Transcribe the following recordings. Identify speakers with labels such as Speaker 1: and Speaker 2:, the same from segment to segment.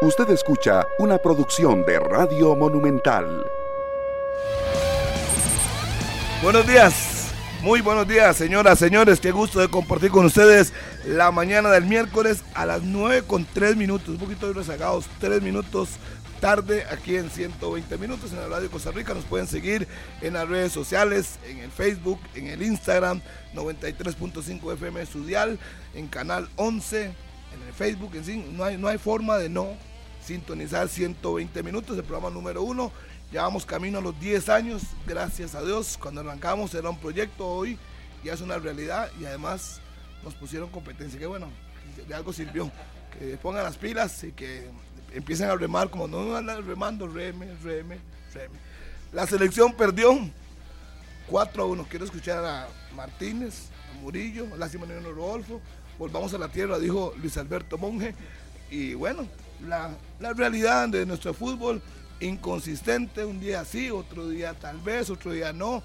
Speaker 1: Usted escucha una producción de Radio Monumental.
Speaker 2: Buenos días, muy buenos días, señoras, señores. Qué gusto de compartir con ustedes la mañana del miércoles a las 9 con 3 minutos, un poquito rezagados, 3 minutos tarde aquí en 120 minutos en la radio Costa Rica. Nos pueden seguir en las redes sociales, en el Facebook, en el Instagram, 93.5 FM Estudial, en Canal 11, en el Facebook, en sí. No hay, no hay forma de no sintonizar 120 minutos, el programa número uno. Ya vamos camino a los 10 años, gracias a Dios. Cuando arrancamos era un proyecto, hoy ya es una realidad y además nos pusieron competencia. Que bueno, de algo sirvió. Que pongan las pilas y que empiecen a remar como no andan remando, reme, reme, reme. La selección perdió 4 a 1. Quiero escuchar a Martínez, a Murillo, Lástima Rodolfo. Volvamos a la tierra, dijo Luis Alberto Monge. Y bueno, la, la realidad de nuestro fútbol inconsistente, un día sí, otro día tal vez, otro día no.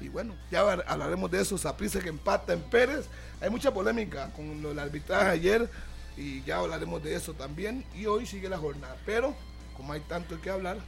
Speaker 2: Y bueno, ya hablaremos de eso, Saprissa que empata en Pérez. Hay mucha polémica con lo del arbitraje ayer y ya hablaremos de eso también. Y hoy sigue la jornada, pero como hay tanto que hablar,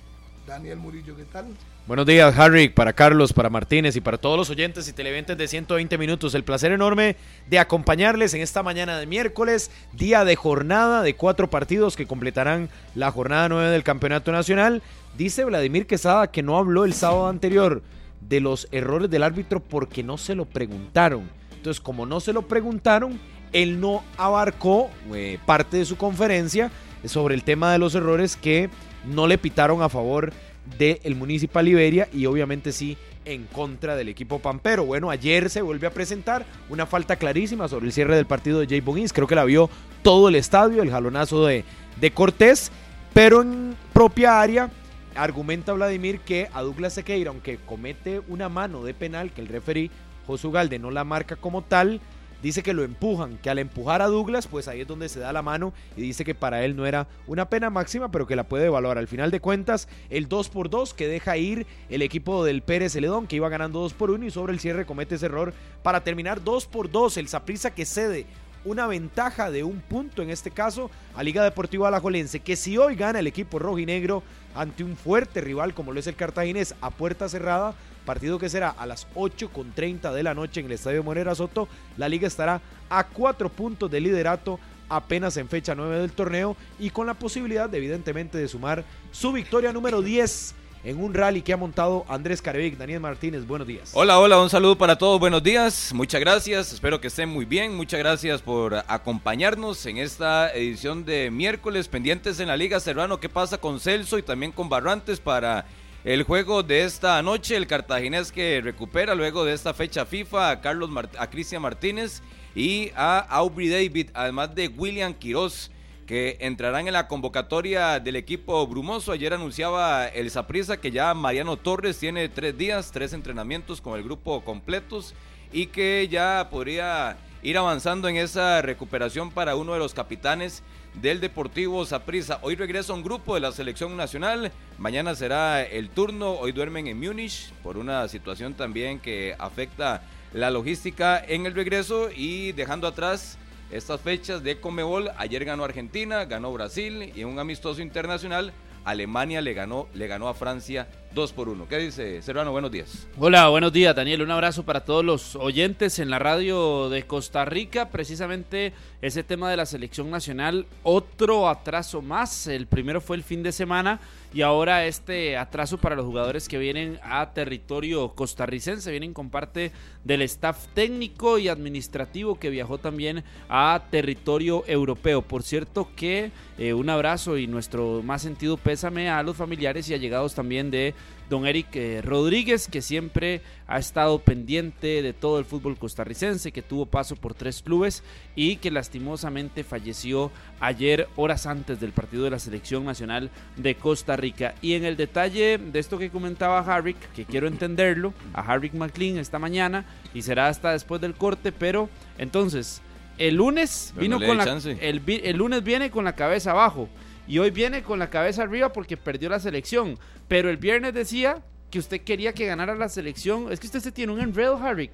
Speaker 2: Daniel Murillo, ¿qué tal?
Speaker 3: Buenos días, Harry, para Carlos, para Martínez y para todos los oyentes y televidentes de 120 minutos. El placer enorme de acompañarles en esta mañana de miércoles, día de jornada de cuatro partidos que completarán la jornada nueve del Campeonato Nacional. Dice Vladimir Quesada que no habló el sábado anterior de los errores del árbitro porque no se lo preguntaron. Entonces, como no se lo preguntaron, él no abarcó eh, parte de su conferencia sobre el tema de los errores que no le pitaron a favor del Municipal Liberia y obviamente sí en contra del equipo Pampero. Bueno, ayer se vuelve a presentar una falta clarísima sobre el cierre del partido de Jay Bonins. Creo que la vio todo el estadio, el jalonazo de, de Cortés, pero en propia área argumenta Vladimir que a Douglas Sequeira, aunque comete una mano de penal que el referee Josu Galde no la marca como tal, dice que lo empujan, que al empujar a Douglas, pues ahí es donde se da la mano y dice que para él no era una pena máxima, pero que la puede evaluar. Al final de cuentas, el 2 por 2 que deja ir el equipo del Pérez Celedón, que iba ganando 2 por 1 y sobre el cierre comete ese error para terminar 2 por 2. El Saprisa que cede una ventaja de un punto en este caso a Liga Deportiva Alajuelense, que si hoy gana el equipo rojo y negro ante un fuerte rival como lo es el cartaginés a puerta cerrada, partido que será a las 8.30 de la noche en el Estadio Morera Soto. La liga estará a cuatro puntos de liderato apenas en fecha 9 del torneo y con la posibilidad evidentemente de sumar su victoria número 10 en un rally que ha montado Andrés Carevic. Daniel Martínez, buenos días.
Speaker 4: Hola, hola, un saludo para todos, buenos días, muchas gracias, espero que estén muy bien, muchas gracias por acompañarnos en esta edición de miércoles pendientes en la Liga Serrano, qué pasa con Celso y también con Barrantes para el juego de esta noche, el cartaginés que recupera luego de esta fecha FIFA a Carlos a Cristian Martínez y a Aubrey David, además de William Quiroz, que entrarán en la convocatoria del equipo brumoso. Ayer anunciaba el Saprisa que ya Mariano Torres tiene tres días, tres entrenamientos con el grupo completos y que ya podría ir avanzando en esa recuperación para uno de los capitanes del Deportivo Saprissa. Hoy regresa un grupo de la selección nacional. Mañana será el turno. Hoy duermen en Múnich por una situación también que afecta la logística en el regreso y dejando atrás estas fechas de Comebol. Ayer ganó Argentina, ganó Brasil y en un amistoso internacional Alemania le ganó, le ganó a Francia 2 por 1. ¿Qué dice Serrano? Buenos días.
Speaker 3: Hola, buenos días Daniel. Un abrazo para todos los oyentes en la radio de Costa Rica. Precisamente ese tema de la selección nacional, otro atraso más. El primero fue el fin de semana y ahora este atraso para los jugadores que vienen a territorio costarricense, vienen con parte del staff técnico y administrativo que viajó también a territorio europeo. Por cierto que eh, un abrazo y nuestro más sentido pésame a los familiares y allegados también de don Eric eh, Rodríguez, que siempre ha estado pendiente de todo el fútbol costarricense, que tuvo paso por tres clubes y que lastimosamente falleció ayer, horas antes del partido de la selección nacional de Costa Rica. Y en el detalle de esto que comentaba Harrick, que quiero entenderlo, a Harrick McLean esta mañana y será hasta después del corte, pero entonces... El lunes vino con la, el, el lunes viene con la cabeza abajo y hoy viene con la cabeza arriba porque perdió la selección. Pero el viernes decía que usted quería que ganara la selección. Es que usted se tiene un enredo, Harry.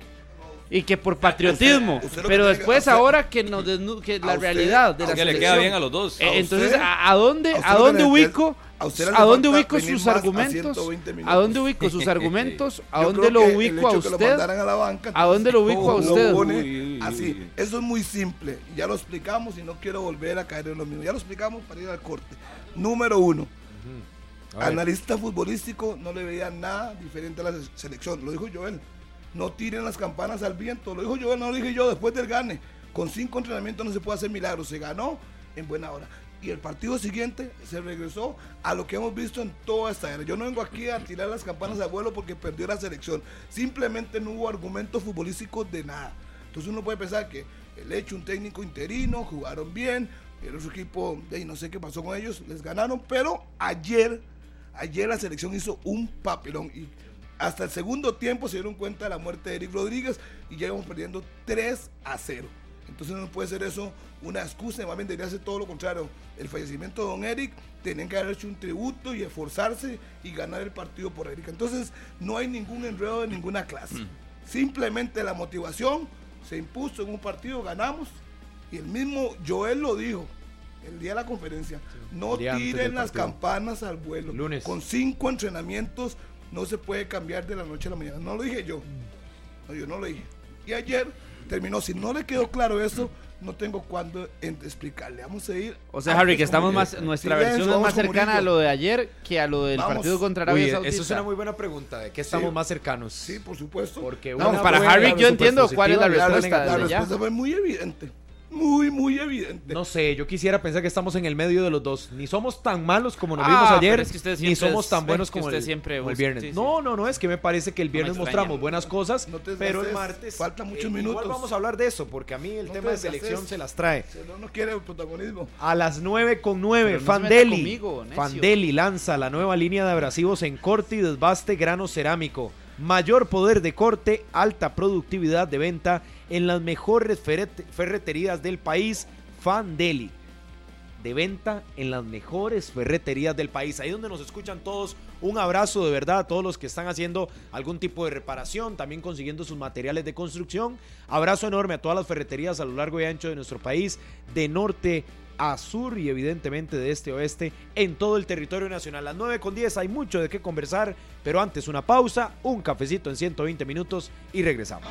Speaker 5: y que por patriotismo.
Speaker 2: usted
Speaker 5: pero después
Speaker 2: usted-
Speaker 5: ahora que nos desnu- que la
Speaker 2: usted-
Speaker 5: realidad de la
Speaker 4: que le
Speaker 5: selección.
Speaker 4: queda bien a los dos.
Speaker 5: Eh,
Speaker 2: A
Speaker 5: entonces,
Speaker 2: usted-
Speaker 5: ¿a, dónde,
Speaker 2: a
Speaker 5: dónde
Speaker 2: le-
Speaker 5: ubico?
Speaker 2: A usted le
Speaker 5: ¿A dónde ubico sus
Speaker 2: a
Speaker 5: argumentos?
Speaker 2: 120
Speaker 5: ¿A dónde ubico sus argumentos? ¿A dónde lo ubico a usted?
Speaker 2: a la banca,
Speaker 5: ¿A dónde lo ubico a
Speaker 2: lo
Speaker 5: usted?
Speaker 4: Uy,
Speaker 2: así. Eso es muy simple. Ya lo explicamos y no quiero volver a caer en lo mismo. Ya lo explicamos para ir al corte. Número uno. Analista futbolístico no le veía nada diferente a la se- selección. Lo dijo Joel. No tiren las campanas al viento. Lo dijo Joel, no lo dije yo después del gane. Con cinco entrenamientos no se puede hacer milagros. Se ganó en buena hora. Y el partido siguiente se regresó a lo que hemos visto en toda esta era. Yo no vengo aquí a tirar las campanas al vuelo porque perdió la selección. Simplemente no hubo argumentos futbolísticos de nada. Entonces uno puede pensar que el hecho, un técnico interino, jugaron bien, el otro equipo, de ahí no sé qué pasó con ellos, les ganaron, pero ayer, ayer la selección hizo un papelón y hasta el segundo tiempo se dieron cuenta de la muerte de Eric Rodríguez y ya íbamos perdiendo 3 a 0. Entonces no puede ser eso una excusa, más bien debería ser todo lo contrario. El fallecimiento de Don Eric, tenían que haber hecho un tributo y esforzarse y ganar el partido por Eric. Entonces no hay ningún enredo de ninguna clase. Simplemente la motivación se impuso en un partido, ganamos y el mismo Joel lo dijo el día de la conferencia. No tiren las campanas al vuelo.
Speaker 3: Lunes.
Speaker 2: Con cinco entrenamientos no se puede cambiar de la noche a la mañana. No lo dije yo. No, yo no lo dije. Y ayer terminó. Si no le quedó claro eso, no tengo cuándo explicarle. Vamos a ir.
Speaker 5: O sea, Harry, que estamos más, nuestra
Speaker 2: Silencio,
Speaker 5: versión es más cercana a lo de ayer que a lo del
Speaker 2: Vamos.
Speaker 5: partido contra Arabia Saudita.
Speaker 3: eso es una muy buena pregunta. ¿De qué estamos
Speaker 2: Sí.
Speaker 3: más cercanos?
Speaker 2: Sí, por supuesto.
Speaker 3: Porque
Speaker 5: No, para Harry yo entiendo cuál es la respuesta
Speaker 2: la
Speaker 3: negativa.
Speaker 5: desde ya.
Speaker 2: respuesta fue muy evidente. Muy, muy evidente.
Speaker 3: No sé, yo quisiera pensar que estamos en el medio de los dos. Ni somos tan malos como nos
Speaker 5: Ah,
Speaker 3: vimos ayer,
Speaker 5: es que
Speaker 3: ni somos tan buenos como el,
Speaker 5: siempre
Speaker 3: como el
Speaker 5: busca-
Speaker 3: viernes.
Speaker 5: sí, sí.
Speaker 3: No, no, no, es que me parece que el viernes mostramos buenas cosas,
Speaker 2: No te
Speaker 3: pero el martes
Speaker 2: faltan muchos
Speaker 3: igual
Speaker 2: minutos.
Speaker 3: vamos a hablar de eso, porque a mí el
Speaker 2: No
Speaker 3: tema
Speaker 2: te
Speaker 3: de selección se las trae.
Speaker 2: No, no quiere el protagonismo.
Speaker 3: A las 9 con 9,
Speaker 5: Pero no se meta
Speaker 3: Fandeli.
Speaker 5: conmigo.
Speaker 3: Fandeli lanza la nueva línea de abrasivos en corte y desbaste grano cerámico. Mayor poder de corte, alta productividad de venta en las mejores ferret- ferreterías del país. Fandeli. De venta en las mejores ferreterías del país. Ahí donde nos escuchan todos. Un abrazo de verdad a todos los que están haciendo algún tipo de reparación, también consiguiendo sus materiales de construcción. Abrazo enorme a todas las ferreterías a lo largo y ancho de nuestro país, de norte a sur y evidentemente de este a oeste en todo el territorio nacional. Las 9 con 10 hay mucho de qué conversar, pero antes una pausa, un cafecito en 120 minutos y regresamos.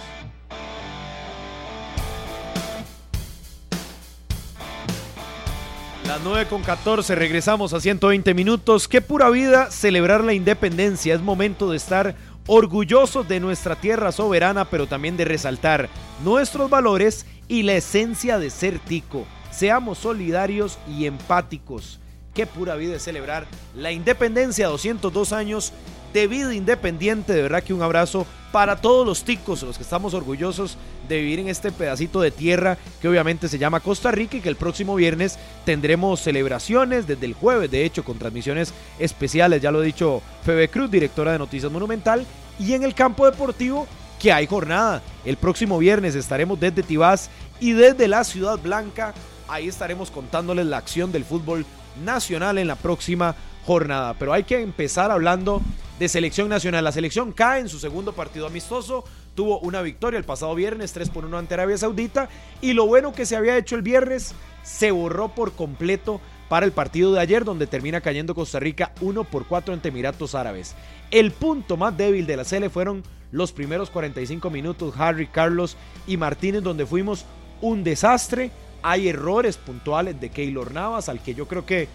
Speaker 3: Las 9 con 14, regresamos a 120 minutos. Qué pura vida celebrar la independencia. Es momento de estar orgullosos de nuestra tierra soberana, pero también de resaltar nuestros valores y la esencia de ser tico. Seamos solidarios y empáticos. Qué pura vida es celebrar la independencia, 202 años de vida independiente. De verdad que un abrazo para todos los ticos, los que estamos orgullosos de vivir en este pedacito de tierra que obviamente se llama Costa Rica y que el próximo viernes tendremos celebraciones desde el jueves, de hecho, con transmisiones especiales, ya lo ha dicho Febe Cruz, directora de Noticias Monumental, y en el campo deportivo que hay jornada. El próximo viernes estaremos desde Tibás y desde la Ciudad Blanca. Ahí estaremos contándoles la acción del fútbol nacional en la próxima jornada. Pero hay que empezar hablando de selección nacional. La selección cae en su segundo partido amistoso. Tuvo una victoria el pasado viernes, 3 por 1 ante Arabia Saudita. Y lo bueno que se había hecho el viernes se borró por completo para el partido de ayer, donde termina cayendo Costa Rica 1 por 4 ante Emiratos Árabes. El punto más débil de la Sele fueron los primeros 45 minutos, Harry, Carlos y Martínez, donde fuimos un desastre. Hay errores puntuales de Keylor Navas, al que yo creo que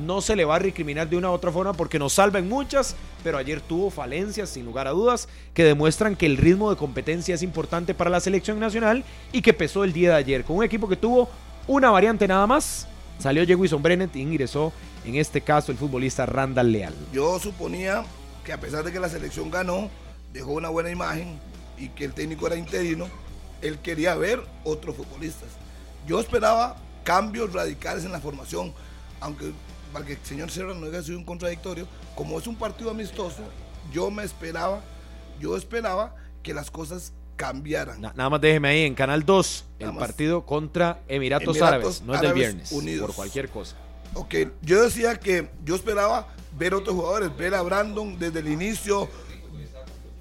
Speaker 3: no se le va a recriminar de una u otra forma porque nos salva en muchas, pero ayer tuvo falencias, sin lugar a dudas, que demuestran que el ritmo de competencia es importante para la selección nacional y que pesó el día de ayer, con un equipo que tuvo una variante nada más. Salió Jewison Brennet y ingresó, en este caso, el futbolista Randall Leal.
Speaker 2: Yo suponía que a pesar de que la selección ganó, dejó una buena imagen y que el técnico era interino, él quería ver otros futbolistas. Yo esperaba cambios radicales en la formación, aunque para que el señor Serra no haya sido un contradictorio, como es un partido amistoso, yo me esperaba, yo esperaba que las cosas cambiaran.
Speaker 3: Na- nada más déjeme ahí en Canal 2, el
Speaker 2: más.
Speaker 3: partido contra Emiratos,
Speaker 2: Emiratos
Speaker 3: Árabes, no es del
Speaker 2: Árabes
Speaker 3: viernes,
Speaker 2: Unidos.
Speaker 3: por cualquier cosa.
Speaker 2: Ok, yo decía que yo esperaba ver otros jugadores, ver a Brandon desde el inicio,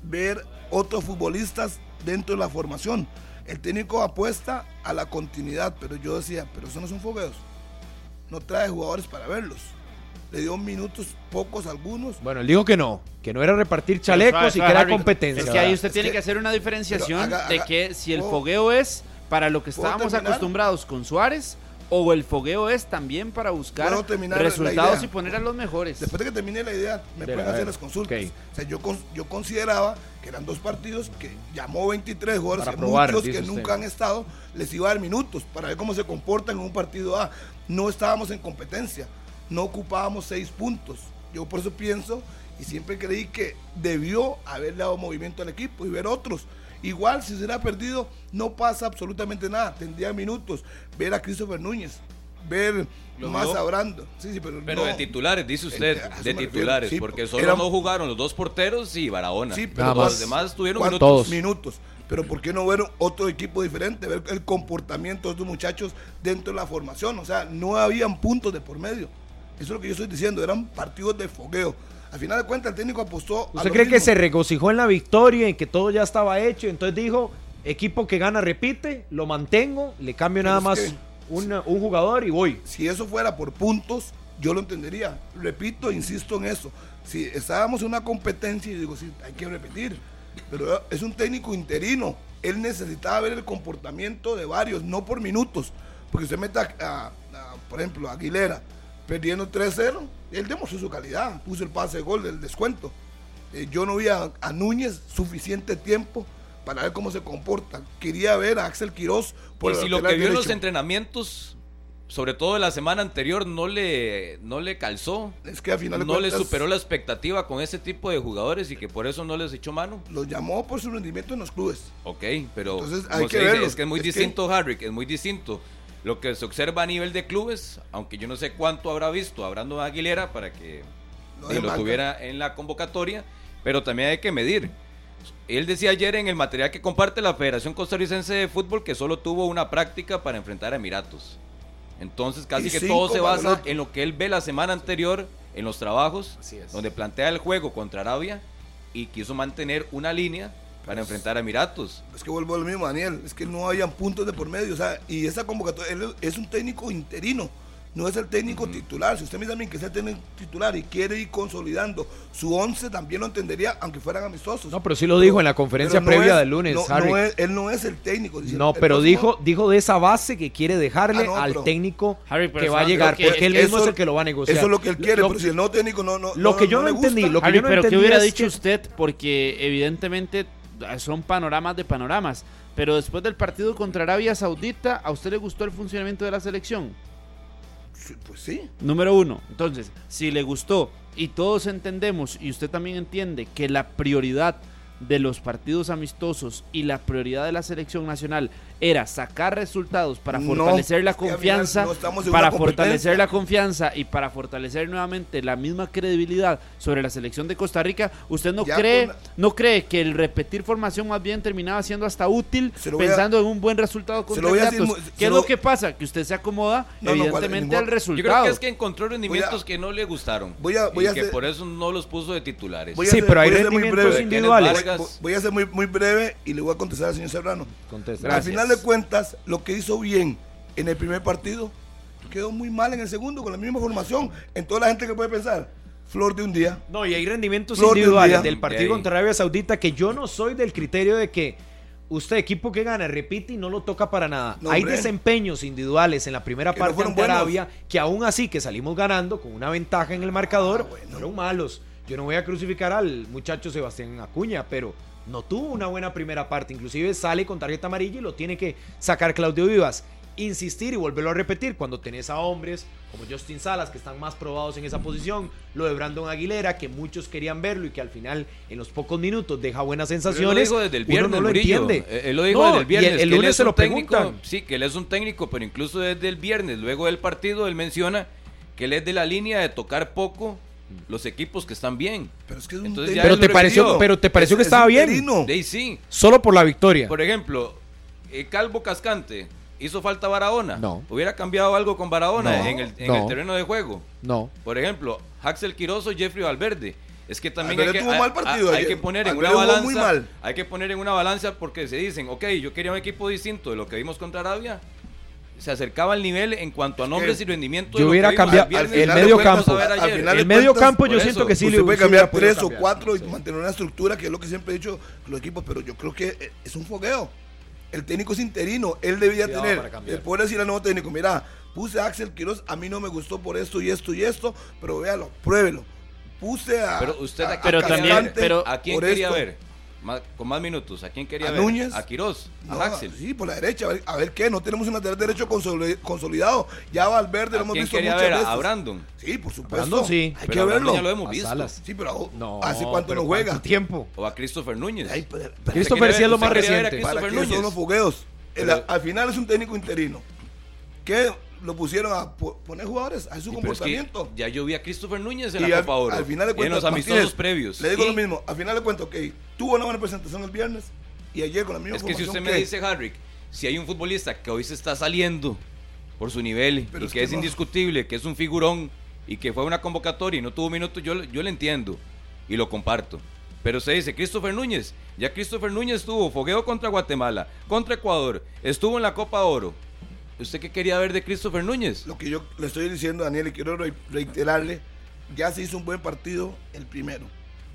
Speaker 2: ver otros futbolistas dentro de la formación. El técnico apuesta a la continuidad, pero yo decía, pero eso no son fogueos. No trae jugadores para verlos. Le dio minutos, pocos algunos.
Speaker 3: Bueno, él dijo que no, que no era repartir chalecos
Speaker 5: Suave,
Speaker 3: y que era competencia.
Speaker 5: Es que ahí usted
Speaker 2: Es
Speaker 5: tiene
Speaker 2: que-
Speaker 5: que hacer una diferenciación
Speaker 2: haga-
Speaker 5: de que si el
Speaker 2: ¿puedo-
Speaker 5: fogueo es para lo que
Speaker 2: ¿puedo
Speaker 5: estábamos acostumbrados con Suárez o el fogueo es también para buscar
Speaker 2: ¿Puedo terminar la
Speaker 5: resultados y poner a los mejores.
Speaker 2: Después de que termine la idea, me
Speaker 3: Pero,
Speaker 2: pueden hacer las consultas.
Speaker 3: ok.
Speaker 2: O sea, yo, yo consideraba que eran dos partidos que llamó 23 jugadores,
Speaker 3: Para
Speaker 2: que
Speaker 3: probar,
Speaker 2: muchos que
Speaker 3: usted.
Speaker 2: nunca han estado, les iba a dar minutos para ver cómo se comportan en un partido A. No estábamos en competencia, no ocupábamos seis puntos. Yo por eso pienso y siempre creí que debió haberle dado movimiento al equipo y ver otros. Igual, si se hubiera perdido, no pasa absolutamente nada. Tendría minutos. Ver a Christopher Núñez, ver
Speaker 4: Lo
Speaker 2: más
Speaker 4: vio.
Speaker 2: a Brando. Sí, sí, pero,
Speaker 4: Pero
Speaker 2: no.
Speaker 4: de titulares, dice usted,
Speaker 2: a eso
Speaker 4: de titulares,
Speaker 2: sí,
Speaker 4: porque solo no jugaron los dos porteros y Barahona.
Speaker 2: Sí, pero
Speaker 4: los
Speaker 3: más.
Speaker 4: demás tuvieron
Speaker 2: ¿Cuántos
Speaker 4: minutos.
Speaker 3: Todos.
Speaker 2: minutos. Pero ¿por qué no ver otro equipo diferente? Ver el comportamiento de estos muchachos dentro de la formación. O sea, no habían puntos de por medio. Eso es lo que yo estoy diciendo. Eran partidos de fogueo. Al final de cuentas, el técnico apostó.
Speaker 3: ¿Usted cree que se regocijó en la victoria, en que todo ya estaba hecho? Entonces dijo, equipo que gana repite, lo mantengo, le cambio
Speaker 2: Pero
Speaker 3: nada más
Speaker 2: que-
Speaker 3: una- un jugador y voy.
Speaker 2: Si eso fuera por puntos, yo lo entendería. Repito, insisto en eso. Si estábamos en una competencia y digo, sí, hay que repetir. Pero es un técnico interino. Él necesitaba ver el comportamiento de varios, no por minutos. Porque usted mete, a, a- a, por ejemplo, a Aguilera perdiendo 3-0. Él demostró su calidad, puso el pase de gol del descuento. Eh, yo no vi a, a Núñez suficiente tiempo para ver cómo se comporta. Quería ver a Axel Quiroz por
Speaker 4: y si lo que vio en los entrenamientos, sobre todo la semana anterior, no le, no le calzó,
Speaker 2: Es que al final
Speaker 4: no le
Speaker 2: cuentas,
Speaker 4: superó la expectativa con ese tipo de jugadores y que por eso no les echó mano.
Speaker 2: los llamó por su rendimiento en los clubes.
Speaker 4: Ok, pero
Speaker 2: Entonces, hay que
Speaker 4: dice, es que es muy
Speaker 2: Es que-
Speaker 4: distinto, Harry, es muy distinto. Lo que se observa a nivel de clubes, aunque yo no sé cuánto habrá visto a Brandon Aguilera para que
Speaker 2: No
Speaker 4: lo tuviera en la convocatoria, pero también hay que medir. Él decía ayer en el material que comparte la Federación Costarricense de Fútbol que solo tuvo una práctica para enfrentar a Emiratos. Entonces casi
Speaker 2: Y
Speaker 4: que todo se basa en lo que él ve la semana anterior en los trabajos, donde plantea el juego contra Arabia y quiso mantener una línea para enfrentar a Emiratos.
Speaker 2: Es que vuelvo a lo mismo, Daniel. Es que no habían puntos de por medio. O sea, y esa convocatoria, él es un técnico interino. No es el técnico titular. Si usted me dice a mí que es el técnico titular y quiere ir consolidando su once, también lo entendería, aunque fueran amistosos.
Speaker 3: No, pero sí lo dijo en la conferencia
Speaker 2: no
Speaker 3: previa
Speaker 2: es-
Speaker 3: del lunes,
Speaker 2: no-
Speaker 3: Harry.
Speaker 2: no es- él no es el técnico. dice,
Speaker 3: No,
Speaker 2: el
Speaker 3: pero dijo, dijo de esa base que quiere dejarle
Speaker 2: Ah, no,
Speaker 3: al
Speaker 2: pero-
Speaker 3: técnico
Speaker 5: Harry,
Speaker 3: que va a llegar,
Speaker 5: que-
Speaker 3: porque él mismo
Speaker 2: eso-
Speaker 3: es el que lo va a negociar.
Speaker 2: Eso es lo que él quiere,
Speaker 3: Lo-
Speaker 2: pero si el nuevo técnico no. no
Speaker 3: lo que yo no entendí, lo que
Speaker 5: Harry,
Speaker 3: yo no
Speaker 5: pero ¿qué
Speaker 3: entendí
Speaker 5: hubiera
Speaker 3: es
Speaker 5: dicho
Speaker 3: que-
Speaker 5: usted? Porque evidentemente son panoramas de panoramas. Pero después del partido contra Arabia Saudita, ¿a usted le gustó el funcionamiento de la selección?
Speaker 2: Sí, Pues sí.
Speaker 5: Número uno. Entonces, si le gustó y todos entendemos y usted también entiende que la prioridad de los partidos amistosos y la prioridad de la selección nacional era sacar resultados para
Speaker 2: No,
Speaker 5: fortalecer la confianza,
Speaker 2: no
Speaker 5: para fortalecer la confianza y para fortalecer nuevamente la misma credibilidad sobre la selección de Costa Rica, ¿usted no
Speaker 2: Ya
Speaker 5: cree
Speaker 2: la-
Speaker 5: no cree que el repetir formación más bien terminaba siendo hasta útil
Speaker 2: a-
Speaker 5: pensando en un buen resultado contra
Speaker 2: decir muy-
Speaker 5: ¿Qué es
Speaker 2: lo-
Speaker 5: lo que pasa? Que usted se acomoda
Speaker 2: No, no, ¿cuál-
Speaker 5: evidentemente al
Speaker 4: Yo
Speaker 5: resultado.
Speaker 4: creo que es que encontró rendimientos
Speaker 2: a-
Speaker 4: que no le gustaron.
Speaker 2: voy a- voy
Speaker 4: y
Speaker 2: a
Speaker 4: que por eso no los puso de titulares.
Speaker 2: Voy a
Speaker 3: Sí,
Speaker 2: ser-
Speaker 3: pero hay rendimientos
Speaker 2: breve.
Speaker 3: individuales.
Speaker 2: Voy- Voy a ser muy, muy breve y le voy a contestar al señor Serrano. Al final de cuentas, lo que hizo bien en el primer partido, quedó muy mal en el segundo, con la misma formación. En toda la gente que puede pensar, flor de un día.
Speaker 3: No, y hay rendimientos
Speaker 2: Flor de
Speaker 3: individuales del partido
Speaker 4: De
Speaker 3: contra Arabia Saudita que yo no soy del criterio de que usted, equipo que gana, repite y no lo toca para nada.
Speaker 2: No,
Speaker 3: hay
Speaker 2: hombre.
Speaker 3: desempeños individuales en la primera
Speaker 2: Que no
Speaker 3: parte ante
Speaker 2: buenos.
Speaker 3: Arabia que aún así que salimos ganando con una ventaja en el marcador,
Speaker 2: Ah, bueno.
Speaker 3: fueron malos. Yo no voy a crucificar al muchacho Sebastián Acuña, pero no tuvo una buena primera parte. Inclusive sale con tarjeta amarilla y lo tiene que sacar Claudio Vivas. Insistir y volverlo a repetir cuando tenés a hombres como Justin Salas que están más probados en esa posición, lo de Brandon Aguilera que muchos querían verlo y que al final en los pocos minutos deja buenas
Speaker 4: Pero él
Speaker 3: sensaciones.
Speaker 4: lo dijo desde el viernes,
Speaker 3: no lo entiende.
Speaker 4: Eh, Él lo dijo
Speaker 3: No,
Speaker 4: desde el
Speaker 3: y
Speaker 4: viernes.
Speaker 3: el,
Speaker 4: él
Speaker 3: lunes se
Speaker 4: un
Speaker 3: lo
Speaker 4: técnico,
Speaker 3: preguntan.
Speaker 4: Sí, que él es un técnico, pero incluso desde el viernes, luego del partido, él menciona que él es de la línea de tocar poco los equipos que están bien.
Speaker 2: Pero es que es un
Speaker 4: Entonces ya
Speaker 3: Pero te pareció, pero te pareció que
Speaker 2: Es- es
Speaker 3: estaba bien.
Speaker 4: De sí.
Speaker 3: Solo por la victoria.
Speaker 4: Por ejemplo, eh, Calvo Cascante, ¿hizo falta Barahona?
Speaker 3: No.
Speaker 4: ¿Hubiera cambiado algo con Barahona
Speaker 3: No,
Speaker 4: en, el, en
Speaker 3: no.
Speaker 4: el terreno de juego?
Speaker 3: No.
Speaker 4: Por ejemplo, Axel Quirozo, Jeffrey Valverde. Es que también hay que,
Speaker 2: tuvo
Speaker 4: hay-
Speaker 2: mal partido
Speaker 4: hay que poner en una balanza.
Speaker 2: muy mal.
Speaker 4: Hay que poner en una balanza porque se dicen, ok, yo quería un equipo distinto de lo que vimos contra Arabia. Se acercaba al nivel en cuanto a nombres y rendimiento.
Speaker 3: yo hubiera cambiado-
Speaker 4: el
Speaker 3: medio campo. El medio campo yo siento que sí le
Speaker 2: puede cambiar tres o cuatro y mantener una estructura, que es lo que siempre he dicho los equipos, pero yo creo que eh, es un fogueo. El técnico es interino, él debía
Speaker 3: Cuidado
Speaker 2: tener, el poder decirle al nuevo técnico, mira, puse a Axel Quiroz, a mí no me gustó por esto y esto y esto, pero véalo, pruébelo. Puse a,
Speaker 4: Pero usted
Speaker 2: a-
Speaker 5: Pero también- pero-
Speaker 4: ¿A quién
Speaker 2: por
Speaker 4: quería
Speaker 2: esto.
Speaker 4: ver? Más- con más minutos. ¿A quién quería
Speaker 2: ¿A
Speaker 4: ver?
Speaker 2: Núñez?
Speaker 4: A Quirós. A Axel.
Speaker 2: Sí, por la derecha, a ver, a ver qué, no tenemos un lateral derecho consoli- consolidado. Ya Valverde lo
Speaker 4: ¿A
Speaker 2: hemos
Speaker 4: quién
Speaker 2: visto
Speaker 4: quería
Speaker 2: muchas
Speaker 4: ver?
Speaker 2: veces.
Speaker 4: A Brandon.
Speaker 2: Sí, por supuesto.
Speaker 3: Brandon sí,
Speaker 2: Hay
Speaker 4: Pero
Speaker 2: que verlo.
Speaker 4: ya lo hemos
Speaker 3: A
Speaker 4: visto.
Speaker 3: Salas.
Speaker 2: Sí, pero
Speaker 3: No,
Speaker 2: ¿hace cuánto
Speaker 3: pero
Speaker 2: no juega?
Speaker 3: ¿cuánto tiempo?
Speaker 4: O a Christopher Núñez.
Speaker 2: Ay, pero- pero-
Speaker 4: ¿Usted
Speaker 3: Christopher sí es lo más reciente.
Speaker 2: ¿Para
Speaker 4: Christopher
Speaker 2: qué son
Speaker 4: Núñez?
Speaker 2: los fogueos? El- al final es un técnico interino. ¿Qué lo pusieron a po- poner jugadores? A su
Speaker 4: Sí, pero es que
Speaker 2: comportamiento.
Speaker 4: ya yo vi a Christopher Núñez en
Speaker 2: Y
Speaker 4: la
Speaker 2: al,
Speaker 4: Copa Oro.
Speaker 2: al final de
Speaker 4: y en
Speaker 2: cuentas,
Speaker 4: los amistosos
Speaker 2: Martínez,
Speaker 4: previos.
Speaker 2: Le digo
Speaker 4: Y
Speaker 2: lo mismo. Al final de cuentas, ok, tuvo una buena presentación el viernes y ayer con la misma
Speaker 4: Es que si usted me dice, Harry, si hay un futbolista que hoy se está saliendo por su nivel
Speaker 2: Pero
Speaker 4: y
Speaker 2: es
Speaker 4: que,
Speaker 2: que
Speaker 4: es
Speaker 2: no.
Speaker 4: indiscutible, que es un figurón y que fue a una convocatoria y no tuvo minutos, yo, yo le entiendo y lo comparto. Pero se dice, Christopher Núñez, ya Christopher Núñez tuvo fogueo contra Guatemala, contra Ecuador, estuvo en la Copa Oro. ¿Usted qué quería ver de Christopher Núñez?
Speaker 2: Lo que yo le estoy diciendo a Daniel y quiero re- reiterarle, ya se hizo un buen partido el primero.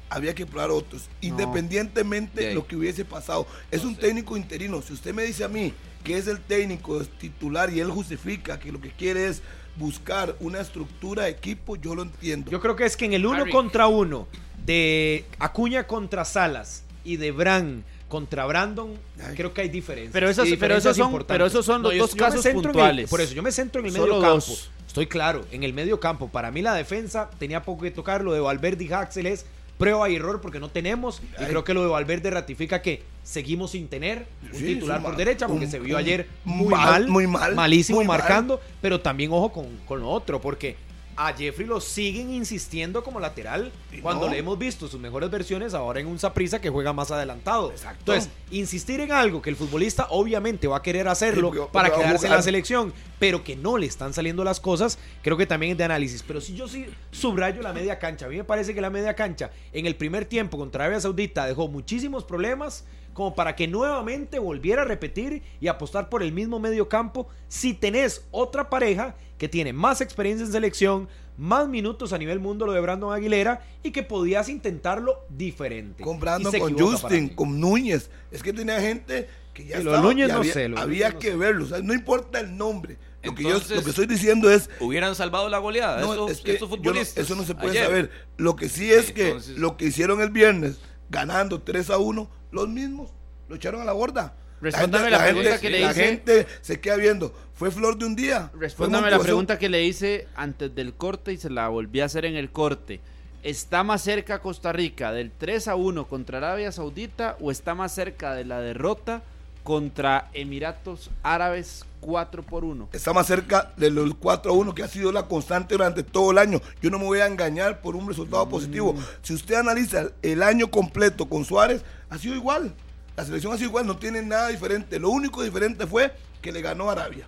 Speaker 2: Había que probar otros, independientemente
Speaker 4: De
Speaker 2: lo que hubiese pasado. Es
Speaker 4: No
Speaker 2: un
Speaker 4: sé.
Speaker 2: técnico interino. Si usted me dice a mí que es el técnico es titular y él justifica que lo que quiere es buscar una estructura de equipo, yo lo entiendo.
Speaker 3: Yo creo que es que en el uno
Speaker 5: Harry.
Speaker 3: contra uno de Acuña contra Salas y de Bran contra Brandon,
Speaker 2: Ay.
Speaker 3: creo que hay diferencias.
Speaker 5: Pero esas-
Speaker 3: Y
Speaker 5: pero
Speaker 3: diferencias
Speaker 5: esos son-
Speaker 3: importantes.
Speaker 5: pero esos son los
Speaker 3: yo-
Speaker 5: dos
Speaker 3: yo
Speaker 5: casos
Speaker 3: el-
Speaker 5: puntuales.
Speaker 3: por eso, yo me centro en el
Speaker 5: Solo
Speaker 3: medio campo.
Speaker 5: dos.
Speaker 3: Estoy claro, en el medio campo. Para mí la defensa tenía poco que tocar. Lo de Valverde y Haxel es prueba y error porque no tenemos. Y
Speaker 2: Ay.
Speaker 3: creo que lo de Valverde ratifica que seguimos sin tener un
Speaker 2: Sí,
Speaker 3: titular por
Speaker 2: mal-
Speaker 3: derecha porque
Speaker 2: un-
Speaker 3: se vio
Speaker 2: un-
Speaker 3: ayer muy
Speaker 2: mal,
Speaker 3: mal,
Speaker 2: muy mal,
Speaker 3: malísimo
Speaker 2: muy mal.
Speaker 3: marcando. Pero también ojo con, con lo otro porque a Jeffrey lo siguen insistiendo como lateral
Speaker 2: Y
Speaker 3: cuando
Speaker 2: no.
Speaker 3: le hemos visto sus mejores versiones ahora en un Saprisa que juega más adelantado.
Speaker 2: Exacto.
Speaker 3: Entonces, insistir en algo que el futbolista obviamente va a querer hacerlo
Speaker 2: Sí,
Speaker 3: para quedarse en la selección, pero que no le están saliendo las cosas, creo que también es de análisis. Pero si yo sí subrayo la media cancha, a mí me parece que la media cancha en el primer tiempo contra Arabia Saudita dejó muchísimos problemas como para que nuevamente volviera a repetir y apostar por el mismo medio campo si tenés otra pareja que tiene más experiencia en selección, más minutos a nivel mundo lo de Brandon Aguilera y que podías intentarlo diferente.
Speaker 2: con
Speaker 3: Y
Speaker 2: Brandon, con Justin, con Núñez. Es que tenía gente que ya
Speaker 3: de
Speaker 2: estaba,
Speaker 3: Núñez
Speaker 2: y
Speaker 3: no
Speaker 2: había,
Speaker 3: sé,
Speaker 2: había
Speaker 3: Núñez no
Speaker 2: que
Speaker 3: sé.
Speaker 2: verlo. o sea, no importa el nombre. Lo, que yo, lo que estoy diciendo es
Speaker 4: Hubieran salvado la goleada.
Speaker 2: No, es que no- eso no se puede
Speaker 4: ayer.
Speaker 2: saber. Lo que sí es que
Speaker 4: Entonces-
Speaker 2: lo que hicieron el viernes, ganando 3 a 1, los mismos lo echaron a la borda.
Speaker 5: Respóndame la pregunta que le
Speaker 2: la
Speaker 5: hice.
Speaker 2: gente se queda viendo. Fue flor de un día.
Speaker 5: Respóndame la pregunta que le hice antes del corte y se la volví a hacer en el corte. ¿Está más cerca Costa Rica del 3 a 1 contra Arabia Saudita o está más cerca de la derrota contra Emiratos Árabes 4 por 1?
Speaker 2: Está más cerca de los 4 a 1 que ha sido la constante durante todo el año. Yo no me voy a engañar por un resultado positivo.
Speaker 5: Mm.
Speaker 2: Si usted analiza el año completo con Suárez, ha sido igual. La selección ha sido igual, no tiene nada diferente. Lo único diferente fue que le ganó Arabia.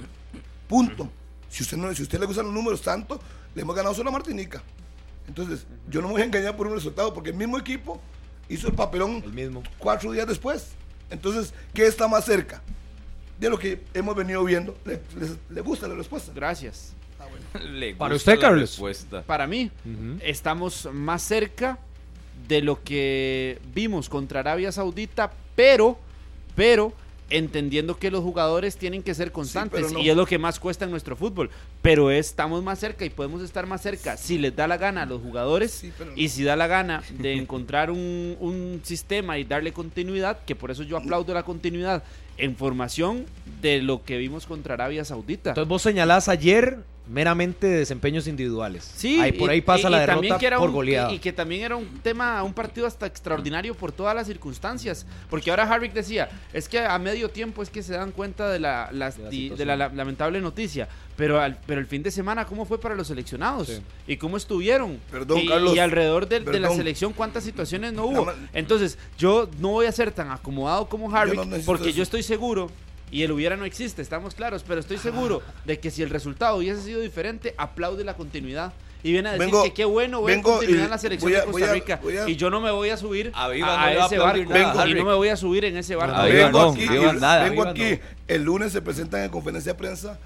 Speaker 2: Punto. Si usted, no, si usted le gustan los números tanto, le hemos ganado solo a Martinica. Entonces, yo no me voy a engañar por un resultado, porque el mismo equipo hizo el papelón
Speaker 3: El mismo.
Speaker 2: cuatro días después. Entonces, ¿qué está más cerca? De lo que hemos venido viendo. ¿Le, les- le gusta la respuesta?
Speaker 5: Gracias.
Speaker 4: Le
Speaker 3: Para
Speaker 4: gusta
Speaker 3: usted,
Speaker 4: la
Speaker 3: Carlos.
Speaker 4: respuesta.
Speaker 5: Para mí, estamos más cerca de lo que vimos contra Arabia Saudita, pero, pero entendiendo que los jugadores tienen que ser constantes
Speaker 2: no.
Speaker 5: y es lo que más cuesta en nuestro fútbol. Pero estamos más cerca y podemos estar más cerca si les da la gana a los jugadores
Speaker 2: Sí, pero no.
Speaker 5: y si da la gana de encontrar un, un sistema y darle continuidad, que por eso yo aplaudo la continuidad en formación de lo que vimos contra Arabia Saudita.
Speaker 3: Entonces vos señalás ayer meramente de desempeños individuales.
Speaker 5: Sí,
Speaker 3: Ahí, por
Speaker 5: y-
Speaker 3: ahí pasa
Speaker 5: y-
Speaker 3: la
Speaker 5: y
Speaker 3: derrota
Speaker 5: que era
Speaker 3: por
Speaker 5: un-
Speaker 3: goleada.
Speaker 5: Y, y que también era un tema, un partido hasta extraordinario por todas las circunstancias. Porque ahora Harvick decía, es que a medio tiempo es que se dan cuenta de la, las-
Speaker 3: De la
Speaker 5: di- de
Speaker 3: situación.
Speaker 5: la, la- lamentable noticia. Pero, al, pero el fin de semana, ¿cómo fue para los seleccionados?
Speaker 3: Sí.
Speaker 5: ¿Y cómo estuvieron?
Speaker 2: Perdón,
Speaker 5: y,
Speaker 2: Carlos,
Speaker 5: y alrededor de, de la selección, ¿cuántas situaciones no hubo? Entonces, yo no voy a ser tan acomodado como Harvick,
Speaker 2: no
Speaker 5: porque
Speaker 2: eso.
Speaker 5: yo estoy seguro y el hubiera no existe, estamos claros, pero estoy seguro de que si el resultado hubiese sido diferente, aplaude la continuidad y viene a decir
Speaker 2: Vengo-
Speaker 5: que qué bueno ver
Speaker 2: vengo
Speaker 5: continuidad
Speaker 2: y
Speaker 5: en la selección
Speaker 2: voy a-
Speaker 5: de Costa
Speaker 2: voy a-
Speaker 5: Rica.
Speaker 2: voy a-
Speaker 5: y yo no me voy a subir
Speaker 4: A
Speaker 5: a,
Speaker 4: no a
Speaker 5: ese barco.
Speaker 4: nada,
Speaker 5: y no me voy a subir en ese barco.
Speaker 2: Vengo
Speaker 4: no,
Speaker 2: aquí, y-
Speaker 4: nada,
Speaker 2: vengo aquí.
Speaker 4: no.
Speaker 2: El lunes se presentan en conferencia de prensa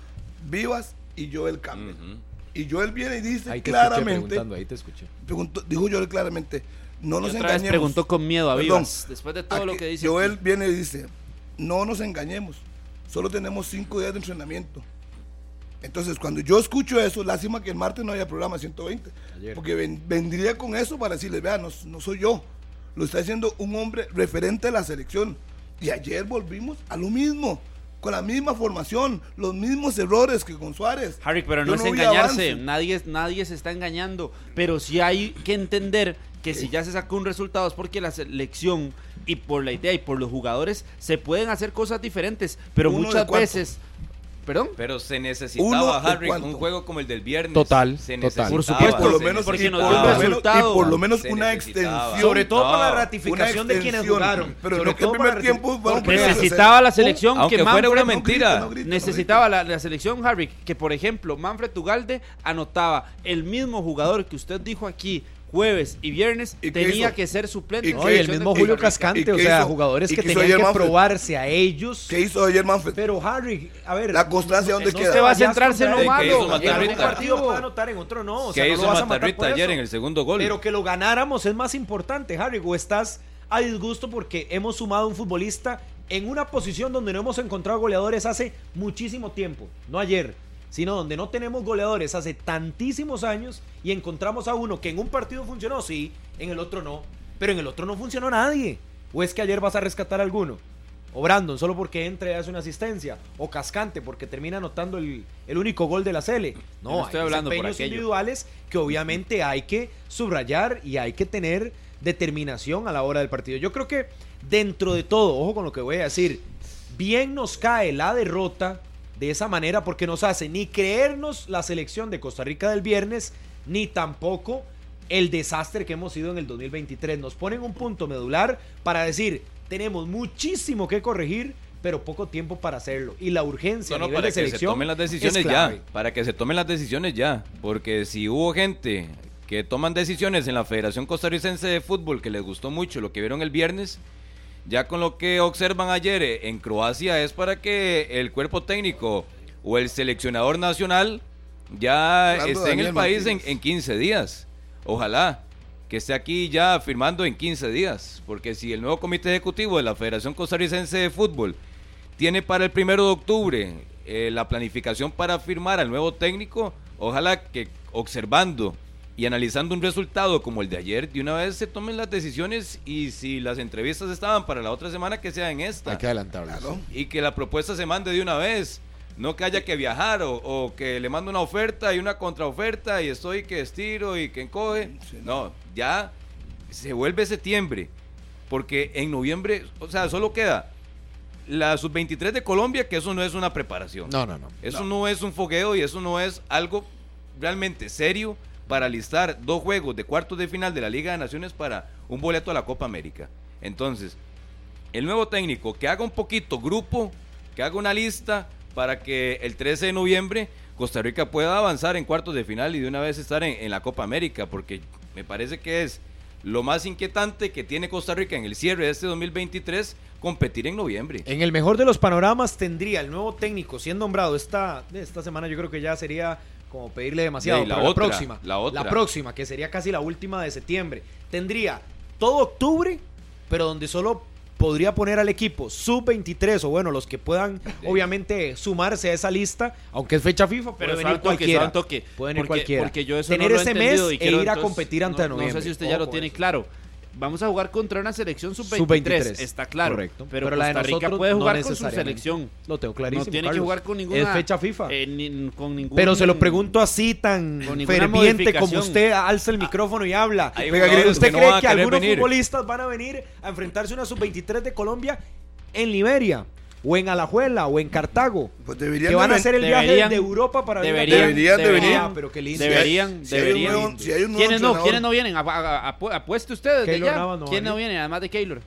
Speaker 2: Vivas y Joel Campbell.
Speaker 4: Ujú.
Speaker 2: Y Joel viene y dice
Speaker 3: Ahí te escuché
Speaker 2: claramente,
Speaker 3: preguntando, ahí te escuché.
Speaker 2: preguntó- dijo Joel claramente, no
Speaker 5: Y
Speaker 2: nos
Speaker 5: otra vez
Speaker 2: engañemos.
Speaker 5: preguntó con miedo a
Speaker 2: Perdón,
Speaker 5: Vivas. Después de todo lo
Speaker 2: aquí
Speaker 5: que dice.
Speaker 2: Joel
Speaker 5: aquí.
Speaker 2: viene y dice, no nos engañemos, solo tenemos cinco días de entrenamiento. Entonces, cuando yo escucho eso, lástima que el martes no haya programa 120,
Speaker 3: Ayer.
Speaker 2: porque ven- vendría con eso para decirles, vean, no, no soy yo, lo está diciendo un hombre referente a la selección. Y ayer volvimos a lo mismo, con la misma formación, los mismos errores que con Suárez.
Speaker 5: Harry, pero
Speaker 2: Yo
Speaker 5: no es engañarse. Nadie, nadie se está engañando. Pero sí hay que entender que si ya se sacó un resultado es porque la selección y por la idea y por los jugadores se pueden hacer cosas diferentes. Pero
Speaker 2: ¿Uno de
Speaker 5: muchas veces. ¿Perdón?
Speaker 4: Pero se necesitaba,
Speaker 2: de
Speaker 4: Harry,
Speaker 2: cuánto.
Speaker 4: un juego como el del viernes.
Speaker 3: Total,
Speaker 4: se
Speaker 3: total.
Speaker 4: necesitaba,
Speaker 5: Por supuesto,
Speaker 2: por lo menos,
Speaker 5: porque
Speaker 2: y
Speaker 5: nos
Speaker 2: por
Speaker 5: dio un
Speaker 2: lo menos-
Speaker 5: resultado.
Speaker 2: y por lo menos
Speaker 4: Se
Speaker 2: una extensión.
Speaker 3: Sobre todo por la ratificación de quienes jugaron.
Speaker 2: pero
Speaker 3: Sobre
Speaker 2: no que el primer tiempo Pero
Speaker 5: necesitaba la selección
Speaker 4: Aunque
Speaker 5: que
Speaker 4: fuera
Speaker 5: Manfred-
Speaker 4: una
Speaker 2: No
Speaker 4: mentira.
Speaker 2: grita, no grita, no
Speaker 5: Necesitaba la, la selección, Harry, que por ejemplo, Manfred Tugalde anotaba el mismo jugador que usted dijo aquí jueves y viernes,
Speaker 2: ¿Y qué
Speaker 5: tenía
Speaker 2: hizo?
Speaker 5: que ser suplente.
Speaker 2: ¿Y
Speaker 5: en
Speaker 2: qué
Speaker 3: Oye, el mismo Julio
Speaker 5: Rica.
Speaker 2: ¿Y
Speaker 3: Cascante,
Speaker 2: qué
Speaker 3: o sea,
Speaker 2: hizo?
Speaker 3: jugadores
Speaker 2: ¿Y
Speaker 3: que
Speaker 2: qué
Speaker 3: tenían que
Speaker 2: Manfred?
Speaker 3: probarse a ellos.
Speaker 2: ¿Qué hizo ayer Manfred?
Speaker 3: Pero Harry, a ver.
Speaker 2: La constancia, ¿dónde
Speaker 3: no
Speaker 2: queda?
Speaker 3: te
Speaker 5: va a centrarse en lo
Speaker 4: malo. ¿Qué
Speaker 3: En
Speaker 4: Matarrita?
Speaker 3: un partido puede anotar, en otro no. O sea,
Speaker 4: que
Speaker 3: no
Speaker 4: hizo
Speaker 3: lo vas a matar
Speaker 4: Matarrita
Speaker 3: por
Speaker 4: ayer en el segundo gol.
Speaker 3: Pero que lo ganáramos es más importante, Harry. O estás a disgusto porque hemos sumado un futbolista en una posición donde no hemos encontrado goleadores hace muchísimo tiempo. No ayer, sino donde no tenemos goleadores hace tantísimos años y encontramos a uno que en un partido funcionó, sí, en el otro no. Pero en el otro no funcionó nadie. ¿O es que ayer vas a rescatar a alguno? O Brandon, solo porque entra y hace una asistencia. O Cascante, porque termina anotando el, el único gol de la Cele. No,
Speaker 5: no estoy
Speaker 3: hay
Speaker 5: hablando por
Speaker 3: desempeños
Speaker 5: aquello.
Speaker 3: individuales que obviamente hay que subrayar y hay que tener determinación a la hora del partido. Yo creo que dentro de todo, ojo con lo que voy a decir, bien nos cae la derrota de esa manera porque nos hace ni creernos la selección de Costa Rica del viernes, ni tampoco el desastre que hemos sido en el 2023. Nos ponen un punto medular para decir, tenemos muchísimo que corregir, pero poco tiempo para hacerlo. Y la urgencia
Speaker 4: No,
Speaker 3: a
Speaker 4: no,
Speaker 3: nivel
Speaker 4: para
Speaker 3: de
Speaker 4: que se tomen las
Speaker 3: es
Speaker 4: decisiones ya. Para que se tomen las decisiones ya. Porque si hubo gente que toman decisiones en la Federación Costarricense de Fútbol que les gustó mucho lo que vieron el viernes, ya con lo que observan ayer eh, en Croacia es para que el cuerpo técnico o el seleccionador nacional ya
Speaker 2: Hablando
Speaker 4: esté en el país en, en 15 días. Ojalá que esté aquí ya firmando en 15 días. Porque si el nuevo comité ejecutivo de la Federación Costarricense de Fútbol tiene para el primero de octubre eh, la planificación para firmar al nuevo técnico, ojalá que observando y analizando un resultado como el de ayer, de una vez se tomen las decisiones y si las entrevistas estaban para la otra semana, que sea en esta.
Speaker 3: Hay que adelantarlos.
Speaker 2: Claro.
Speaker 4: Y que la propuesta se mande de una vez. No que haya que viajar o, o que le mando una oferta y una contraoferta y estoy que estiro y que encoge.
Speaker 2: Sí.
Speaker 4: No, ya se vuelve septiembre. Porque en noviembre, o sea, solo queda la sub-23 de Colombia, que eso no es una preparación.
Speaker 3: No, no, no.
Speaker 4: Eso no. es un fogueo y eso no es algo realmente serio para listar dos juegos de cuartos de final de la Liga de Naciones para un boleto a la Copa América. Entonces, el nuevo técnico que haga un poquito grupo, que haga una lista para que el 13 de noviembre Costa Rica pueda avanzar en cuartos de final y de una vez estar en, la Copa América, porque me parece que es lo más inquietante que tiene Costa Rica en el cierre de este 2023, competir en noviembre.
Speaker 3: En el mejor de los panoramas tendría el nuevo técnico siendo nombrado esta, esta semana, yo creo que ya sería como pedirle demasiado.
Speaker 4: Y la
Speaker 3: pero
Speaker 4: otra,
Speaker 3: próxima,
Speaker 4: la otra.
Speaker 3: próxima, que sería casi la última de septiembre, tendría todo octubre, pero donde solo podría poner al equipo sub-23 o bueno, los que puedan obviamente sumarse a esa lista, aunque es fecha FIFA,
Speaker 5: Pero
Speaker 3: venir
Speaker 5: suave toque,
Speaker 3: cualquiera.
Speaker 5: toque.
Speaker 3: Pueden ir
Speaker 5: porque,
Speaker 3: cualquiera.
Speaker 5: Porque yo eso
Speaker 3: Tener
Speaker 5: no lo
Speaker 3: ese mes e ir a competir ante
Speaker 5: no, No
Speaker 3: noviembre.
Speaker 5: sé si usted ya lo tiene
Speaker 3: eso.
Speaker 5: claro. Vamos a jugar contra una selección sub-23,
Speaker 3: Sub-23,
Speaker 5: está claro.
Speaker 3: correcto.
Speaker 5: Pero,
Speaker 3: Pero la de
Speaker 5: Rica puede
Speaker 3: no
Speaker 5: jugar con su selección.
Speaker 3: Lo tengo clarísimo.
Speaker 5: no tiene que jugar con ninguna...
Speaker 3: Es fecha FIFA.
Speaker 5: eh, ni- con ningún...
Speaker 3: Pero se lo pregunto así tan ferviente como usted alza el micrófono y habla. ¿Usted
Speaker 4: que no
Speaker 3: cree que algunos
Speaker 4: venir.
Speaker 3: futbolistas van a venir a enfrentarse a una sub-23 de Colombia en Liberia? O en Alajuela, o en Cartago.
Speaker 2: Pues deberían
Speaker 3: Que van
Speaker 2: de
Speaker 3: a hacer el viaje
Speaker 5: deberían-
Speaker 3: de Europa para venir a-
Speaker 5: Deberían,
Speaker 2: Deberían de venir.
Speaker 3: Ah, pero qué lindo.
Speaker 5: Deberían,
Speaker 2: Si hay- si hay un
Speaker 5: deberían.
Speaker 2: nuevo- si hay un nuevo
Speaker 5: ¿Quiénes no?
Speaker 2: entrenador-
Speaker 5: ¿Quiénes no vienen? Apu- a- apu- Apueste usted desde
Speaker 3: Keylor
Speaker 5: ya.
Speaker 3: Navas no va
Speaker 5: ¿Quién
Speaker 3: a
Speaker 5: no
Speaker 3: venir.
Speaker 5: viene? Además de Keylor.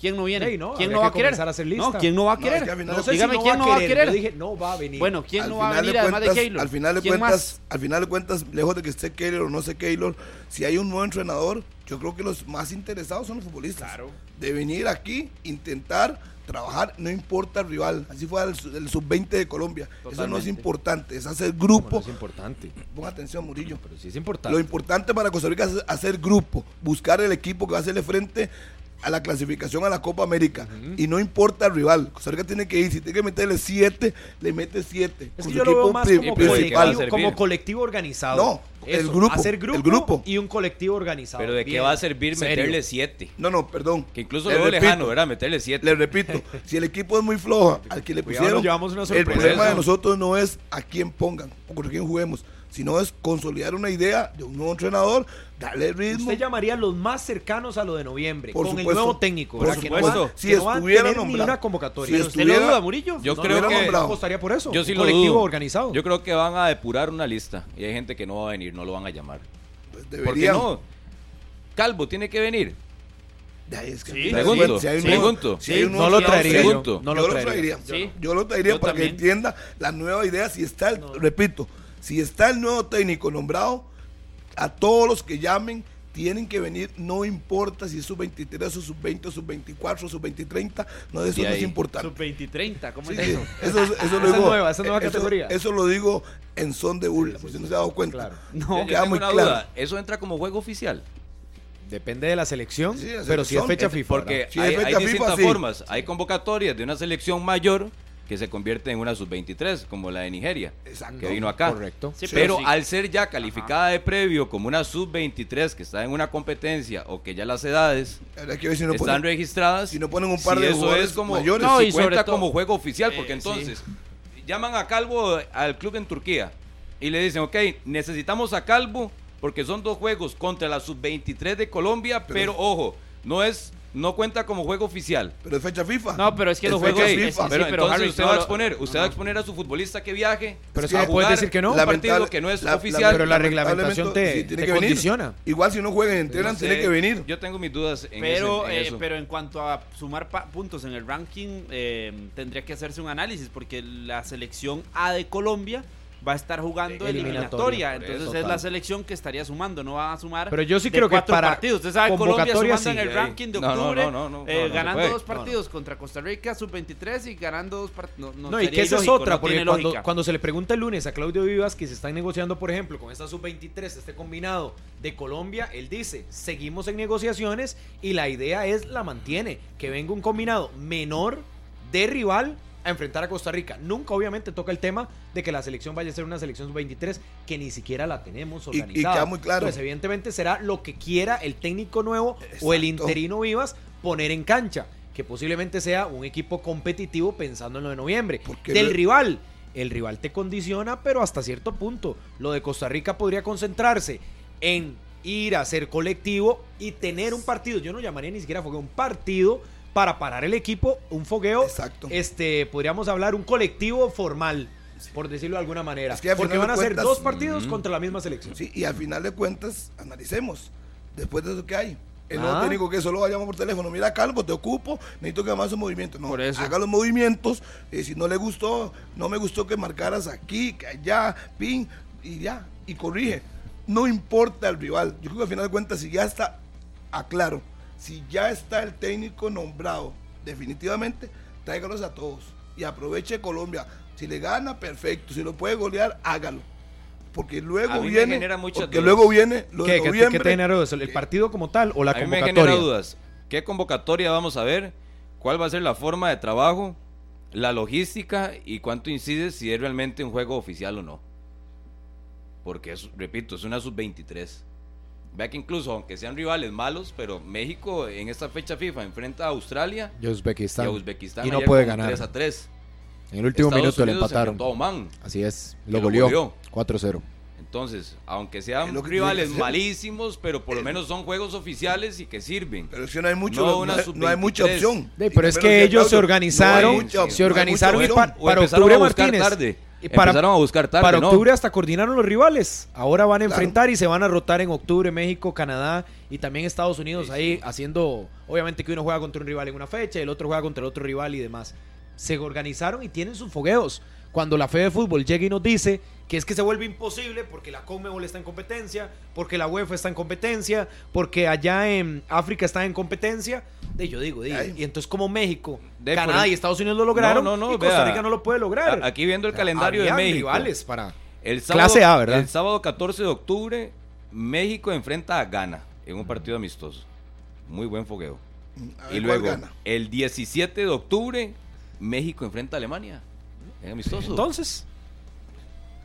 Speaker 5: ¿Quién no viene?
Speaker 3: No,
Speaker 5: ¿Quién no va a
Speaker 3: que
Speaker 5: querer?
Speaker 3: a hacer
Speaker 5: No,
Speaker 3: lista.
Speaker 5: ¿quién no va a
Speaker 2: No,
Speaker 5: querer?
Speaker 2: es que al final-
Speaker 3: No sé
Speaker 5: Dígame
Speaker 3: si no
Speaker 5: quién
Speaker 3: va
Speaker 5: no va a
Speaker 3: querer. Yo dije, no va a venir.
Speaker 5: Bueno, ¿quién
Speaker 2: al
Speaker 5: no va a
Speaker 2: final
Speaker 5: venir
Speaker 2: de
Speaker 5: además de
Speaker 2: cuentas-
Speaker 5: Keylor?
Speaker 2: Al final de
Speaker 5: ¿Quién
Speaker 2: cuentas,
Speaker 5: más?
Speaker 2: al final de cuentas, lejos de que esté Keylor o no esté Keylor, si hay un nuevo entrenador, yo creo que los más interesados son los futbolistas.
Speaker 5: Claro.
Speaker 2: De venir aquí, intentar trabajar, no importa el rival. Así fue el, su- el sub-20 de Colombia. Eso no es importante, es hacer grupo.
Speaker 3: es importante.
Speaker 2: Ponga atención, Murillo.
Speaker 3: Pero sí es importante.
Speaker 2: Lo importante para Costa Rica es hacer grupo, buscar el equipo que va a hacerle frente a la clasificación a la Copa América. Y no importa el rival. Costa Rica tiene que ir. Si tiene que meterle siete, le mete siete.
Speaker 3: Es
Speaker 2: con
Speaker 3: que yo lo veo más como
Speaker 4: pero ¿de qué va a
Speaker 3: colectivo,
Speaker 4: servir?
Speaker 3: como colectivo organizado.
Speaker 2: No, el grupo,
Speaker 3: Hacer grupo,
Speaker 2: el grupo.
Speaker 3: y un colectivo organizado.
Speaker 4: Pero ¿de qué
Speaker 3: Bien,
Speaker 4: va a servir
Speaker 3: serio.
Speaker 4: meterle 7?
Speaker 2: No, no, perdón.
Speaker 4: Que incluso
Speaker 2: Le
Speaker 4: lo veo
Speaker 2: repito,
Speaker 4: lejano, ¿verdad? Meterle 7.
Speaker 2: Le repito, si el equipo es muy flojo, al que le pusieron,
Speaker 3: nos llevamos una
Speaker 2: el problema de nosotros no es a quién pongan o con quién juguemos, sino es consolidar una idea de un nuevo entrenador, darle ritmo.
Speaker 3: Usted llamaría a los más cercanos a lo de noviembre,
Speaker 2: Por
Speaker 3: con el
Speaker 2: supuesto,
Speaker 3: nuevo técnico.
Speaker 2: por
Speaker 3: ¿verdad? Que no
Speaker 2: supuesto.
Speaker 3: va-
Speaker 2: Si
Speaker 3: que no
Speaker 2: estuviera
Speaker 3: ni una convocatoria.
Speaker 2: Si
Speaker 5: ¿Usted lo duda, Murillo?
Speaker 4: Yo
Speaker 2: No,
Speaker 4: creo que
Speaker 3: apostaría por eso.
Speaker 4: Yo sí
Speaker 3: un
Speaker 4: lo
Speaker 3: colectivo
Speaker 4: dudo.
Speaker 3: organizado.
Speaker 4: Yo creo que van a depurar una lista y hay gente que no va a venir, no lo van a llamar.
Speaker 2: Pues
Speaker 4: ¿Por qué
Speaker 2: deberían.
Speaker 4: no? Calvo tiene que venir.
Speaker 2: Es que-
Speaker 5: Sí.
Speaker 2: si hay
Speaker 4: Pregunto,
Speaker 2: si hay
Speaker 4: sí. Pregunto.
Speaker 2: si hay un
Speaker 3: no lo traería yo. Lo traería.
Speaker 5: Sí.
Speaker 2: Yo lo traería
Speaker 5: Yo
Speaker 2: para que entienda la nueva idea. Si está, el, repito, si está el nuevo técnico nombrado, a todos los que llamen tienen que venir, no importa si es sub 23 o sub 20 o sub 24 o sub 20 30, no, eso no es importante.
Speaker 5: Sub 20 y 30, ¿cómo
Speaker 2: Sí,
Speaker 5: es
Speaker 2: sí,
Speaker 5: eso?
Speaker 2: eso,
Speaker 3: es
Speaker 2: digo,
Speaker 3: nueva, esa es nueva
Speaker 2: eso-
Speaker 3: categoría.
Speaker 2: Eso lo digo en son de burla, por si no se ha dado cuenta.
Speaker 3: Claro.
Speaker 5: No,
Speaker 4: Yo
Speaker 2: queda muy
Speaker 4: una
Speaker 2: claro.
Speaker 4: duda. ¿Eso entra como juego oficial?
Speaker 3: Depende de la selección,
Speaker 2: Sí, la
Speaker 3: pero si es
Speaker 2: selección,
Speaker 3: fecha FIFA.
Speaker 4: Porque.
Speaker 2: Sí,
Speaker 4: hay, hay
Speaker 2: FIFA,
Speaker 4: distintas
Speaker 2: sí.
Speaker 4: formas. Hay convocatorias de una selección mayor que se convierte en una sub-23, como la de Nigeria,
Speaker 2: Exacto.
Speaker 4: que vino acá.
Speaker 3: Correcto.
Speaker 5: Sí,
Speaker 4: pero
Speaker 5: sí.
Speaker 4: al ser ya calificada de previo como una sub-23 que está en una competencia o que ya las edades
Speaker 2: Habrá que ver si no
Speaker 4: están
Speaker 2: ponen-
Speaker 4: registradas,
Speaker 2: si no ponen un par
Speaker 4: si
Speaker 2: de
Speaker 4: eso
Speaker 2: jugadores
Speaker 4: es como
Speaker 2: mayores.
Speaker 5: No,
Speaker 4: si
Speaker 5: y sobre
Speaker 4: cuenta
Speaker 5: todo-
Speaker 4: como juego oficial, porque
Speaker 5: Eh, sí.
Speaker 4: entonces llaman a Calvo al club en Turquía y le dicen, ok, necesitamos a Calvo porque son dos juegos contra la sub-23 de Colombia, pero, ojo, no es no cuenta como juego oficial.
Speaker 2: Pero es fecha FIFA.
Speaker 5: No, pero es que
Speaker 2: Es
Speaker 5: los
Speaker 2: fecha
Speaker 5: juegos...
Speaker 2: FIFA.
Speaker 5: es- sí,
Speaker 4: pero
Speaker 5: sí,
Speaker 4: entonces
Speaker 5: Harry,
Speaker 4: usted
Speaker 5: no
Speaker 4: va a exponer, usted va a exponer a su futbolista que viaje
Speaker 3: Pero sí, puedes
Speaker 4: jugar
Speaker 3: decir que no.
Speaker 4: un partido que no es
Speaker 2: la-
Speaker 4: oficial.
Speaker 3: Pero la reglamentación te-
Speaker 2: sí, tiene
Speaker 3: te
Speaker 2: que venir.
Speaker 3: condiciona.
Speaker 2: Igual si no juegan entrenan,
Speaker 4: No sé,
Speaker 2: tiene que venir.
Speaker 4: Yo tengo mis dudas en,
Speaker 5: Pero,
Speaker 4: ese- en
Speaker 5: eh,
Speaker 4: eso.
Speaker 5: pero en cuanto a sumar pa- puntos en el ranking, eh, tendría que hacerse un análisis porque la selección A de Colombia va a estar jugando
Speaker 3: Eliminatoria,
Speaker 5: Entonces
Speaker 3: eso,
Speaker 5: es la selección que estaría sumando, no va a sumar.
Speaker 3: Pero yo sí creo que
Speaker 5: cuatro
Speaker 3: para
Speaker 5: partidos. Usted sabe, Colombia sumando en
Speaker 3: sí,
Speaker 5: el
Speaker 4: eh.
Speaker 5: ranking de octubre,
Speaker 4: no, no, no,
Speaker 5: eh,
Speaker 4: no, no se
Speaker 5: ganando dos partidos contra Costa Rica, sub-23 y ganando dos partidos. No,
Speaker 3: No, y que esa es otra,
Speaker 5: no
Speaker 3: porque cuando, cuando se le pregunta el lunes a Claudio Vivas que se están negociando, por ejemplo, con esta sub-23, este combinado de Colombia, él dice, seguimos en negociaciones y la idea es, la mantiene, que venga un combinado menor de rival a enfrentar a Costa Rica. Nunca obviamente toca el tema de que la selección vaya a ser una selección sub-23 que ni siquiera la tenemos
Speaker 2: Y- y
Speaker 3: organizada.
Speaker 2: queda muy claro.
Speaker 3: Entonces, evidentemente será lo que quiera el técnico nuevo o el interino Vivas poner en cancha, que posiblemente sea un equipo competitivo pensando en lo de noviembre.
Speaker 2: Porque
Speaker 3: Del rival, el rival te condiciona, pero hasta cierto punto. Lo de Costa Rica podría concentrarse en ir a ser colectivo y tener un partido. Yo no llamaría ni siquiera fogueo, un partido para parar el equipo, un fogueo.
Speaker 2: Exacto.
Speaker 3: Este, podríamos hablar un colectivo formal, por decirlo de alguna manera.
Speaker 2: Es que
Speaker 3: Porque van a ser dos partidos contra la misma selección.
Speaker 2: Sí, y al final de cuentas, analicemos. Después de eso que hay. El
Speaker 3: Ah.
Speaker 2: técnico que solo va a llamar por teléfono. Mira, Calvo, te ocupo, necesito que hagas un movimiento. No,
Speaker 5: Por eso.
Speaker 2: haga los movimientos. eh, si no le gustó, no me gustó que marcaras aquí, que allá, pin, y ya, y corrige. No importa el rival. Yo creo que al final de cuentas, si ya está, aclaro, si ya está el técnico nombrado, definitivamente, tráigalos a todos. Y aproveche Colombia. Si le gana, perfecto. Si lo puede golear, hágalo. Porque luego viene. porque luego viene lo de
Speaker 3: ¿Qué, qué- qué te genera eso? ¿El partido como tal o la
Speaker 4: a mí me
Speaker 3: convocatoria?
Speaker 4: genera dudas. ¿Qué convocatoria vamos a ver? ¿Cuál va a ser la forma de trabajo? La logística y cuánto incide si es realmente un juego oficial o no. Porque, es, repito, es una sub-23. Vea que incluso, aunque sean rivales malos, pero México en esta fecha FIFA enfrenta a Australia
Speaker 3: Y Uzbekistán.
Speaker 4: y a Uzbekistán.
Speaker 3: Y no puede ganar.
Speaker 4: 3 a 3.
Speaker 3: En el último
Speaker 4: Estados
Speaker 3: minuto le empataron.
Speaker 4: Oman.
Speaker 3: Así es. Lo goleó.
Speaker 4: goleó.
Speaker 3: 4-0.
Speaker 4: Entonces, aunque sean rivales malísimos, pero por lo menos son juegos oficiales y que sirven.
Speaker 2: Pero es que no hay mucho,
Speaker 4: No,
Speaker 2: hay, no hay mucha
Speaker 4: sub-23.
Speaker 2: opción.
Speaker 3: Sí, pero es que ellos se organizaron,
Speaker 2: no hay mucha-
Speaker 3: se organizaron para
Speaker 4: empezaron
Speaker 3: octubre
Speaker 4: a buscar
Speaker 3: Martínez.
Speaker 4: tarde.
Speaker 3: Y para-
Speaker 4: empezaron a buscar tarde,
Speaker 3: Para
Speaker 4: ¿no?
Speaker 3: octubre hasta coordinaron los rivales. Ahora van a
Speaker 2: Claro.
Speaker 3: enfrentar y se van a rotar en octubre México, Canadá y también Estados Unidos ahí haciendo, obviamente que uno juega contra un rival en una fecha y el otro juega contra el otro rival y demás. Se organizaron y tienen sus fogueos. Cuando la fe de fútbol llega y nos dice que es que se vuelve imposible porque la Conmebol está en competencia, porque la UEFA está en competencia, porque allá en África está en competencia, de yo digo, di,
Speaker 2: Ay.
Speaker 3: y entonces como México,
Speaker 4: De
Speaker 3: Canadá y Estados Unidos lo lograron,
Speaker 4: No, no, no,
Speaker 3: y Costa
Speaker 4: vea.
Speaker 3: Rica no lo puede lograr.
Speaker 4: Aquí viendo el calendario de México.
Speaker 3: rivales para
Speaker 4: El sábado,
Speaker 3: Clase A, ¿verdad?
Speaker 4: El sábado 14 de octubre, México enfrenta a Ghana en un partido amistoso. Muy buen fogueo.
Speaker 2: Ver
Speaker 4: Y luego, el 17 de octubre, México enfrenta a Alemania. En amistoso.
Speaker 3: Entonces,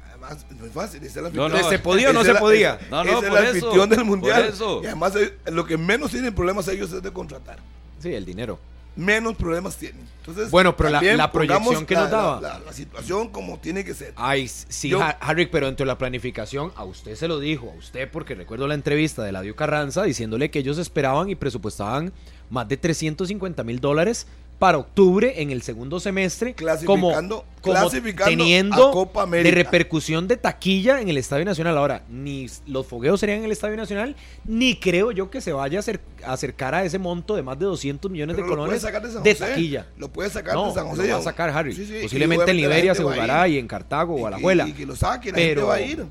Speaker 2: Además, no es fácil. es el
Speaker 4: No, no,
Speaker 3: ¿se podía o no se podía?
Speaker 2: es-
Speaker 4: No, no,
Speaker 2: es
Speaker 4: por
Speaker 2: el
Speaker 4: eso,
Speaker 2: anfitrión del
Speaker 4: por
Speaker 2: mundial.
Speaker 4: eso.
Speaker 2: Y además, eh, lo que menos tienen problemas ellos es de contratar.
Speaker 3: sí, el dinero.
Speaker 2: Menos problemas tienen. Entonces,
Speaker 3: Bueno, pero la- proyección que
Speaker 2: la-
Speaker 3: nos daba.
Speaker 2: La, la- la situación como tiene que ser.
Speaker 3: Ay, sí,
Speaker 2: Yo-
Speaker 3: Harry, pero dentro de la planificación, a usted se lo dijo, a usted, porque recuerdo la entrevista de Ladio Carranza diciéndole que ellos esperaban y presupuestaban más de 350 mil dólares para octubre en el segundo semestre, como,
Speaker 2: Clasificando-
Speaker 3: como
Speaker 2: clasificando
Speaker 3: teniendo
Speaker 2: a Copa
Speaker 3: de repercusión de taquilla en el Estadio Nacional. Ahora, ni los fogueos serían en el Estadio Nacional, ni creo yo que se vaya a, acer- a acercar a ese monto de más de 200 millones
Speaker 2: Pero
Speaker 3: de colones
Speaker 2: sacar de San
Speaker 3: de
Speaker 2: José.
Speaker 3: taquilla.
Speaker 2: Lo puede sacar
Speaker 3: No,
Speaker 2: de San José.
Speaker 3: lo va a sacar Harry.
Speaker 2: Sí, sí, y
Speaker 3: Posiblemente en Liberia se jugará y en Cartago o
Speaker 2: Y-
Speaker 3: a la Alajuela.
Speaker 2: Y, que lo saque, la
Speaker 3: Pero
Speaker 2: gente va a ir.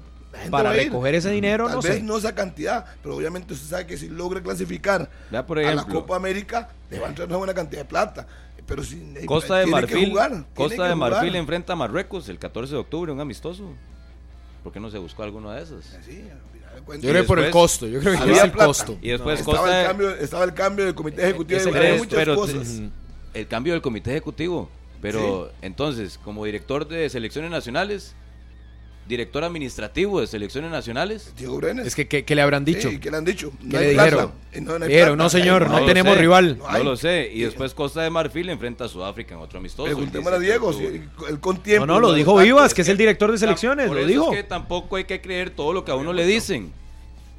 Speaker 3: Para
Speaker 2: ir.
Speaker 3: recoger ese dinero,
Speaker 2: Tal
Speaker 3: no
Speaker 2: vez
Speaker 3: sé.
Speaker 2: no esa cantidad, pero obviamente usted sabe que si logra clasificar
Speaker 4: por
Speaker 2: a la. Copa América, le va a entrar una buena cantidad de plata. Pero si, eh,
Speaker 4: Costa de Marfil,
Speaker 2: jugar,
Speaker 4: Costa de
Speaker 2: jugar.
Speaker 4: Marfil enfrenta a Marruecos el 14 de octubre, un amistoso. ¿Por qué no se buscó alguno de?
Speaker 2: Sí, de cuentas.
Speaker 3: Yo creo que por el costo, yo creo que
Speaker 2: Había
Speaker 3: es el
Speaker 2: plata.
Speaker 3: costo.
Speaker 4: Y después
Speaker 2: estaba,
Speaker 4: Costa
Speaker 2: el
Speaker 4: de-
Speaker 2: cambio, estaba el cambio del comité ejecutivo,
Speaker 3: ese
Speaker 2: había
Speaker 3: es,
Speaker 2: muchas
Speaker 4: pero-
Speaker 2: cosas.
Speaker 4: El cambio del comité ejecutivo. Pero entonces, como director de selecciones nacionales, director administrativo de selecciones nacionales,
Speaker 2: Diego Brenes.
Speaker 3: Es que, ¿qué, qué le habrán dicho?
Speaker 2: Sí, ¿qué le han dicho?
Speaker 3: ¿Qué
Speaker 2: hay
Speaker 3: le dijeron?
Speaker 2: Eh, No, no
Speaker 3: Dijeron, no señor, no tenemos
Speaker 4: sé,
Speaker 3: rival.
Speaker 2: No
Speaker 4: No lo sé. Y después Costa de Marfil enfrenta a Sudáfrica en otro amistoso. el
Speaker 2: Preguntémosle a
Speaker 4: 17 de
Speaker 2: Diego, si él con tiempo.
Speaker 3: No, no, lo dijo Vivas, que es el director de selecciones,
Speaker 4: Por
Speaker 3: lo
Speaker 4: eso
Speaker 3: dijo.
Speaker 4: Es que tampoco hay que creer todo lo que a uno le dicen.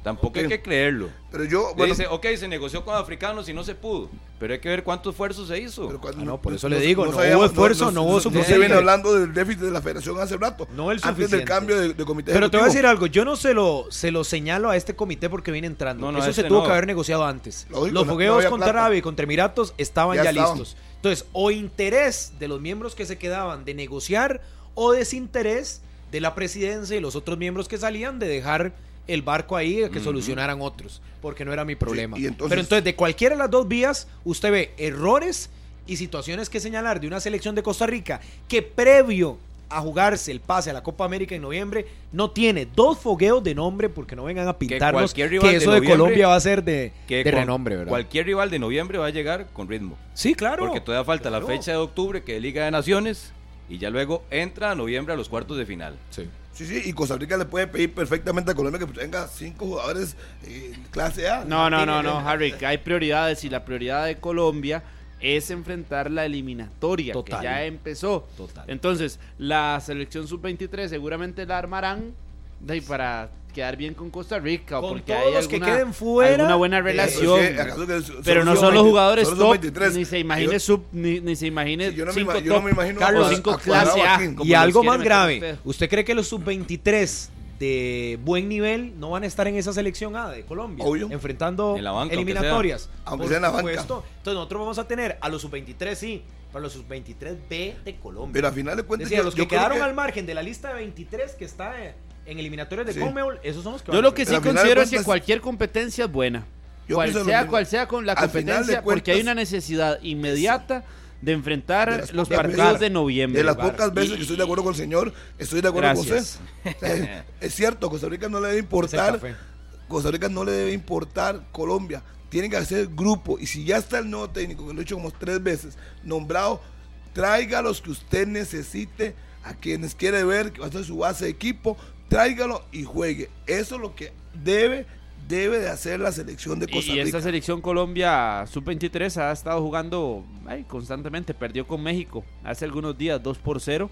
Speaker 4: Tampoco hay que creerlo.
Speaker 2: Pero yo, bueno,
Speaker 4: dice, ok, se negoció con africanos y no se pudo. Pero hay que ver cuánto esfuerzo se hizo.
Speaker 2: pero cuando-
Speaker 3: Ah, no, por eso le digo, no
Speaker 2: sabíamos-
Speaker 3: hubo esfuerzo, no hubo
Speaker 2: Se
Speaker 3: suficiente.
Speaker 2: viene hablando del déficit de la federación hace rato.
Speaker 3: No el
Speaker 2: Antes del
Speaker 3: suficiente.
Speaker 2: cambio de, de comité
Speaker 3: Pero te voy a decir algo, yo no se lo, se lo señalo a este comité porque viene entrando.
Speaker 4: No, no,
Speaker 3: Eso se
Speaker 4: este
Speaker 3: tuvo
Speaker 4: no.
Speaker 3: que haber negociado antes.
Speaker 2: Lógico,
Speaker 3: Los
Speaker 2: no- no
Speaker 3: fogueos contra. Arabia y contra Emiratos estaban
Speaker 2: Ya
Speaker 3: ya,
Speaker 2: estaban.
Speaker 3: listos. Entonces, o interés de los miembros que se quedaban de negociar o desinterés de la presidencia y los otros miembros que salían de dejar el barco ahí a que solucionaran otros, porque no era mi problema.
Speaker 2: y entonces-
Speaker 3: Pero entonces, de cualquiera de las dos vías, usted ve errores y situaciones que señalar de una selección de Costa Rica que previo a jugarse el pase a la Copa América en noviembre no tiene dos fogueos de nombre porque no vengan a pintarnos
Speaker 4: cualquier
Speaker 3: que,
Speaker 4: rival de
Speaker 3: eso de,
Speaker 4: noviembre-
Speaker 3: Colombia va a ser de,
Speaker 4: Que
Speaker 3: de renombre, ¿verdad?
Speaker 4: Cualquier rival de noviembre va a llegar con ritmo.
Speaker 3: Sí, claro.
Speaker 4: Porque todavía falta la fecha de octubre que es Liga de Naciones y ya luego entra a noviembre a los cuartos de final.
Speaker 3: Sí.
Speaker 2: Sí, sí, y Costa Rica le puede pedir perfectamente a Colombia que tenga cinco jugadores eh, clase A.
Speaker 5: No, no, no, no, Harry, que hay prioridades y la prioridad de Colombia es enfrentar la eliminatoria
Speaker 3: Total.
Speaker 5: que ya empezó.
Speaker 3: Total.
Speaker 5: Entonces, la selección sub-23 seguramente la armarán de ahí, para quedar bien con Costa Rica o
Speaker 3: Con
Speaker 5: porque
Speaker 3: todos
Speaker 5: hay
Speaker 3: los que
Speaker 5: alguna,
Speaker 3: queden fuera,
Speaker 5: alguna buena
Speaker 3: eh,
Speaker 5: relación.
Speaker 2: Es que, ¿acaso que so-
Speaker 5: pero no
Speaker 2: son
Speaker 5: los
Speaker 2: 20
Speaker 5: jugadores
Speaker 2: son
Speaker 5: top,
Speaker 2: 23?
Speaker 5: ni se imagine
Speaker 2: Yo-
Speaker 5: sub, ni, ni se imagine
Speaker 2: Sí, yo no me
Speaker 5: cinco
Speaker 2: ima- yo no
Speaker 5: top,
Speaker 2: me imagino
Speaker 5: Carlos, cinco
Speaker 2: a
Speaker 5: clase A.
Speaker 3: Y
Speaker 5: los
Speaker 3: algo más grave,
Speaker 5: usted.
Speaker 3: ¿usted cree que los sub-23 de buen nivel no van a estar en esa selección A de Colombia?
Speaker 2: Obvio.
Speaker 3: Enfrentando
Speaker 4: En la banca, aunque
Speaker 3: eliminatorias.
Speaker 2: Aunque sea en la banca.
Speaker 3: supuesto. Entonces nosotros vamos a tener a los sub-23 sí, para los sub-23B de Colombia.
Speaker 2: Pero al final de cuentas.
Speaker 3: es decir,
Speaker 2: yo-
Speaker 3: los que quedaron
Speaker 2: que-
Speaker 3: al margen de la lista de 23 que está eh, en eliminatorias de
Speaker 2: Sí.
Speaker 3: Conmebol, esos son los que
Speaker 5: Yo
Speaker 3: van
Speaker 5: lo que sí considero es que cualquier competencia es buena.
Speaker 2: Yo
Speaker 5: Cual sea cual sea con la competencia, porque hay una necesidad inmediata de enfrentar
Speaker 2: De las
Speaker 5: los partidos de noviembre.
Speaker 2: De las pocas veces
Speaker 5: Y-
Speaker 2: que estoy de acuerdo con el señor, estoy de acuerdo
Speaker 5: Gracias.
Speaker 2: con usted. O sea, es cierto, Costa Rica no le debe importar. Costa Rica no le debe importar Colombia. Tienen que hacer grupo. Y si ya está el nuevo técnico, que lo he hecho como tres veces, nombrado, traiga a los que usted necesite, a quienes quiere ver, que va a ser su base de equipo, tráigalo y juegue. Eso es lo que debe, debe de hacer la selección de
Speaker 5: Y,
Speaker 2: Costa
Speaker 5: y
Speaker 2: Rica.
Speaker 5: esta selección Colombia sub-23 ha estado jugando ay, constantemente. Perdió con México hace algunos días 2 por 0.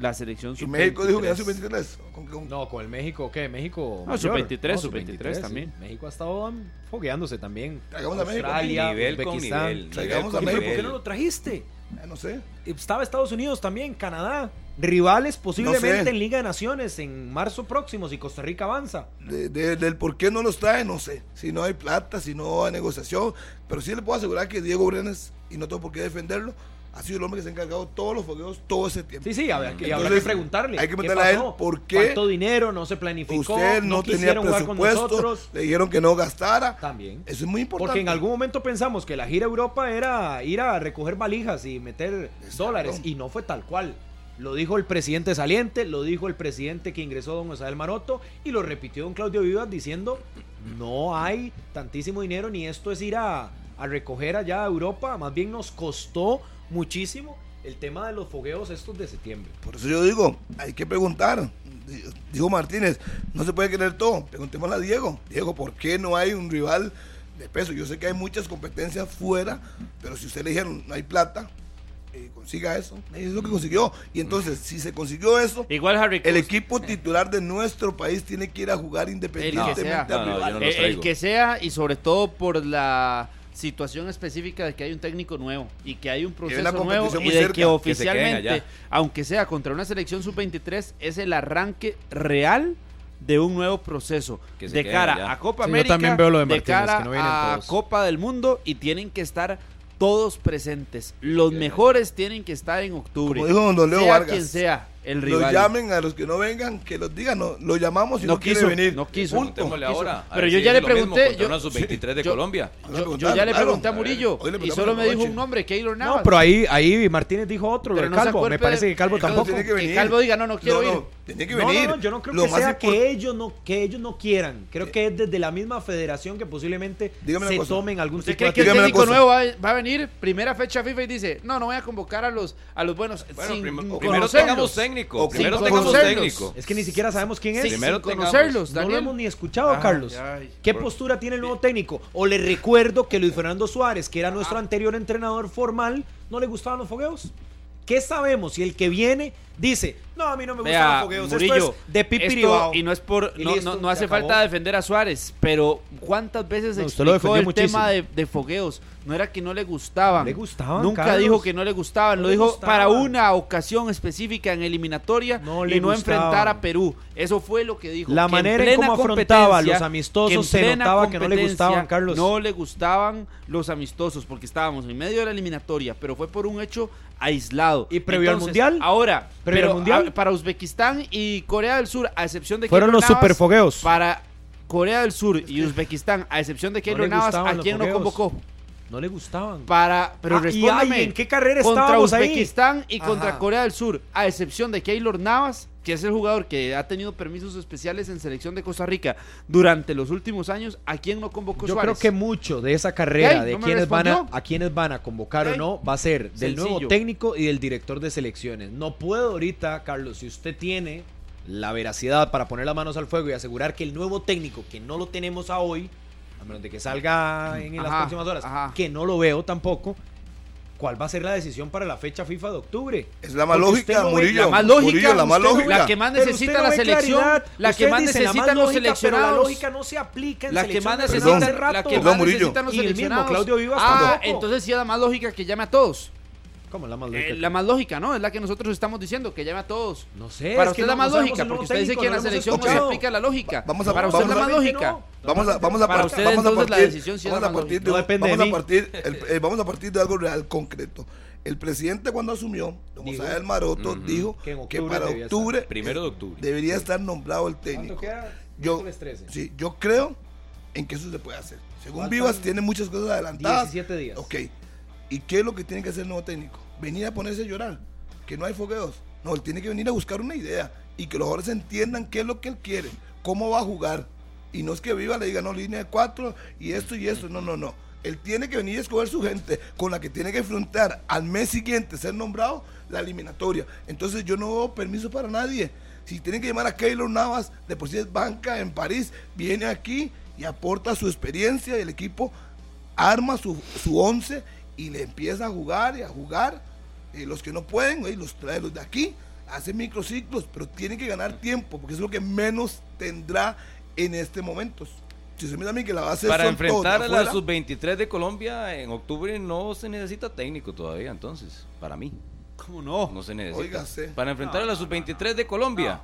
Speaker 5: La selección
Speaker 2: Y
Speaker 5: sub-23.
Speaker 2: México dijo que ya sub-23. ¿Con- con-
Speaker 3: No, con el México, ¿qué? México.
Speaker 5: No,
Speaker 3: mayor.
Speaker 5: sub-23,
Speaker 3: No,
Speaker 5: sub-23
Speaker 3: sí.
Speaker 5: también.
Speaker 3: México ha estado fogueándose también.
Speaker 2: Traigamos a México.
Speaker 3: Australia,
Speaker 4: Nivel con nivel.
Speaker 2: Traigamos
Speaker 4: nivel
Speaker 2: a
Speaker 4: con
Speaker 3: ¿Pero
Speaker 2: México.
Speaker 3: por qué no lo trajiste?
Speaker 2: Eh, no sé.
Speaker 3: Estaba Estados Unidos también, Canadá. Rivales posiblemente
Speaker 2: sé.
Speaker 3: en Liga de Naciones en marzo próximo si Costa Rica avanza.
Speaker 2: De- de- del por qué no los trae, no sé. Si no hay plata, si no hay negociación. Pero sí le puedo asegurar que Diego Brenes, y no tengo por qué defenderlo, ha sido el hombre que se ha encargado todos los fogueos todo ese tiempo.
Speaker 3: Sí, sí, habrá que, habrá
Speaker 2: Entonces,
Speaker 3: que preguntarle.
Speaker 2: hay que
Speaker 3: ¿qué
Speaker 2: preguntarle a él por qué
Speaker 3: ¿Cuánto dinero no se planificó?
Speaker 2: Usted no, tenía
Speaker 3: jugar con
Speaker 2: presupuesto, le dijeron que no gastara.
Speaker 3: También.
Speaker 2: Eso es muy importante.
Speaker 3: Porque en algún momento pensamos que la gira a Europa era ir a recoger valijas y meter dólares y no fue tal cual. Lo dijo el presidente saliente, lo dijo el presidente que ingresó don Osael Maroto y lo repitió don Claudio Vivas diciendo no hay tantísimo dinero ni esto es ir a, a recoger allá a Europa, más bien nos costó muchísimo el tema de los fogueos estos de septiembre.
Speaker 2: Por eso yo digo, hay que preguntar. Dijo Martínez, no se puede querer todo. Preguntémosle a Diego. Diego, ¿por qué no hay un rival de peso? Yo sé que hay muchas competencias fuera, pero si usted le dijeron no hay plata, eh, consiga eso. Es lo que consiguió. Y entonces, si se consiguió eso,
Speaker 5: Igual Harry
Speaker 2: el equipo titular de nuestro país tiene que ir a jugar independientemente
Speaker 5: sea.
Speaker 2: al
Speaker 4: No, no,
Speaker 2: rival.
Speaker 4: yo no
Speaker 5: Eh, el que sea y sobre todo por la situación específica de que hay un técnico nuevo y que hay un proceso nuevo y de
Speaker 2: cerca.
Speaker 5: que
Speaker 2: Que se
Speaker 5: oficialmente, aunque sea contra una selección sub-23, es el arranque real de un nuevo proceso
Speaker 4: Que
Speaker 5: de cara
Speaker 4: allá.
Speaker 5: a Copa
Speaker 3: Sí, yo
Speaker 5: América,
Speaker 3: también veo lo de
Speaker 5: de
Speaker 3: Martínez,
Speaker 5: cara
Speaker 3: que no
Speaker 5: a
Speaker 3: todos.
Speaker 5: Copa del Mundo y tienen que estar todos presentes. Los mejores tienen que estar en octubre.
Speaker 2: Como dijo don Leo
Speaker 5: sea
Speaker 2: Vargas,
Speaker 5: quien sea el
Speaker 2: Los
Speaker 5: rival.
Speaker 2: llamen a los que no vengan, que los digan, no, lo llamamos y no,
Speaker 5: No
Speaker 2: quiere
Speaker 5: quiso,
Speaker 2: venir.
Speaker 5: no quiso.
Speaker 2: Punto.
Speaker 4: Preguntémosle
Speaker 5: quiso.
Speaker 4: ahora.
Speaker 5: Pero yo
Speaker 4: si
Speaker 5: ya le pregunté, yo-
Speaker 4: una sub-23 de
Speaker 5: yo-
Speaker 4: Colombia.
Speaker 5: Ya le pregunté a Murillo y solo me dijo un nombre, Keylor Navas.
Speaker 3: No, pero ahí, ahí Martínez dijo otro, lo de
Speaker 5: no
Speaker 3: Calvo. Me parece que Calvo tampoco.
Speaker 2: tiene que venir.
Speaker 5: Calvo diga, no, no quiero
Speaker 2: no,
Speaker 5: ir.
Speaker 2: No, tiene que
Speaker 3: No,
Speaker 2: venir.
Speaker 3: no, no, yo no creo
Speaker 2: Lo
Speaker 3: que sea que ellos no que ellos no quieran. Creo que es desde la misma federación que posiblemente
Speaker 2: Dígame
Speaker 3: se
Speaker 2: cosa.
Speaker 3: tomen algún
Speaker 5: ¿Usted
Speaker 3: tipo
Speaker 5: cree
Speaker 3: de
Speaker 5: que el técnico nuevo va, va a venir primera fecha FIFA y dice, no, no voy a convocar a los, a los buenos
Speaker 4: Bueno,
Speaker 5: sin
Speaker 4: prim-
Speaker 5: conocerlos"?
Speaker 4: primero tengamos técnico.
Speaker 2: Ok.
Speaker 4: Primero
Speaker 5: Sin
Speaker 4: tengamos técnico.
Speaker 3: Es que ni siquiera sabemos quién es.
Speaker 5: Sí,
Speaker 4: Primero
Speaker 5: sin conocerlos,
Speaker 3: no lo hemos ni escuchado,
Speaker 5: Ay,
Speaker 3: Carlos.
Speaker 5: ay.
Speaker 3: ¿Qué postura tiene el nuevo técnico? O le recuerdo que Luis Fernando Suárez, que era nuestro anterior entrenador formal, no le gustaban los fogueos. ¿Qué sabemos si el que viene dice, no, a mí no me gustan
Speaker 5: Vea,
Speaker 3: los fogueos,
Speaker 5: Murillo,
Speaker 3: esto es de pipi
Speaker 5: esto- y no es por no,
Speaker 3: listo,
Speaker 5: no- no hace
Speaker 3: acabó.
Speaker 5: falta defender a Suárez, pero ¿cuántas veces
Speaker 3: No,
Speaker 5: explicó
Speaker 3: defendió
Speaker 5: el tema de,
Speaker 3: muchísimo.
Speaker 5: de fogueos? No era que no le gustaban.
Speaker 3: Le gustaban,
Speaker 5: Nunca
Speaker 3: Carlos.
Speaker 5: dijo que no le gustaban,
Speaker 3: No
Speaker 5: lo
Speaker 3: le
Speaker 5: dijo
Speaker 3: gustaban.
Speaker 5: para una ocasión específica en eliminatoria
Speaker 3: No le
Speaker 5: y no
Speaker 3: gustaban.
Speaker 5: enfrentar a Perú. Eso fue lo que dijo.
Speaker 3: La
Speaker 5: que
Speaker 3: manera en
Speaker 5: plena
Speaker 3: cómo afrontaba los amistosos se notaba que no le gustaban, Carlos.
Speaker 5: No le gustaban los amistosos porque estábamos en medio de la eliminatoria, pero fue por un hecho aislado.
Speaker 3: ¿Y previo al Mundial?
Speaker 5: Ahora,
Speaker 3: ¿Previo
Speaker 5: pero
Speaker 3: al Mundial?
Speaker 5: Para Uzbekistán y Corea del Sur, a excepción de
Speaker 3: Fueron
Speaker 5: Keylor
Speaker 3: los
Speaker 5: Navas,
Speaker 3: superfogueos.
Speaker 5: Para Corea del Sur y Uzbekistán, a excepción de Keylor Navas, ¿a quién no convocó?
Speaker 3: No le gustaban.
Speaker 5: Para, pero
Speaker 3: Ah, y
Speaker 5: respóndame,
Speaker 3: ay, ¿en qué carrera
Speaker 5: contra
Speaker 3: estábamos ahí?
Speaker 5: Uzbekistán y contra
Speaker 3: Ajá.
Speaker 5: Corea del Sur, a excepción de Keylor Navas, que es el jugador que ha tenido permisos especiales en selección de Costa Rica durante los últimos años, ¿a quién no convocó
Speaker 3: Yo
Speaker 5: Suárez?
Speaker 3: creo que mucho de esa carrera, de
Speaker 5: no me
Speaker 3: quienes van a, a quienes van a convocar o no, va a ser del nuevo técnico y del director de selecciones. No puedo ahorita, Carlos, si usted tiene la veracidad para poner las manos al fuego y asegurar que el nuevo técnico, que no lo tenemos a hoy, a menos de que salga en, las
Speaker 5: Ajá,
Speaker 3: próximas horas,
Speaker 5: ajá.
Speaker 3: que no lo veo tampoco, ¿cuál va a ser la decisión para la fecha FIFA de octubre?
Speaker 2: Es la más
Speaker 3: Porque
Speaker 2: lógica, Murillo.
Speaker 5: La más lógica,
Speaker 2: Murillo, la más lógica.
Speaker 5: La que más necesita la selección,
Speaker 3: claridad.
Speaker 5: la que más
Speaker 3: dice, la
Speaker 5: necesitan
Speaker 3: más
Speaker 5: los
Speaker 3: lógica, pero
Speaker 5: seleccionados.
Speaker 3: la lógica no se aplica en
Speaker 5: La que más necesitan, la que
Speaker 2: Perdón,
Speaker 5: más
Speaker 2: Murillo.
Speaker 5: necesitan los
Speaker 3: Y el mismo
Speaker 5: seleccionados.
Speaker 3: Claudio Vivas
Speaker 5: ah,
Speaker 3: tampoco.
Speaker 5: entonces sí es la más lógica que llame a todos.
Speaker 3: ¿Cómo la más
Speaker 5: Eh,
Speaker 3: lógica?
Speaker 5: la más lógica, ¿no? Es la que nosotros estamos diciendo, que llame a todos.
Speaker 3: No sé.
Speaker 5: Para
Speaker 3: es que
Speaker 5: usted es la
Speaker 3: no-
Speaker 5: más
Speaker 3: no
Speaker 5: lógica, porque usted dice que en la selección no se aplica la lógica.
Speaker 2: Vamos a-
Speaker 5: Para usted es la
Speaker 2: vamos a-
Speaker 5: más lógica.
Speaker 3: no.
Speaker 2: Vamos a, vamos a,
Speaker 5: Para ustedes,
Speaker 2: vamos a
Speaker 5: entonces, la
Speaker 2: partir,
Speaker 5: decisión sí es
Speaker 2: vamos
Speaker 5: la
Speaker 2: a partir de,
Speaker 3: depende
Speaker 2: vamos
Speaker 3: de
Speaker 2: a partir, el- eh, vamos a partir de algo real concreto. El presidente cuando asumió, don
Speaker 3: Dijo.
Speaker 2: José Maroto,
Speaker 4: Ujú.
Speaker 2: dijo
Speaker 3: Que
Speaker 2: que, para octubre
Speaker 4: Primero de octubre.
Speaker 2: debería estar nombrado el
Speaker 3: ¿Cuánto
Speaker 2: técnico.
Speaker 3: queda?
Speaker 2: Yo,
Speaker 3: Miércoles 13.
Speaker 2: sí, yo creo en que eso se puede hacer. Según Vivas, tiene muchas cosas adelantadas.
Speaker 3: 17 días.
Speaker 2: Ok. ¿Y qué es lo que tiene que hacer el nuevo técnico? Venir a ponerse a llorar. Que no hay fogueos. No, él tiene que venir a buscar una idea. Y que los jugadores entiendan qué es lo que él quiere. Cómo va a jugar. Y no es que Viva le diga, no, línea de cuatro y esto y esto. No, no, no. Él tiene que venir a escoger su gente con la que tiene que enfrentar al mes siguiente ser nombrado la eliminatoria. Entonces yo no doy permiso para nadie. Si tienen que llamar a Keylor Navas, de por sí es banca en París, viene aquí y aporta su experiencia y el equipo arma su, su once y le empieza a jugar y a jugar. Eh, los que no pueden, güey, los trae los de aquí, hace microciclos, pero tienen que ganar tiempo, porque es lo que menos tendrá en este momento. Si se me da a mí que la base
Speaker 4: Para enfrentar a la
Speaker 2: afuera,
Speaker 4: sub-23 de Colombia en octubre no se necesita técnico todavía, entonces, para mí.
Speaker 5: ¿Cómo no?
Speaker 4: No se necesita.
Speaker 2: Óigase.
Speaker 4: Para enfrentar a la sub-23 de Colombia.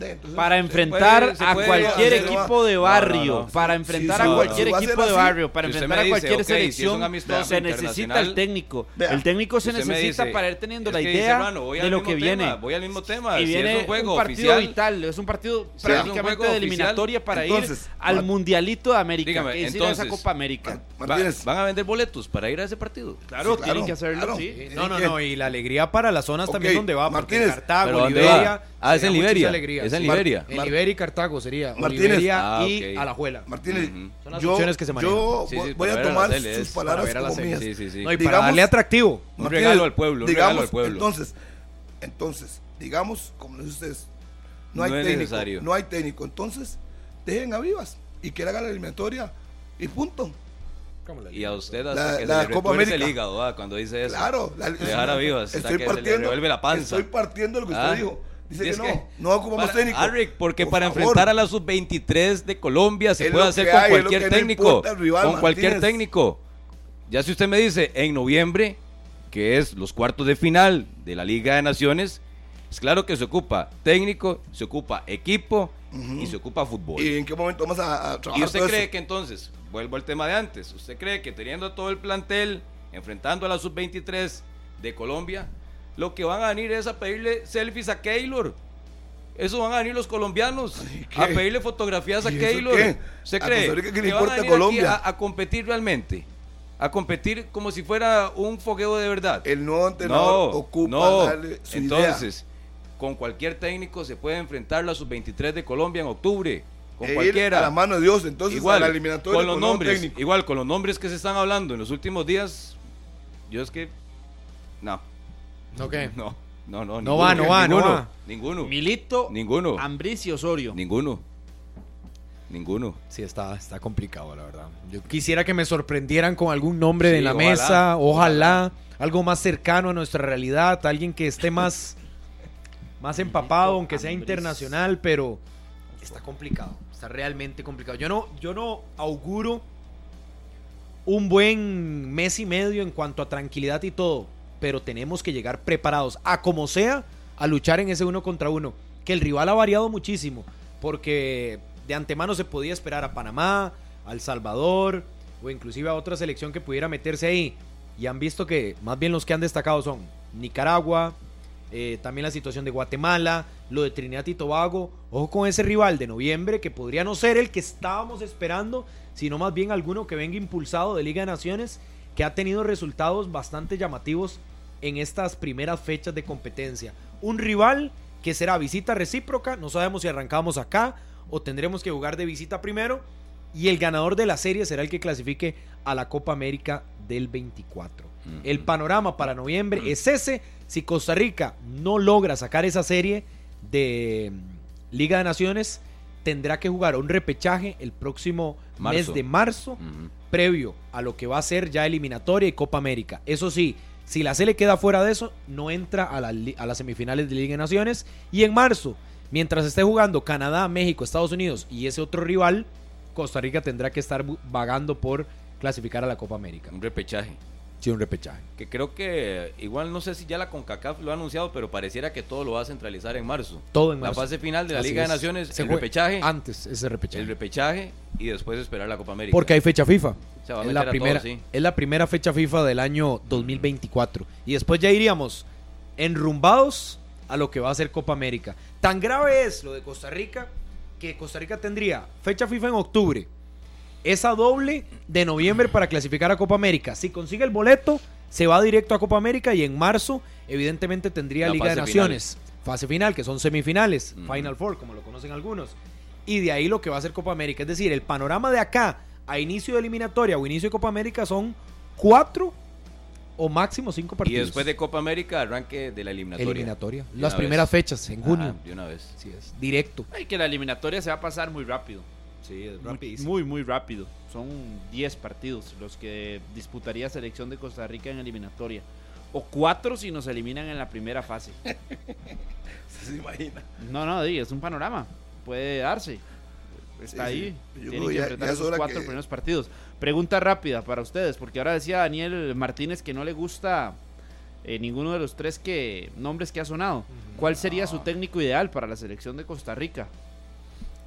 Speaker 2: Entonces,
Speaker 5: Para enfrentar
Speaker 4: puede-
Speaker 5: a cualquier
Speaker 2: hacer-
Speaker 5: equipo de
Speaker 2: No,
Speaker 5: barrio,
Speaker 4: no, no.
Speaker 5: para enfrentar
Speaker 2: sí,
Speaker 5: a
Speaker 2: sí,
Speaker 5: cualquier
Speaker 2: a ser
Speaker 5: equipo de
Speaker 2: así.
Speaker 5: barrio, para
Speaker 4: Si
Speaker 5: enfrentar a
Speaker 4: dice,
Speaker 5: cualquier
Speaker 4: si un
Speaker 5: selección,
Speaker 4: amistoso
Speaker 5: se necesita el técnico.
Speaker 2: Vea,
Speaker 5: el técnico se
Speaker 4: me
Speaker 5: necesita
Speaker 4: dice,
Speaker 5: para ir teniendo la
Speaker 4: que dice,
Speaker 5: idea
Speaker 4: hermano, voy
Speaker 5: de
Speaker 4: al
Speaker 5: lo
Speaker 4: mismo
Speaker 5: que viene.
Speaker 4: tema, voy al mismo tema.
Speaker 5: Y
Speaker 4: Si es
Speaker 5: viene
Speaker 4: un juego
Speaker 5: partido
Speaker 4: oficial,
Speaker 5: vital, es un partido
Speaker 4: es un
Speaker 5: prácticamente
Speaker 4: juego
Speaker 5: de
Speaker 4: oficial,
Speaker 5: eliminatoria para
Speaker 2: entonces,
Speaker 5: ir al Mundialito de América,
Speaker 4: Dígame,
Speaker 5: que es ir a esa
Speaker 4: entonces,
Speaker 5: Copa América.
Speaker 4: Van a vender boletos para ir a ese partido.
Speaker 5: Claro, tienen
Speaker 2: claro,
Speaker 5: que hacerlo.
Speaker 3: Eh, No, no,
Speaker 2: ¿Qué?
Speaker 3: no, y la alegría para las zonas también donde va, porque
Speaker 2: Martínez.
Speaker 3: Cartago,
Speaker 4: ¿Pero dónde
Speaker 3: Liberia.
Speaker 4: Ah, es en Liberia.
Speaker 3: alegría.
Speaker 4: Es en
Speaker 3: Sí.
Speaker 4: Liberia.
Speaker 3: En Liberia y Cartago sería.
Speaker 2: Martínez.
Speaker 3: Liberia
Speaker 4: Ah,
Speaker 3: y
Speaker 4: ok.
Speaker 3: Alajuela.
Speaker 2: Martínez,
Speaker 4: Ujú.
Speaker 3: Son las
Speaker 2: yo,
Speaker 3: opciones que se manejan.
Speaker 2: yo
Speaker 4: Sí,
Speaker 2: voy-
Speaker 4: sí,
Speaker 2: voy a tomar sus
Speaker 4: es
Speaker 2: palabras
Speaker 3: para
Speaker 2: como mías.
Speaker 4: Sí, sí, sí.
Speaker 3: No, y
Speaker 2: Digamos-
Speaker 3: para darle atractivo.
Speaker 4: Un
Speaker 2: Martínez,
Speaker 4: regalo al pueblo, un
Speaker 2: digamos,
Speaker 4: regalo al pueblo.
Speaker 2: Entonces, entonces, digamos, como lo dicen ustedes, no hay
Speaker 4: No
Speaker 2: técnico,
Speaker 4: necesario.
Speaker 2: no hay técnico. Entonces, dejen a Vivas y que haga la eliminatoria y punto.
Speaker 4: Y a usted hasta
Speaker 2: La-
Speaker 4: que
Speaker 2: la
Speaker 4: se le
Speaker 2: Copa
Speaker 4: el hígado ah, cuando dice eso.
Speaker 2: Claro, la-
Speaker 4: Dejar a Vivas, hasta
Speaker 2: estoy
Speaker 4: que se le
Speaker 2: partiendo,
Speaker 4: revuelve la panza.
Speaker 2: Estoy partiendo de lo que usted
Speaker 4: Ah.
Speaker 2: dijo. Dice que no,
Speaker 4: que
Speaker 2: no ocupamos
Speaker 4: para-
Speaker 2: técnico.
Speaker 4: Arric, porque
Speaker 2: Por
Speaker 4: para
Speaker 2: favor.
Speaker 4: enfrentar a la sub-23 de Colombia se
Speaker 2: Es
Speaker 4: puede hacer con
Speaker 2: hay,
Speaker 4: cualquier
Speaker 2: no
Speaker 4: técnico.
Speaker 2: rival,
Speaker 4: con cualquier técnico. Ya si usted me dice en noviembre, que es los cuartos de final de la Liga de Naciones, es claro que se ocupa técnico, se ocupa equipo y se ocupa fútbol.
Speaker 2: ¿Y en qué momento vamos a, a trabajar
Speaker 4: ¿Y usted
Speaker 2: todo
Speaker 4: cree
Speaker 2: eso?
Speaker 4: que entonces, vuelvo al tema de antes, usted cree que teniendo todo el plantel, enfrentando a la sub-23 de Colombia, lo que van a venir es a pedirle selfies a Keylor? Eso van a venir los colombianos
Speaker 2: ¿qué?
Speaker 4: a pedirle fotografías a
Speaker 2: ¿Y eso
Speaker 4: Keylor.
Speaker 2: qué?
Speaker 4: ¿Usted
Speaker 2: ¿A
Speaker 4: cree
Speaker 2: Costa Rica qué le
Speaker 4: que van
Speaker 2: importa
Speaker 4: a venir
Speaker 2: Colombia?
Speaker 4: aquí a, a competir realmente? A competir como si fuera un fogueo de verdad.
Speaker 2: El nuevo entrenador
Speaker 4: No,
Speaker 2: ocupa
Speaker 4: no.
Speaker 2: darle su idea.
Speaker 4: Entonces, con cualquier técnico se puede enfrentar la sub-23 de Colombia en octubre. Con
Speaker 2: E
Speaker 4: cualquiera.
Speaker 2: a la mano de Dios, entonces
Speaker 4: igual,
Speaker 2: a la eliminatoria
Speaker 4: con los
Speaker 2: nuevo
Speaker 4: nombres,
Speaker 2: técnico.
Speaker 4: igual con los nombres que se están hablando en los últimos días, yo es que no,
Speaker 3: Ok.
Speaker 4: no, no, no,
Speaker 3: No va, no va, no va.
Speaker 4: ninguno,
Speaker 5: Milito,
Speaker 4: ninguno,
Speaker 5: Ambriz y Osorio.
Speaker 4: ninguno, ninguno.
Speaker 3: Sí, está, está complicado, la verdad. Yo quisiera que me sorprendieran con algún nombre
Speaker 4: Sí,
Speaker 3: en la
Speaker 4: ojalá,
Speaker 3: mesa, ojalá, algo más cercano a nuestra realidad, alguien que esté más, más empapado, aunque sea
Speaker 5: Ambris.
Speaker 3: internacional, pero está complicado, está realmente complicado. Yo no, yo no auguro un buen mes y medio en cuanto a tranquilidad y todo, pero tenemos que llegar preparados, a como sea, a luchar en ese uno contra uno. Que el rival ha variado muchísimo, porque de antemano se podía esperar a Panamá, a El Salvador, o inclusive a otra selección que pudiera meterse ahí. Y han visto que más bien los que han destacado son Nicaragua, eh, también la situación de Guatemala, lo de Trinidad y Tobago. Ojo con ese rival de noviembre que podría no ser el que estábamos esperando, sino más bien alguno que venga impulsado de Liga de Naciones, que ha tenido resultados bastante llamativos en estas primeras fechas de competencia. Un rival que será visita recíproca, no sabemos si arrancamos acá o tendremos que jugar de visita primero, y el ganador de la serie será el que clasifique a la Copa América del 24. El panorama para noviembre es ese. Si Costa Rica no logra sacar esa serie de mm, Liga de Naciones, tendrá que jugar un repechaje el próximo
Speaker 4: Marzo.
Speaker 3: mes de marzo, previo a lo que va a ser ya eliminatoria y Copa América. Eso sí, si la Sele queda fuera de eso, no entra a, las semifinales de Liga de Naciones. Y en marzo, mientras esté jugando Canadá, México, Estados Unidos y ese otro rival, Costa Rica tendrá que estar vagando por clasificar a la Copa América.
Speaker 4: Un repechaje.
Speaker 3: Sí, un repechaje.
Speaker 4: Que creo que, igual no sé si ya la CONCACAF lo ha anunciado, pero pareciera que todo lo va a centralizar en marzo.
Speaker 3: Todo en marzo.
Speaker 4: La fase final de la
Speaker 3: Así
Speaker 4: Liga
Speaker 3: es.
Speaker 4: de Naciones,
Speaker 3: Se
Speaker 4: el repechaje,
Speaker 3: Antes ese repechaje.
Speaker 4: el repechaje y después esperar la Copa América.
Speaker 3: Porque hay fecha FIFA.
Speaker 4: Se va a
Speaker 3: es,
Speaker 4: meter
Speaker 3: la
Speaker 4: a
Speaker 3: primera,
Speaker 4: todos, sí.
Speaker 3: es la primera fecha FIFA del año 2024. Y después ya iríamos enrumbados a lo que va a ser Copa América. Tan grave es lo de Costa Rica que Costa Rica tendría fecha FIFA en octubre. Esa doble de noviembre para clasificar a Copa América. Si consigue el boleto, se va directo a Copa América y en marzo, evidentemente, tendría
Speaker 4: La
Speaker 3: Liga de Naciones. Fase final, que son semifinales. Final Four, como lo conocen algunos. Y de ahí lo que va a ser Copa América. Es decir, el panorama de acá a inicio de eliminatoria o inicio de Copa América son cuatro o máximo cinco
Speaker 4: Y
Speaker 3: partidos.
Speaker 4: después de Copa América, arranque de la eliminatoria.
Speaker 3: eliminatoria. Las primeras
Speaker 4: vez.
Speaker 3: fechas, en junio.
Speaker 4: Ajá, de una vez.
Speaker 3: Así es, directo.
Speaker 5: Ay, que la eliminatoria se va a pasar muy rápido.
Speaker 3: Sí, es
Speaker 5: Muy, muy, muy rápido. Son 10 partidos los que disputaría selección de Costa Rica en eliminatoria. O cuatro si nos eliminan en la primera fase.
Speaker 2: ¿Se imagina?
Speaker 5: No, no, di, es un panorama. Puede darse. Está
Speaker 2: Sí,
Speaker 5: ahí.
Speaker 2: sí. Yo
Speaker 5: Tienen
Speaker 2: creo
Speaker 5: que enfrentar esos cuatro
Speaker 2: que-
Speaker 5: primeros partidos. Pregunta rápida para ustedes, porque ahora decía Daniel Martínez que no le gusta eh, ninguno de los tres que nombres que ha sonado. ¿Cuál sería su técnico ideal para la selección de Costa Rica?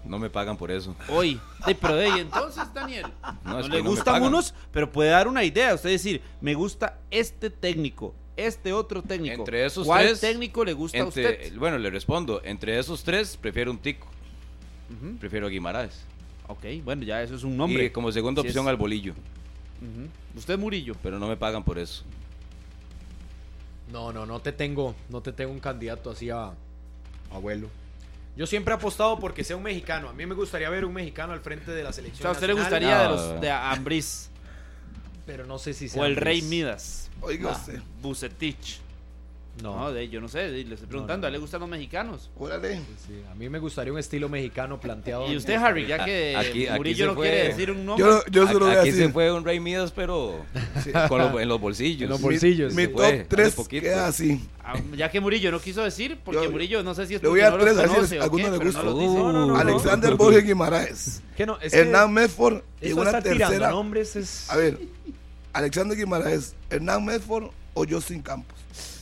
Speaker 4: No me pagan por eso.
Speaker 5: Hoy. De, pero de ahí, entonces, Daniel.
Speaker 4: No,
Speaker 5: No,
Speaker 4: es que
Speaker 5: le
Speaker 4: no me
Speaker 5: gustan
Speaker 4: pagan.
Speaker 5: unos, pero puede dar una idea. Usted decir, me gusta este técnico, este otro técnico.
Speaker 4: Entre esos
Speaker 5: ¿Cuál
Speaker 4: tres,
Speaker 5: técnico le gusta a usted?
Speaker 4: Bueno, le respondo. Entre esos tres, prefiero un tico. Prefiero a Guimaraes.
Speaker 5: Ok, bueno, ya eso es un nombre.
Speaker 4: Y como segunda opción
Speaker 5: es-
Speaker 4: al bolillo.
Speaker 5: Usted, Murillo.
Speaker 4: Pero no me pagan por eso.
Speaker 3: No, no, no te tengo, no te tengo un candidato así a abuelo. Yo siempre he apostado porque sea un mexicano. A mí me gustaría ver un mexicano al frente de la
Speaker 5: O
Speaker 3: selección.
Speaker 5: sea, a usted le gustaría de los de Ambriz
Speaker 3: Pero no sé si sea
Speaker 5: o el Rey. Midas.
Speaker 2: Oiga
Speaker 5: Ah,
Speaker 2: usted.
Speaker 5: Bucetich. No,
Speaker 3: No,
Speaker 5: de, yo no sé, le estoy preguntando, ¿a él le gustan los mexicanos?
Speaker 2: Órale.
Speaker 3: sí, a mí me gustaría un estilo mexicano planteado.
Speaker 5: Y usted, Harry, ya que
Speaker 4: Aquí- aquí
Speaker 5: Murillo no
Speaker 4: fue-
Speaker 5: quiere decir un nombre.
Speaker 2: Yo, yo se lo voy a
Speaker 4: Aquí se fue un Rey Midas, pero con los- en los bolsillos.
Speaker 3: En los
Speaker 2: Mi-
Speaker 3: bolsillos,
Speaker 2: Mi, top
Speaker 4: hace
Speaker 2: 3
Speaker 4: poquito.
Speaker 2: queda así.
Speaker 5: Ah, Ya que Murillo no quiso decir, porque
Speaker 2: Yo-
Speaker 5: Murillo no sé si es
Speaker 2: le voy a
Speaker 5: no los
Speaker 2: tres, así
Speaker 5: conoce
Speaker 2: alguno le gusta.
Speaker 5: no los dice.
Speaker 3: No, no, no.
Speaker 2: Alexander Borges Guimaraes. Hernán Medford y una tercera.
Speaker 3: nombres es...
Speaker 2: A ver, Alexander Guimaraes, Hernán Medford o Justin Campos.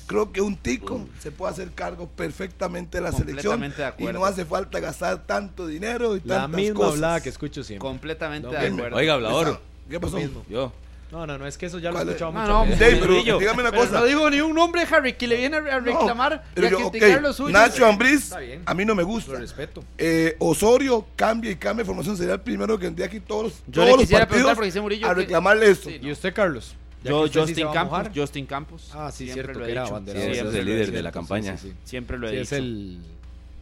Speaker 2: Creo que un tico se puede hacer cargo perfectamente de la selección
Speaker 5: Completamente de
Speaker 2: y no hace falta gastar tanto dinero y
Speaker 3: la
Speaker 2: tantas
Speaker 3: misma
Speaker 2: cosas.
Speaker 3: hablada que escucho siempre.
Speaker 5: Completamente
Speaker 3: No,
Speaker 5: de acuerdo.
Speaker 4: Oiga, hablador.
Speaker 2: ¿Qué pasó?
Speaker 4: Yo.
Speaker 3: No, no, no, es que eso ya lo he escuchado
Speaker 5: No,
Speaker 3: muchas
Speaker 5: no.
Speaker 2: Dave, pero
Speaker 5: Murillo,
Speaker 2: dígame una
Speaker 5: pero
Speaker 2: cosa.
Speaker 5: no digo ni un nombre, Harry, que le viene a a reclamar
Speaker 2: Pero
Speaker 5: y a
Speaker 2: yo, ok,
Speaker 5: criticar lo suyo.
Speaker 2: Nacho Ambriz, a mí no me
Speaker 3: Lo
Speaker 2: gusta.
Speaker 3: respeto.
Speaker 2: Eh, Osorio cambia y cambia de formación. Sería el primero que tendría aquí todos,
Speaker 5: Yo
Speaker 2: todos
Speaker 5: le
Speaker 2: los
Speaker 5: quisiera
Speaker 2: partidos
Speaker 5: preguntar porque dice Murillo
Speaker 2: a
Speaker 5: que-
Speaker 2: reclamarle esto.
Speaker 5: Sí,
Speaker 3: ¿Y usted, Carlos?
Speaker 5: Yo,
Speaker 3: sí
Speaker 5: Justin Campos. Justin Campos.
Speaker 3: Ah, sí,
Speaker 5: siempre
Speaker 3: cierto,
Speaker 5: lo he
Speaker 3: que era
Speaker 5: dicho.
Speaker 4: Sí, es el líder
Speaker 5: dicho.
Speaker 4: de la campaña.
Speaker 3: Sí, sí, sí.
Speaker 5: Siempre lo he
Speaker 3: Sí, es
Speaker 5: dicho.
Speaker 3: el,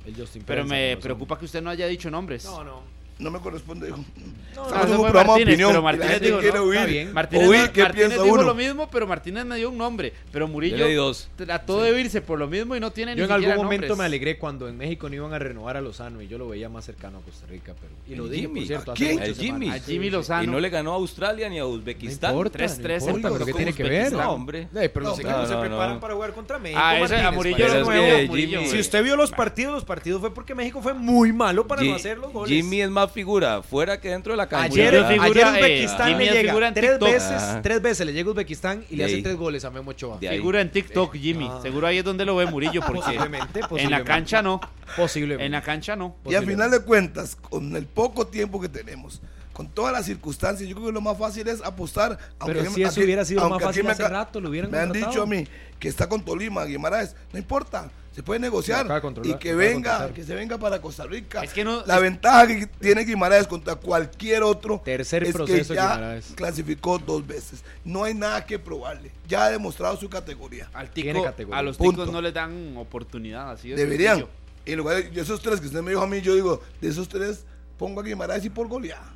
Speaker 3: el Justin
Speaker 5: Pero
Speaker 3: Pérez,
Speaker 5: me preocupa que usted no haya dicho nombres.
Speaker 3: No, no.
Speaker 2: No me corresponde,
Speaker 5: no,
Speaker 2: un de opinión.
Speaker 5: pero Martínez dijo,
Speaker 2: quiere
Speaker 5: no. Martínez,
Speaker 2: qué
Speaker 5: Martínez
Speaker 2: piensa
Speaker 5: dijo
Speaker 2: uno.
Speaker 5: lo mismo, pero Martínez me dio un nombre. Pero Murillo
Speaker 4: Yo dos.
Speaker 5: trató de irse por lo mismo y no tiene
Speaker 3: Yo
Speaker 5: ni
Speaker 3: en algún momento me alegré cuando en México no iban a renovar a Lozano y yo lo veía más cercano a Costa Rica. Pero, y lo
Speaker 4: El
Speaker 3: dije,
Speaker 4: Jimmy.
Speaker 3: por cierto,
Speaker 2: ¿A quién?
Speaker 4: Jimmy.
Speaker 3: semanas.
Speaker 5: A Jimmy
Speaker 4: Y
Speaker 5: Lozano.
Speaker 4: no le ganó a Australia ni a
Speaker 3: No
Speaker 4: Uzbekistán.
Speaker 3: importa,
Speaker 5: 3-3
Speaker 3: no importa,
Speaker 2: en
Speaker 3: pero ¿qué tiene que ver?
Speaker 4: No, hombre.
Speaker 3: Pero los equipos se preparan para jugar contra México.
Speaker 5: A Murillo
Speaker 3: Si usted vio los partidos, los partidos fue porque México fue muy malo para no hacer los goles.
Speaker 4: Jimmy es más figura fuera que dentro de la cancha.
Speaker 3: Ayer,
Speaker 5: figura,
Speaker 3: ayer
Speaker 5: eh,
Speaker 3: Uzbekistán
Speaker 5: Jimmy
Speaker 3: le
Speaker 5: es
Speaker 3: llega
Speaker 5: figura en
Speaker 3: tres
Speaker 5: TikTok.
Speaker 3: veces,
Speaker 4: Ah.
Speaker 3: tres veces le llega a Uzbekistán y le hace tres goles a Memo Ochoa.
Speaker 4: De ahí.
Speaker 5: Figura en TikTok, Jimmy.
Speaker 3: Ah.
Speaker 5: Seguro ahí es donde lo ve Murillo, porque
Speaker 3: Posiblemente,
Speaker 5: en la cancha no.
Speaker 3: Posiblemente.
Speaker 5: En la cancha no.
Speaker 2: Y al final de cuentas, con el poco tiempo que tenemos, con todas las circunstancias, yo creo que lo más fácil es apostar.
Speaker 3: Pero
Speaker 2: aquí-
Speaker 3: si eso
Speaker 2: aquí-
Speaker 3: hubiera sido más
Speaker 2: aunque
Speaker 3: fácil
Speaker 2: me
Speaker 3: hace rato, lo hubieran
Speaker 2: Me han
Speaker 3: contratado.
Speaker 2: dicho a mí que está con Tolima, Guimaraes, no importa, se puede negociar y que venga, que se venga para Costa Rica.
Speaker 5: Es que no-
Speaker 2: la ventaja que tiene Guimaraes contra cualquier otro
Speaker 3: Tercer
Speaker 2: es
Speaker 3: proceso
Speaker 2: que ya
Speaker 3: Guimaraes.
Speaker 2: clasificó dos veces. No hay nada que probarle. Ya ha demostrado su categoría.
Speaker 5: Al
Speaker 3: Tiene
Speaker 5: tico,
Speaker 3: categoría.
Speaker 5: a los
Speaker 2: Punto.
Speaker 5: ticos no les dan oportunidad. Así de
Speaker 2: Deberían.
Speaker 5: sencillo.
Speaker 2: En lugar de esos tres que usted me dijo a mí, yo digo, de esos tres, pongo a Guimaraes y por goleada.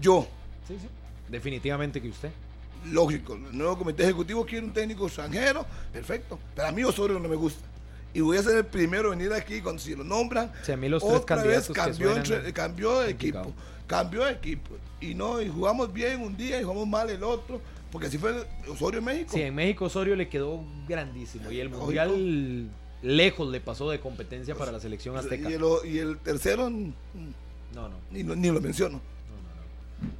Speaker 2: Yo,
Speaker 3: Sí, sí. Definitivamente que usted.
Speaker 2: Lógico, el nuevo comité ejecutivo quiere un técnico extranjero, perfecto. Pero a mí Osorio no me gusta. Y voy a ser el primero en venir aquí cuando si lo nombran.
Speaker 3: Sí, a mí los tres
Speaker 2: otra vez cambió, entre- cambió de
Speaker 3: complicado.
Speaker 2: equipo. Cambió de equipo. Y no, y jugamos bien un día y jugamos mal el otro. Porque así fue Osorio en México.
Speaker 3: Sí, en México Osorio le quedó grandísimo y el mundial lejos le pasó de competencia para la selección azteca.
Speaker 2: y, el, y el tercero, mm,
Speaker 3: No, no.
Speaker 2: ni, lo- ni lo menciono.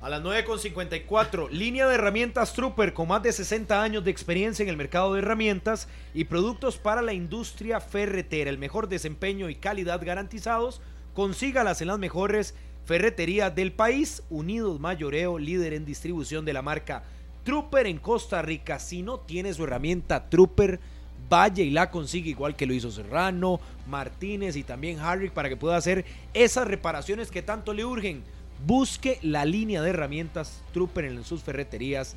Speaker 3: A las 9.54, línea de herramientas Trooper con más de 60 años de experiencia en el mercado de herramientas y productos para la industria ferretera. El mejor desempeño y calidad garantizados. Consígalas en las mejores ferreterías del país. Unidos Mayoreo, líder en distribución de la marca Trooper en Costa Rica. Si no tiene su herramienta Trooper, vaya y la consigue igual que lo hizo Serrano, Martínez y también Harry para que pueda hacer esas reparaciones que tanto le urgen. Busque la línea de herramientas Trooper en sus ferreterías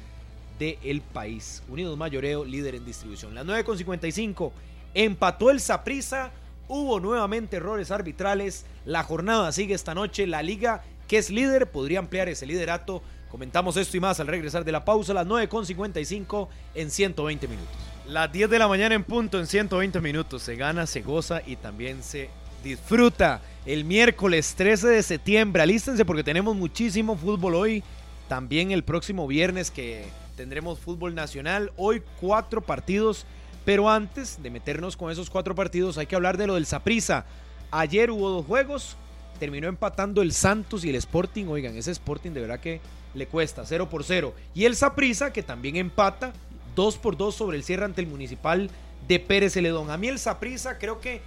Speaker 3: del país. Unidos Mayoreo, líder en distribución. Las 9.55, empató el Saprisa, hubo nuevamente errores arbitrales. La jornada sigue esta noche. La liga, que es líder, podría ampliar ese liderato. Comentamos esto y más al regresar de la pausa. Las 9.55 en 120 minutos. Las 10 de la mañana en punto en 120 minutos. Se gana, se goza y también se disfruta. El miércoles 13 de septiembre. Alístense porque tenemos muchísimo fútbol hoy. También el próximo viernes que tendremos fútbol nacional. Hoy cuatro partidos. Pero antes de meternos con esos cuatro partidos hay que hablar de lo del Saprisa. Ayer hubo dos juegos. Terminó empatando el Santos y el Sporting. Oigan, ese Sporting de verdad que le cuesta 0 por 0. Y el Saprisa que también empata 2 por 2 sobre el cierre ante el Municipal de Pérez Celedón. A mí el Saprissa creo que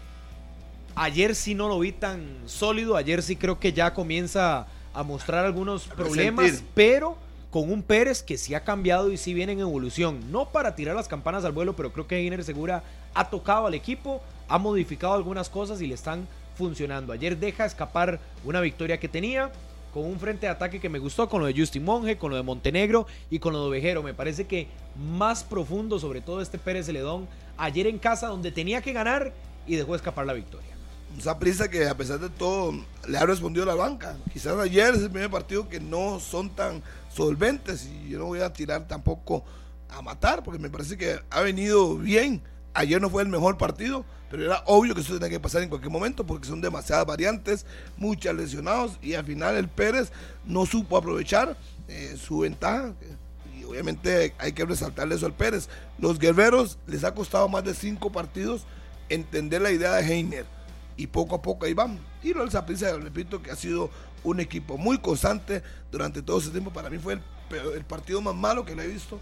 Speaker 3: ayer sí no lo vi tan sólido, ayer sí creo que ya comienza a mostrar algunos problemas,
Speaker 2: resentir.
Speaker 3: pero con un Pérez que sí ha cambiado y sí viene en evolución. No para tirar las campanas al vuelo, pero creo que Giner Segura ha tocado al equipo, ha modificado algunas cosas y le están funcionando. Ayer deja escapar una victoria que tenía con un frente de ataque que me gustó, con lo de Justin Monge, con lo de Montenegro y con lo de Ovejero. Me parece que más profundo, sobre todo este Pérez Celedón, ayer en casa donde tenía que ganar y dejó escapar la victoria.
Speaker 2: Esa prisa que a pesar de todo le ha respondido la banca. Quizás ayer es el primer partido que no son tan solventes y yo no voy a tirar tampoco a matar porque me parece que ha venido bien. Ayer no fue el mejor partido, pero era obvio que eso tenía que pasar en cualquier momento porque son demasiadas variantes, muchos lesionados y al final el Pérez no supo aprovechar eh, su ventaja. Y obviamente hay que resaltarle eso al Pérez. Los guerreros les ha costado más de cinco partidos entender la idea de Heiner y poco a poco ahí van. Y lo del Saprissa, repito, que ha sido un equipo muy constante durante todo ese tiempo. Para mí fue el, el partido más malo que le he visto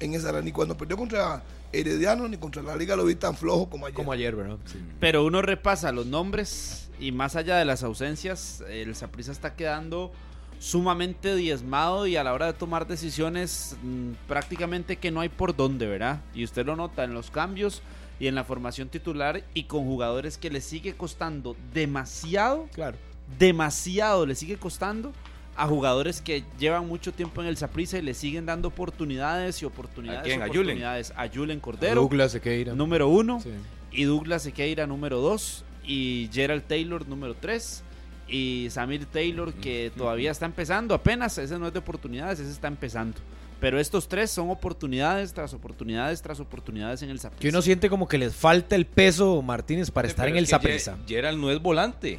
Speaker 2: en esa Ni cuando perdió contra Herediano ni contra la Liga lo vi tan flojo como ayer.
Speaker 3: Como ayer, ¿verdad?
Speaker 5: Pero uno repasa los nombres y más allá de las ausencias, el Saprissa está quedando sumamente diezmado y a la hora de tomar decisiones mm, prácticamente que no hay por dónde, ¿verdad? Y usted lo nota en los cambios y en la formación titular y con jugadores que le sigue costando demasiado,
Speaker 3: Claro.
Speaker 5: demasiado le sigue costando a jugadores que llevan mucho tiempo en el Saprissa y le siguen dando oportunidades y oportunidades.
Speaker 4: ¿A quién? ¿A Julen?
Speaker 5: oportunidades. A Julen Cordero,
Speaker 3: Douglas Sequeira.
Speaker 5: número uno
Speaker 3: Sí.
Speaker 5: y Douglas Sequeira número 2 y Gerald Taylor número 3 y Samir Taylor que todavía está empezando apenas, ese no es de oportunidades, ese está empezando. Pero estos tres son oportunidades tras oportunidades tras oportunidades en el
Speaker 3: Que
Speaker 5: Saprissa.
Speaker 3: uno siente como que les falta el peso, Martínez, para estar en el
Speaker 4: es que
Speaker 3: Saprissa.
Speaker 4: Ge- Gerald no es volante.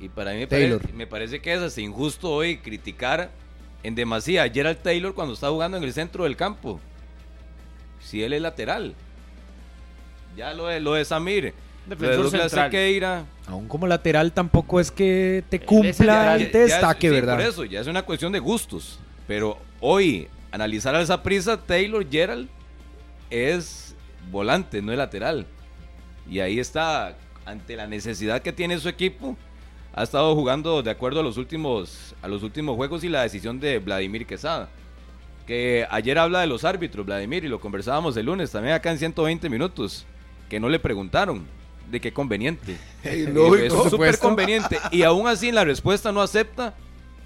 Speaker 4: Y para mí me parece, me parece que es hasta injusto hoy criticar en demasía a Gerald Taylor cuando está jugando en el centro del campo. Si él es lateral. Ya lo de, lo de Samir. Lo de
Speaker 5: Defensor.
Speaker 4: Sequeira.
Speaker 3: Aún como lateral tampoco es que te
Speaker 5: el
Speaker 3: cumpla
Speaker 4: es-
Speaker 3: destaque,
Speaker 4: sí,
Speaker 3: ¿verdad?
Speaker 4: Por eso, ya es una cuestión de gustos. Pero hoy, analizar a esa prisa, Taylor Gerald es volante, no es lateral. Y ahí está, ante la necesidad que tiene su equipo, ha estado jugando de acuerdo a los últimos, a los últimos juegos y la decisión de Vladimir Quesada. Que ayer habla de los árbitros, Vladimir, y lo conversábamos el lunes también acá en 120 minutos, que no le preguntaron de qué conveniente.
Speaker 2: Ey,
Speaker 4: Es
Speaker 2: lógico.
Speaker 3: Por
Speaker 4: súper conveniente. Y aún así en la respuesta no acepta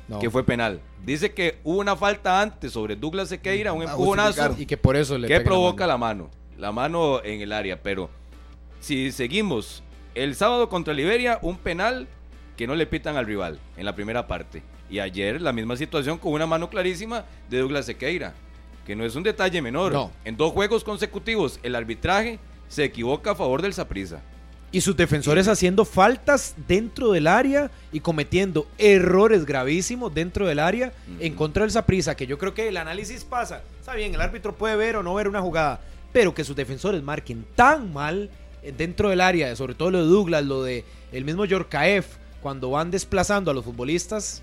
Speaker 3: No.
Speaker 4: que fue penal. Dice que hubo una falta antes sobre Douglas Sequeira, un empujonazo.
Speaker 3: Y que por eso le
Speaker 4: que
Speaker 3: la
Speaker 4: provoca
Speaker 3: mano.
Speaker 4: la mano. La mano en el área. Pero si seguimos, el sábado contra Liberia, un penal que no le pitan al rival en la primera parte. Y ayer la misma situación con una mano clarísima de Douglas Sequeira. Que no es un detalle menor.
Speaker 3: No.
Speaker 4: En dos juegos consecutivos, el arbitraje se equivoca a favor del Saprissa.
Speaker 3: Y sus defensores haciendo faltas dentro del área y cometiendo errores gravísimos dentro del área en contra del Saprissa, que yo creo que el análisis pasa. Está bien, el árbitro puede ver o no ver una jugada, pero que sus defensores marquen tan mal dentro del área, sobre todo lo de Douglas, lo de el mismo Yorkaev, cuando van desplazando a los futbolistas,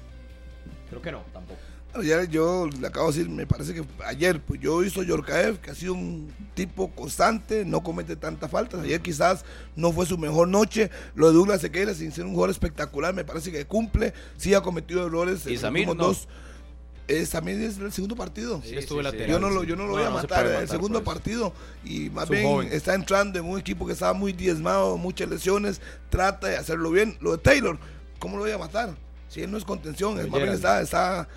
Speaker 3: creo que no, tampoco.
Speaker 2: Ayer yo le acabo de decir, me parece que ayer, pues yo he visto a Yorkaev, que ha sido un tipo constante, no comete tantas faltas. Ayer quizás no fue su mejor noche. Lo de Douglas Sequeira, sin ser un jugador espectacular, me parece que cumple. Sí ha cometido errores.
Speaker 4: Y
Speaker 2: en los
Speaker 4: Samir, no.
Speaker 2: dos. Eh, también es el segundo partido.
Speaker 3: Sí, estuvo lateral.
Speaker 2: Yo no lo, yo no lo voy a matar en el
Speaker 3: matar
Speaker 2: segundo
Speaker 3: por eso.
Speaker 2: partido. Y más bien
Speaker 3: joven.
Speaker 2: está entrando en un equipo que estaba muy diezmado, muchas lesiones. Trata de hacerlo bien. Lo de Taylor, ¿cómo lo voy a matar? Si él no es contención, es más bien está, está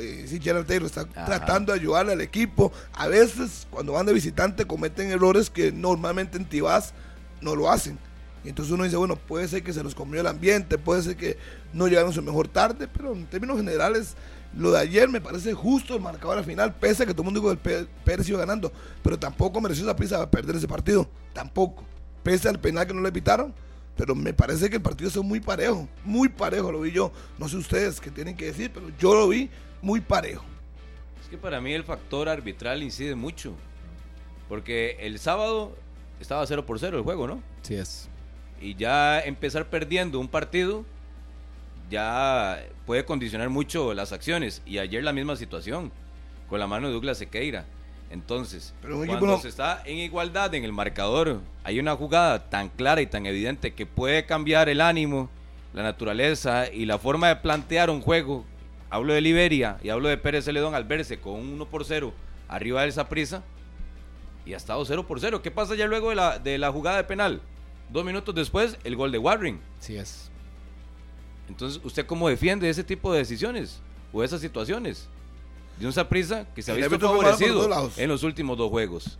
Speaker 2: eh, Gerald Taylor está
Speaker 4: Ajá.
Speaker 2: tratando de ayudarle al equipo. A veces, cuando van de visitante, cometen errores que normalmente en Tibás no lo hacen. Y entonces uno dice, bueno, puede ser que se los comió el ambiente, puede ser que no llegaron su mejor tarde, pero en términos generales, lo de ayer me parece justo el marcador al final, pese a que todo el mundo dijo que el Pérez iba ganando, pero tampoco mereció esa prisa de perder ese partido, tampoco. Pese al penal que no le pitaron, pero me parece que el partido es muy parejo, muy parejo, lo vi yo. No sé ustedes qué tienen que decir, pero yo lo vi muy parejo.
Speaker 4: Es que para mí el factor arbitral incide mucho. Porque el sábado estaba 0 por 0 el juego, ¿no?
Speaker 3: Sí es.
Speaker 4: Y ya empezar perdiendo un partido ya puede condicionar mucho las acciones. Y ayer la misma situación con la mano de Douglas Sequeira. Entonces,
Speaker 2: Pero
Speaker 4: cuando
Speaker 2: no-
Speaker 4: se está en igualdad en el marcador, hay una jugada tan clara y tan evidente que puede cambiar el ánimo, la naturaleza y la forma de plantear un juego. Hablo de Liberia y hablo de Pérez Celedón al verse con un 1 por 0 arriba del Saprissa y ha estado 0 por 0. ¿Qué pasa ya luego de la, de la jugada de penal? Dos minutos después, el gol de Warring.
Speaker 3: Sí es.
Speaker 4: Entonces, ¿usted cómo defiende ese tipo de decisiones o esas situaciones? De un Saprissa que se ha visto favorecido en los últimos dos juegos.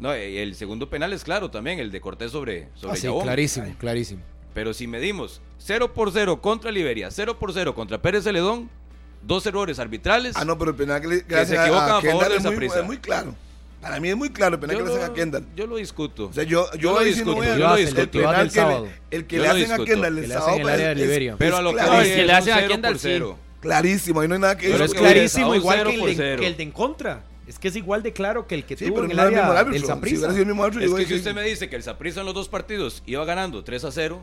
Speaker 4: No, eh, el segundo penal es claro también, el de Cortés sobre, sobre
Speaker 3: Ah, sí, clarísimo, clarísimo.
Speaker 4: Pero si medimos 0 por 0 contra Liberia, 0 por 0 contra Pérez Celedón, dos errores arbitrales.
Speaker 2: Ah, no, pero el penal que le, que
Speaker 4: se
Speaker 2: a-
Speaker 4: equivocan
Speaker 2: a
Speaker 4: a favor
Speaker 2: Kendall
Speaker 4: del
Speaker 2: es muy,
Speaker 4: Saprissa.
Speaker 2: es muy claro. Para mí es muy claro el penal
Speaker 4: yo,
Speaker 2: que le hacen a Kendall.
Speaker 4: yo lo discuto.
Speaker 2: O sea, yo, yo,
Speaker 4: Yo lo
Speaker 2: no
Speaker 4: discuto, yo lo
Speaker 2: el
Speaker 4: discuto.
Speaker 2: penal
Speaker 3: Del
Speaker 2: que le, el que
Speaker 4: Yo
Speaker 2: le hacen a. Kendall el sábado
Speaker 3: en el área de
Speaker 2: es-
Speaker 3: Liberia.
Speaker 2: es-
Speaker 4: Pero a lo que
Speaker 5: el le hacen a
Speaker 4: 0
Speaker 5: Kendall.
Speaker 4: 0.
Speaker 2: Clarísimo, ahí no hay nada que
Speaker 4: Pero
Speaker 3: Pero
Speaker 4: es
Speaker 3: clarísimo, igual
Speaker 4: cero
Speaker 3: que el, de,
Speaker 4: cero.
Speaker 3: el de en contra. Es que es igual de claro que el que
Speaker 2: Sí,
Speaker 3: tuvo
Speaker 2: pero
Speaker 3: en el
Speaker 2: el
Speaker 3: área
Speaker 2: árbitro.
Speaker 3: del
Speaker 2: Si
Speaker 3: Saprissa.
Speaker 2: el árbitro,
Speaker 4: Es que si usted me dice que el Saprissa en los dos partidos iba ganando 3 a 0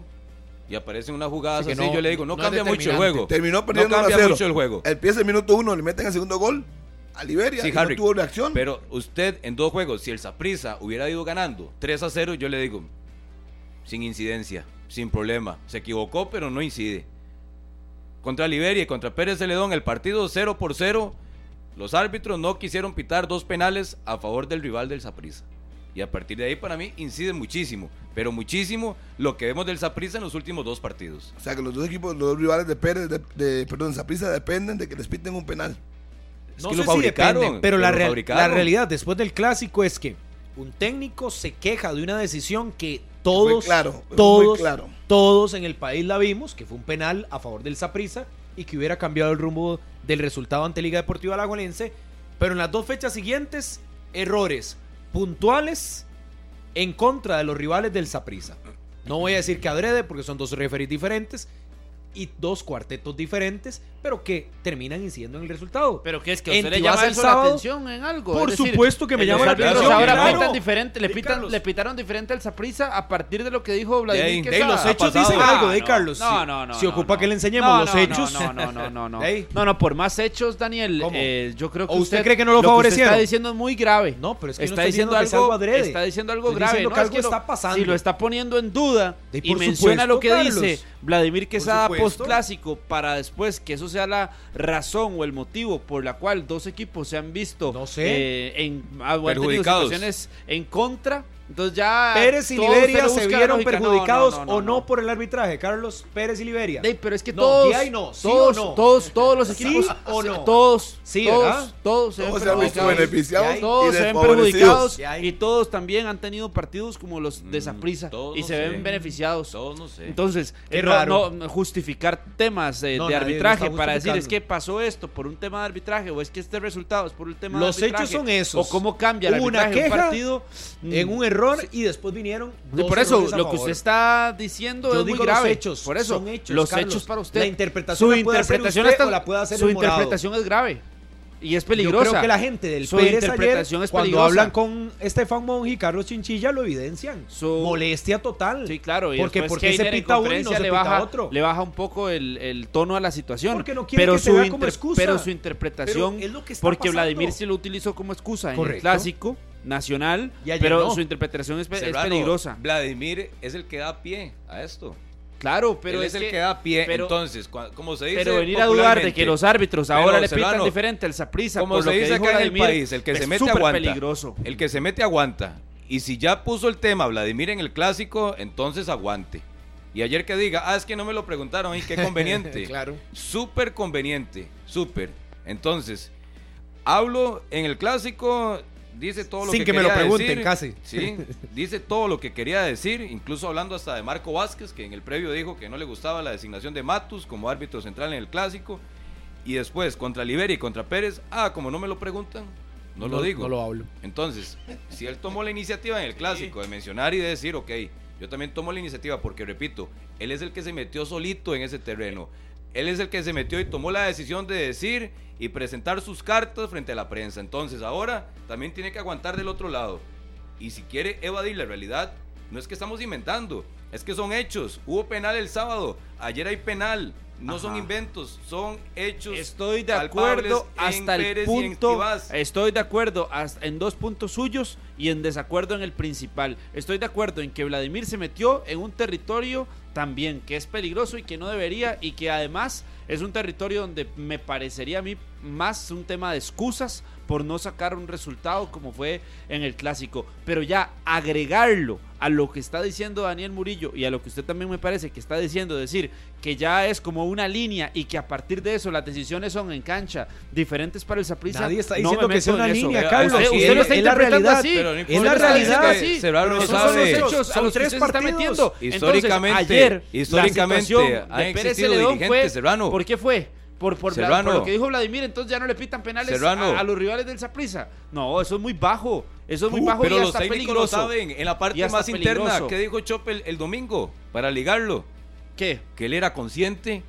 Speaker 4: y aparecen unas jugadas
Speaker 3: que
Speaker 4: así,
Speaker 3: no-
Speaker 4: yo le digo, no, cambia mucho el juego.
Speaker 2: terminó perdiendo
Speaker 4: no
Speaker 2: 1 a
Speaker 4: cambia
Speaker 2: 0.
Speaker 4: mucho el juego.
Speaker 2: Empieza el minuto 1, le meten el segundo gol a Liberia
Speaker 4: Sí,
Speaker 2: y
Speaker 4: Harry,
Speaker 2: no tuvo reacción.
Speaker 4: Pero usted en dos juegos, si el Saprissa hubiera ido ganando 3 a 0, yo le digo, sin incidencia, sin problema. Se equivocó, pero no incide. Contra Liberia y contra Pérez Celedón, el partido 0 por 0, los árbitros no quisieron pitar dos penales a favor del rival del Saprissa. Y a partir de ahí, para mí, incide muchísimo, pero muchísimo lo que vemos del Saprissa en los últimos dos partidos.
Speaker 2: O sea, que los dos equipos, los dos rivales de Pérez, de, de- perdón, Zaprisa dependen de que les piten un penal.
Speaker 4: Es
Speaker 3: No
Speaker 4: que
Speaker 3: sé
Speaker 4: lo
Speaker 3: si depende, pero la,
Speaker 4: lo
Speaker 3: real-
Speaker 4: fabricaron.
Speaker 3: la realidad después del clásico es que un técnico se queja de una decisión que todos,
Speaker 2: claro,
Speaker 3: todos,
Speaker 2: claro.
Speaker 3: todos en el país la vimos, que fue un penal a favor del Saprissa y que hubiera cambiado el rumbo del resultado ante Liga Deportiva Alajuelense. Pero en las dos fechas siguientes, errores puntuales en contra de los rivales del Saprissa. No voy a decir que adrede porque son dos referees diferentes y dos cuartetos diferentes, pero que terminan incidiendo en el resultado.
Speaker 5: Pero que es que a usted le llama
Speaker 3: el
Speaker 5: eso
Speaker 3: sábado,
Speaker 5: la atención en algo.
Speaker 3: por
Speaker 5: decir,
Speaker 3: supuesto que me llama la atención,
Speaker 5: ahora
Speaker 3: claro.
Speaker 5: pitan diferente, le, pitan, le pitaron diferente al Saprissa a partir de lo que dijo Vladimir
Speaker 4: ahí
Speaker 5: Quesada.
Speaker 3: los hechos
Speaker 4: pasado.
Speaker 3: dicen
Speaker 4: Ah,
Speaker 3: algo, de
Speaker 5: no,
Speaker 3: Carlos.
Speaker 5: No,
Speaker 3: Si-
Speaker 5: no, no.
Speaker 3: Si
Speaker 5: no,
Speaker 3: ocupa
Speaker 5: no.
Speaker 3: que le enseñemos
Speaker 5: No,
Speaker 3: los
Speaker 5: no,
Speaker 3: hechos.
Speaker 5: No, no, no, no, no. No, no, por más hechos, Daniel, eh, yo creo que
Speaker 3: ¿O usted cree que no lo
Speaker 5: que usted
Speaker 3: favorecieron?
Speaker 5: está diciendo es muy grave.
Speaker 3: No, pero es que no
Speaker 5: está diciendo algo, está diciendo algo grave. lo-. Si lo está poniendo en duda y
Speaker 3: por
Speaker 5: menciona lo que dice. Vladimir Quesada
Speaker 3: supuesto.
Speaker 5: post clásico para después que eso sea la razón o el motivo por la cual dos equipos se han visto
Speaker 3: No sé.
Speaker 5: eh, en
Speaker 4: Perjudicados.
Speaker 5: situaciones en contra. Entonces ya
Speaker 3: Pérez y Liberia se vieron
Speaker 5: lógica.
Speaker 3: Perjudicados
Speaker 5: no, no,
Speaker 3: o
Speaker 5: no.
Speaker 3: por el arbitraje, Carlos Pérez y Liberia.
Speaker 5: Ey, pero es que
Speaker 3: No,
Speaker 5: todos,
Speaker 3: ahí no, ¿sí
Speaker 5: todos,
Speaker 3: o no?
Speaker 5: todos, todos los
Speaker 3: ¿Sí
Speaker 5: equipos,
Speaker 3: o no?
Speaker 5: todos,
Speaker 3: Sí,
Speaker 5: todos, todos se ven
Speaker 2: Todos se han visto
Speaker 5: perjudicados.
Speaker 2: beneficiados
Speaker 3: y
Speaker 5: Todos se ven perjudicados
Speaker 3: Y
Speaker 5: todos también han tenido partidos como los de
Speaker 4: Mm,
Speaker 5: Saprissa
Speaker 4: todos
Speaker 5: y
Speaker 4: no
Speaker 5: se ven
Speaker 4: sé.
Speaker 5: beneficiados.
Speaker 4: Todos no sé.
Speaker 5: Entonces, eh, no-
Speaker 3: raro.
Speaker 5: no, justificar temas eh,
Speaker 3: No,
Speaker 5: de arbitraje para decir es que pasó esto por un tema de arbitraje o es que este resultado es por un tema
Speaker 3: Los
Speaker 5: de arbitraje.
Speaker 3: hechos son esos.
Speaker 5: O cómo cambia el arbitraje de un
Speaker 3: queja
Speaker 5: partido.
Speaker 3: en un error y después vinieron dos
Speaker 5: por eso, lo que usted está diciendo
Speaker 3: Yo
Speaker 5: es muy
Speaker 3: digo
Speaker 5: grave.
Speaker 3: los hechos,
Speaker 5: por eso,
Speaker 3: son hechos,
Speaker 5: los
Speaker 3: Carlos.
Speaker 5: hechos para usted.
Speaker 3: La interpretación
Speaker 5: su
Speaker 3: la puede hacer
Speaker 5: interpretación
Speaker 3: usted
Speaker 5: está-
Speaker 3: o la puede hacer
Speaker 5: su
Speaker 3: el
Speaker 5: interpretación es grave y es
Speaker 3: Yo
Speaker 5: peligrosa.
Speaker 3: creo que la gente del
Speaker 5: Su
Speaker 3: Pérez
Speaker 5: interpretación
Speaker 3: ayer,
Speaker 5: es
Speaker 3: cuando
Speaker 5: peligrosa.
Speaker 3: hablan con Estefan Monge y Carlos Chinchilla, lo evidencian.
Speaker 5: Su-
Speaker 3: Molestia total.
Speaker 5: Sí, claro. Y
Speaker 3: Porque
Speaker 5: después
Speaker 3: ¿por qué se pita uno y no se
Speaker 5: le
Speaker 3: pita
Speaker 5: baja,
Speaker 3: otro?
Speaker 5: Le baja un poco el, el tono a la situación.
Speaker 3: Porque no quiere
Speaker 5: pero
Speaker 3: que se
Speaker 5: su
Speaker 3: vea como excusa.
Speaker 5: Pero su interpretación,
Speaker 3: Pero es lo que está
Speaker 5: porque
Speaker 3: pasando.
Speaker 5: Vladimir sí lo utilizó como excusa en el clásico nacional, pero
Speaker 3: no.
Speaker 5: su interpretación es, peligrosa.
Speaker 4: Vladimir es el que da pie a esto.
Speaker 5: Claro, pero
Speaker 4: Él
Speaker 5: es,
Speaker 4: es, el que, da pie.
Speaker 5: pero-
Speaker 4: Entonces, como se dice.
Speaker 5: pero venir a dudar de que los árbitros ahora le pitan
Speaker 4: Serrano,
Speaker 5: diferente al Saprissa
Speaker 4: Como
Speaker 5: por
Speaker 4: se
Speaker 5: lo que
Speaker 4: dice
Speaker 5: dijo
Speaker 4: acá en el país, el que se mete aguanta.
Speaker 5: peligroso.
Speaker 4: El que se mete aguanta. Y si ya puso el tema Vladimir en el clásico, entonces aguante. Y ayer que diga, ah, es que no me lo preguntaron, y qué conveniente.
Speaker 3: Claro.
Speaker 4: Súper conveniente, súper. Entonces, hablo en el clásico, dice todo lo
Speaker 3: Sin
Speaker 4: que
Speaker 3: que me lo pregunten,
Speaker 4: decir.
Speaker 3: casi.
Speaker 4: Sí, dice todo lo que quería decir, incluso hablando hasta de Marco Vázquez, que en el previo dijo que no le gustaba la designación de Matus como árbitro central en el clásico. Y después, contra Liberia y contra Pérez, ah, como no me lo preguntan, no, lo digo.
Speaker 3: No lo hablo.
Speaker 4: Entonces, si él tomó la iniciativa en el clásico de mencionar y de decir, ok, yo también tomo la iniciativa porque, repito, él es el que se metió solito en ese terreno. Él es el que se metió y tomó la decisión de decir y presentar sus cartas frente a la prensa. Entonces, ahora también tiene que aguantar del otro lado. Y si quiere evadir la realidad, no es que estamos inventando, es que son hechos. Hubo penal el sábado, ayer hay penal. No son inventos, son hechos.
Speaker 5: Estoy de acuerdo hasta el punto. Estoy de acuerdo hasta- en dos puntos suyos y en desacuerdo en el principal. Estoy de acuerdo en que Vladimir se metió en un territorio también que es peligroso y que no debería y que además es un territorio donde me parecería a mí más un tema de excusas por no sacar un resultado como fue en el clásico. Pero ya agregarlo a lo que está diciendo Daniel Murillo y a lo que usted también me parece que está diciendo, decir que ya es como una línea y que a partir de eso las decisiones son en cancha diferentes para el Saprissa.
Speaker 3: Nadie está
Speaker 5: no
Speaker 3: diciendo
Speaker 5: me
Speaker 3: que sea una
Speaker 5: eso.
Speaker 3: línea, Carlos.
Speaker 4: usted- usted lo
Speaker 5: está
Speaker 3: es la
Speaker 5: interpretando
Speaker 3: realidad.
Speaker 5: así.
Speaker 4: Pero no
Speaker 3: Es la realidad. Pero
Speaker 4: no sabe.
Speaker 3: son los
Speaker 5: hechos
Speaker 3: hechos,
Speaker 5: a los que
Speaker 3: tres
Speaker 5: usted se está
Speaker 3: partidos.
Speaker 5: metiendo.
Speaker 4: Históricamente,
Speaker 5: Entonces, ayer,
Speaker 4: históricamente
Speaker 5: la de Pérez Celedón fue,
Speaker 4: Serrano.
Speaker 5: ¿Por qué fue? Por, por,
Speaker 4: Serrano.
Speaker 5: por lo que dijo Vladimir, entonces ya no le pitan penales a los rivales del Saprissa. No, eso es muy bajo. Eso es muy
Speaker 4: Uh,
Speaker 5: bajo
Speaker 4: pero
Speaker 5: y
Speaker 4: los técnicos
Speaker 5: peligroso.
Speaker 4: lo saben. En la parte más interna. ¿qué dijo Chope el, el domingo? Para ligarlo.
Speaker 5: ¿Qué?
Speaker 4: Que él era consciente,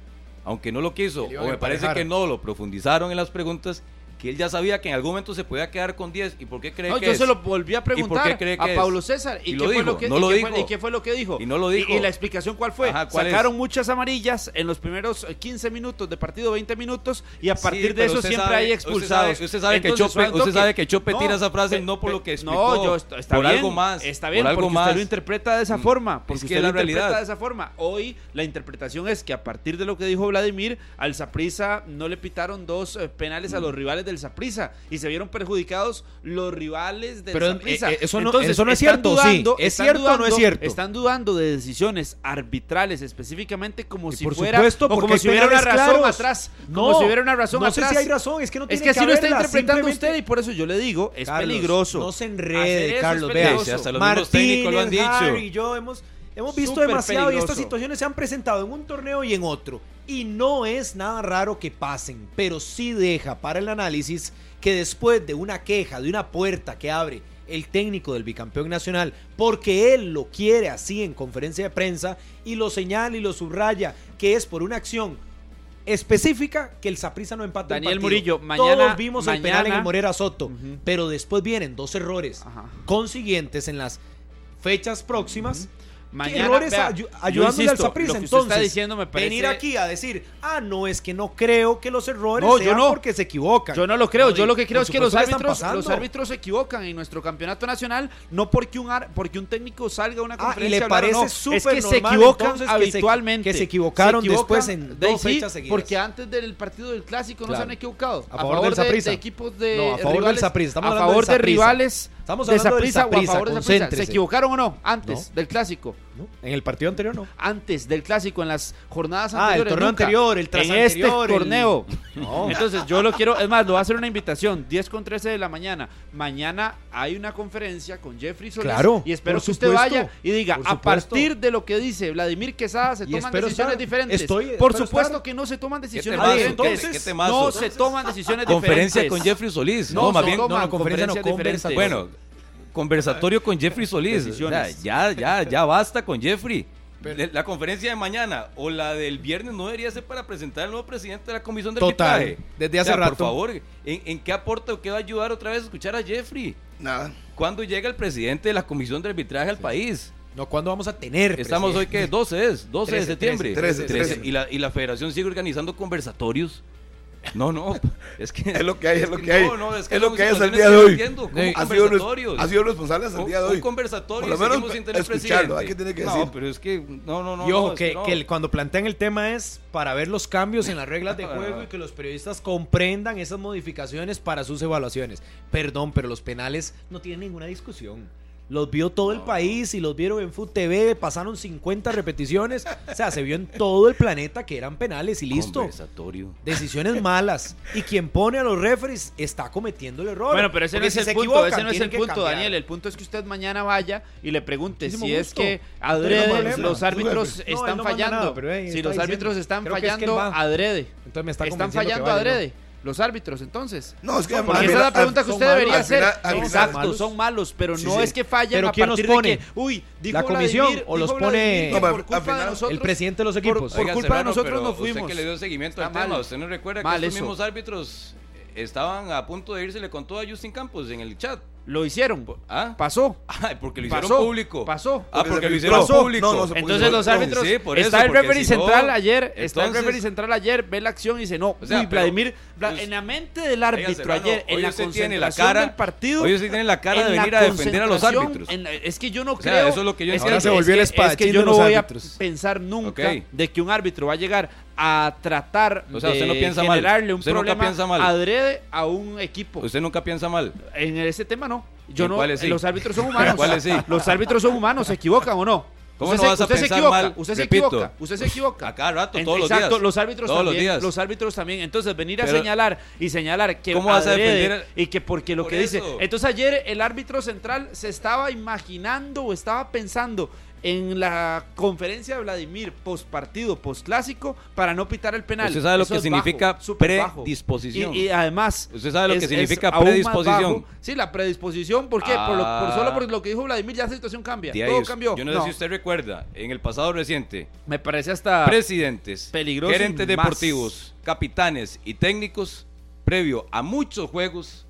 Speaker 4: aunque no lo quiso, o me parece que no lo profundizaron en las preguntas, que él ya sabía que en algún momento se podía quedar con 10. ¿Y por qué cree
Speaker 5: No,
Speaker 4: que
Speaker 5: yo
Speaker 4: es?
Speaker 5: se lo volví a preguntar a
Speaker 4: es?
Speaker 5: Pablo César. ¿Y, qué fue lo que,
Speaker 4: no dijo.
Speaker 5: ¿Y lo dijo?
Speaker 4: No lo dijo.
Speaker 5: Y, la explicación cuál fue?
Speaker 4: Ajá, ¿cuál
Speaker 5: Sacaron
Speaker 4: es?
Speaker 5: muchas amarillas en los primeros eh, 15 minutos de partido, 20 minutos, y a
Speaker 4: Sí,
Speaker 5: partir de eso siempre
Speaker 4: sabe-
Speaker 5: hay
Speaker 4: usted
Speaker 5: expulsados.
Speaker 4: sabe- usted sabe que Chope- usted sabe que Chope tira esa frase no por lo que explicó,
Speaker 5: No, yo est- está
Speaker 4: por
Speaker 5: bien,
Speaker 4: algo más,
Speaker 5: Está
Speaker 4: por
Speaker 5: bien,
Speaker 4: algo
Speaker 5: porque
Speaker 4: más.
Speaker 5: usted lo interpreta de esa
Speaker 4: Mm,
Speaker 5: forma.
Speaker 4: es
Speaker 5: Porque
Speaker 4: que
Speaker 5: usted
Speaker 4: es
Speaker 5: lo
Speaker 4: la
Speaker 5: interpreta
Speaker 4: realidad.
Speaker 5: de esa forma. Hoy la interpretación es que a partir de lo que dijo Vladimir, al Saprissa no le pitaron dos eh, penales a
Speaker 4: Mm.
Speaker 5: los rivales del Saprissa y se vieron perjudicados los rivales del
Speaker 3: Pero,
Speaker 5: Saprissa.
Speaker 3: eh, eh, eso no-
Speaker 5: Entonces,
Speaker 3: eso no es
Speaker 5: están
Speaker 3: cierto, sí. ¿Es cierto o no es
Speaker 5: dudando-
Speaker 3: cierto?
Speaker 5: Están dudando de decisiones arbitrales específicamente como
Speaker 3: Y
Speaker 5: si
Speaker 3: por
Speaker 5: fuera
Speaker 3: supuesto,
Speaker 5: o como si hubiera una razón
Speaker 3: claros.
Speaker 5: atrás.
Speaker 3: No,
Speaker 5: como si hubiera una razón
Speaker 3: no
Speaker 5: atrás.
Speaker 3: sé si hay razón, es que no
Speaker 5: Es
Speaker 3: tiene
Speaker 5: que así
Speaker 3: que
Speaker 5: lo está interpretando usted y por eso yo le digo, es
Speaker 3: Carlos,
Speaker 5: peligroso.
Speaker 3: No se enrede, Carlos. Vea,
Speaker 4: hasta los técnicos lo han dicho.
Speaker 3: Harry y yo hemos, hemos visto demasiado y
Speaker 5: peligroso.
Speaker 3: estas situaciones se han presentado en un torneo y en otro. Y no es nada raro que pasen, pero sí deja para el análisis que después de una queja, de una puerta que abre el técnico del bicampeón nacional, porque él lo quiere así en conferencia de prensa y lo señala y lo subraya, que es por una acción específica que el Saprissa no empata el
Speaker 5: Daniel
Speaker 3: partido.
Speaker 5: Murillo, mañana-
Speaker 3: Todos vimos el penal en el Morera Soto, pero después vienen dos errores
Speaker 5: Ajá.
Speaker 3: consiguientes en las fechas próximas.
Speaker 5: Mañana,
Speaker 3: errores
Speaker 5: vea,
Speaker 3: ayu-
Speaker 5: yo
Speaker 3: ayudándole
Speaker 5: insisto,
Speaker 3: al
Speaker 5: usted
Speaker 3: Entonces,
Speaker 5: está diciendo me parece-
Speaker 3: venir aquí a decir, ah, no, es que no creo que los errores
Speaker 5: No, yo
Speaker 3: sean
Speaker 5: no.
Speaker 3: porque se equivocan.
Speaker 5: Yo no lo creo,
Speaker 3: No,
Speaker 5: yo lo que creo es que los árbitros, los árbitros se equivocan en nuestro campeonato nacional, no porque un ar- porque un técnico salga a una
Speaker 3: Ah, y
Speaker 5: conferencia
Speaker 3: le
Speaker 5: hablar
Speaker 3: parece
Speaker 5: no, es
Speaker 3: súper
Speaker 5: que se
Speaker 3: normal,
Speaker 5: equivocan
Speaker 3: entonces, que se-
Speaker 5: habitualmente.
Speaker 3: que se equivocaron
Speaker 5: Se equivocan,
Speaker 3: después en dos
Speaker 5: sí,
Speaker 3: fechas seguidas.
Speaker 5: Porque antes del partido del clásico no se
Speaker 3: Claro.
Speaker 5: han equivocado.
Speaker 3: A favor del
Speaker 5: de,
Speaker 3: Saprissa.
Speaker 5: de equipos de
Speaker 3: No, a favor del estamos
Speaker 5: a favor de rivales
Speaker 3: Estamos
Speaker 5: de
Speaker 3: hablando
Speaker 5: a favor de. ¿Se equivocaron o no? Antes
Speaker 3: No.
Speaker 5: del clásico.
Speaker 3: ¿No? En el partido anterior no.
Speaker 5: Antes del clásico, en las jornadas
Speaker 3: Ah, el
Speaker 5: anteriores.
Speaker 3: torneo
Speaker 5: nunca.
Speaker 3: anterior, el tras
Speaker 5: En este
Speaker 3: el-
Speaker 5: torneo.
Speaker 3: No.
Speaker 5: Entonces, yo lo quiero, es más, lo voy a hacer una invitación, 10 con 13 de la mañana. Mañana hay una conferencia con Jeffrey Solís
Speaker 3: Claro,
Speaker 5: y espero que usted vaya y diga, a partir de lo que dice Vladimir Quesada se
Speaker 3: Y
Speaker 5: toman decisiones
Speaker 3: estar.
Speaker 5: diferentes.
Speaker 3: Estoy-
Speaker 5: por supuesto
Speaker 3: estar.
Speaker 5: que no se toman decisiones diferentes.
Speaker 3: ¿Qué- qué
Speaker 4: temazo?
Speaker 5: no se toman decisiones
Speaker 4: Conferencia
Speaker 5: diferentes.
Speaker 4: con Jeffrey Solís.
Speaker 5: No,
Speaker 4: No, más bien.
Speaker 3: no, conferencia conversatorio.
Speaker 4: Bueno, conversatorio con Jeffrey Solís. O sea, ya, ya, ya basta con Jeffrey. La conferencia de mañana o la del viernes no debería ser para presentar al nuevo presidente de la comisión de
Speaker 3: Total,
Speaker 4: arbitraje.
Speaker 3: desde hace
Speaker 4: O sea,
Speaker 3: rato.
Speaker 4: Por favor, ¿en, en qué aporta o qué va a ayudar otra vez a escuchar a Jeffrey?
Speaker 2: Nada.
Speaker 4: ¿Cuándo llega el presidente de la comisión de arbitraje al país?
Speaker 3: No, ¿cuándo vamos a tener?
Speaker 4: Estamos hoy que 12 es, 12 de
Speaker 3: Trece,
Speaker 4: septiembre.
Speaker 2: trece, trece.
Speaker 4: Y, la, y la federación sigue organizando conversatorios. No, no, es que
Speaker 2: Es lo que hay, es lo que hay.
Speaker 4: No, no, es que
Speaker 2: Es lo que hay hasta el día
Speaker 4: que
Speaker 2: de
Speaker 4: no
Speaker 2: hoy.
Speaker 4: entiendo. ¿Cómo
Speaker 3: Sí.
Speaker 2: Ha sido, ha sido responsable hasta el
Speaker 4: Un-
Speaker 2: día de
Speaker 4: un
Speaker 2: hoy.
Speaker 4: conversatorio
Speaker 2: Por lo menos
Speaker 4: sin tener
Speaker 2: escucharlo, hay que tener que
Speaker 4: no,
Speaker 2: decir.
Speaker 4: pero es que no, no, no.
Speaker 3: y ojo,
Speaker 4: no, es
Speaker 3: que,
Speaker 4: no.
Speaker 3: que el- cuando plantean el tema es para ver los cambios en las reglas de juego y que los periodistas comprendan esas modificaciones para sus evaluaciones. Perdón, pero los penales no tienen ninguna discusión. Los vio todo el país y los vieron en Food TV, pasaron 50 repeticiones. O sea, se vio en todo el planeta que eran penales y listo.
Speaker 4: Conversatorio.
Speaker 3: Decisiones malas. Y quien pone a los referees está cometiendo el error.
Speaker 5: Bueno, pero ese no es
Speaker 3: si
Speaker 5: el punto,
Speaker 3: equivocan,
Speaker 5: ese no es el punto,
Speaker 3: cambiar.
Speaker 5: Daniel. El punto es que usted mañana vaya y le pregunte
Speaker 3: Muchísimo
Speaker 5: si es que adrede los árbitros están fallando.
Speaker 3: nada, pero, hey,
Speaker 5: si los árbitros están fallando adrede.
Speaker 3: Entonces me está
Speaker 5: Están fallando adrede. Los árbitros, entonces.
Speaker 2: No, es que
Speaker 3: malos.
Speaker 5: esa es la
Speaker 2: al-
Speaker 5: pregunta que
Speaker 3: son
Speaker 5: usted
Speaker 3: malos.
Speaker 5: debería
Speaker 2: Al
Speaker 5: hacer.
Speaker 2: final- al final-
Speaker 5: Exacto,
Speaker 3: malos.
Speaker 5: son malos, pero
Speaker 2: Sí,
Speaker 5: no
Speaker 2: sí.
Speaker 5: es que fallan
Speaker 3: Pero
Speaker 5: a
Speaker 3: ¿quién los
Speaker 5: partir
Speaker 3: pone?
Speaker 5: de que, uy, dijo
Speaker 3: ¿La comisión
Speaker 5: Vladimir-
Speaker 3: o los pone-
Speaker 2: No,
Speaker 5: por
Speaker 2: al
Speaker 5: culpa de
Speaker 2: final-
Speaker 5: nosotros,
Speaker 3: El presidente de los equipos.
Speaker 5: por
Speaker 4: Oiga,
Speaker 5: culpa de
Speaker 4: Serrano,
Speaker 5: nosotros nos fuimos.
Speaker 4: Usted que le dio seguimiento al
Speaker 5: Está
Speaker 4: tema,
Speaker 5: mal.
Speaker 4: ¿usted no recuerda
Speaker 5: Mal
Speaker 4: que
Speaker 5: eso.
Speaker 4: mismos árbitros estaban a punto de irse, le contó a Justin Campos en el chat?
Speaker 5: Lo hicieron.
Speaker 4: ¿Ah?
Speaker 5: Pasó.
Speaker 4: Ay, porque lo hicieron
Speaker 5: Pasó.
Speaker 4: público.
Speaker 5: Pasó.
Speaker 4: Ah, porque lo hicieron público.
Speaker 2: No, no se
Speaker 5: Entonces los árbitros,
Speaker 4: sí, por eso,
Speaker 5: está el referee
Speaker 4: si no,
Speaker 5: central ayer, está el referee central ayer, ve la acción y dice, no,
Speaker 4: O sea,
Speaker 5: uy,
Speaker 4: pero-
Speaker 5: Vladimir, Vla-
Speaker 4: pues,
Speaker 5: en la mente del árbitro ayer, en
Speaker 4: hoy
Speaker 5: la
Speaker 4: usted tiene
Speaker 5: concentración
Speaker 4: la cara-
Speaker 5: del partido,
Speaker 4: hoy usted tiene la cara de
Speaker 5: en
Speaker 4: venir a defender a los
Speaker 5: concentración,
Speaker 4: árbitros.
Speaker 5: en es que yo no
Speaker 4: O sea,
Speaker 5: creo,
Speaker 4: eso es lo que yo
Speaker 5: es.
Speaker 3: Ahora se volvió el
Speaker 5: es que- que yo
Speaker 3: de
Speaker 5: no voy a pensar nunca de que un árbitro va a llegar a tratar
Speaker 4: O sea, usted no
Speaker 5: de
Speaker 4: piensa mal.
Speaker 5: generarle un
Speaker 4: Usted nunca
Speaker 5: problema
Speaker 4: piensa mal.
Speaker 5: adrede a un equipo.
Speaker 4: Usted nunca piensa mal.
Speaker 5: En ese tema no. Yo
Speaker 4: ¿En
Speaker 5: no.
Speaker 4: sí?
Speaker 5: Los árbitros son humanos.
Speaker 4: sí?
Speaker 5: Los árbitros son humanos. ¿Se equivocan o no?
Speaker 4: ¿Cómo
Speaker 5: usted
Speaker 4: no
Speaker 5: se,
Speaker 4: vas a
Speaker 5: se
Speaker 4: pensar
Speaker 5: equivoca,
Speaker 4: mal?
Speaker 5: Usted se
Speaker 4: Repito.
Speaker 5: equivoca. Usted se equivoca.
Speaker 4: A cada rato,
Speaker 5: En-
Speaker 4: todos los
Speaker 5: exacto,
Speaker 4: días.
Speaker 5: los árbitros
Speaker 4: Todos los
Speaker 5: también.
Speaker 4: días.
Speaker 5: Los árbitros también. Entonces, venir a
Speaker 4: Pero-
Speaker 5: señalar y señalar que
Speaker 4: ¿Cómo vas a defender
Speaker 5: y que porque lo
Speaker 4: Por
Speaker 5: que dice. Entonces, ayer el árbitro central se estaba imaginando o estaba pensando en la conferencia de Vladimir post partido, post clásico, para no pitar el penal.
Speaker 4: Usted sabe lo
Speaker 5: Eso
Speaker 4: que significa
Speaker 5: bajo,
Speaker 4: predisposición.
Speaker 5: Y, y además.
Speaker 4: Usted sabe lo que significa predisposición.
Speaker 5: Sí, la predisposición. ¿Por qué? Por, lo- por
Speaker 4: Ah.
Speaker 5: solo por lo que dijo Vladimir, ya la situación cambia. Todo cambió.
Speaker 4: Yo no, sé si usted recuerda, en el pasado reciente,
Speaker 5: Me parece hasta.
Speaker 4: presidentes,
Speaker 5: peligroso y
Speaker 4: gerentes deportivos, capitanes y técnicos, previo a muchos juegos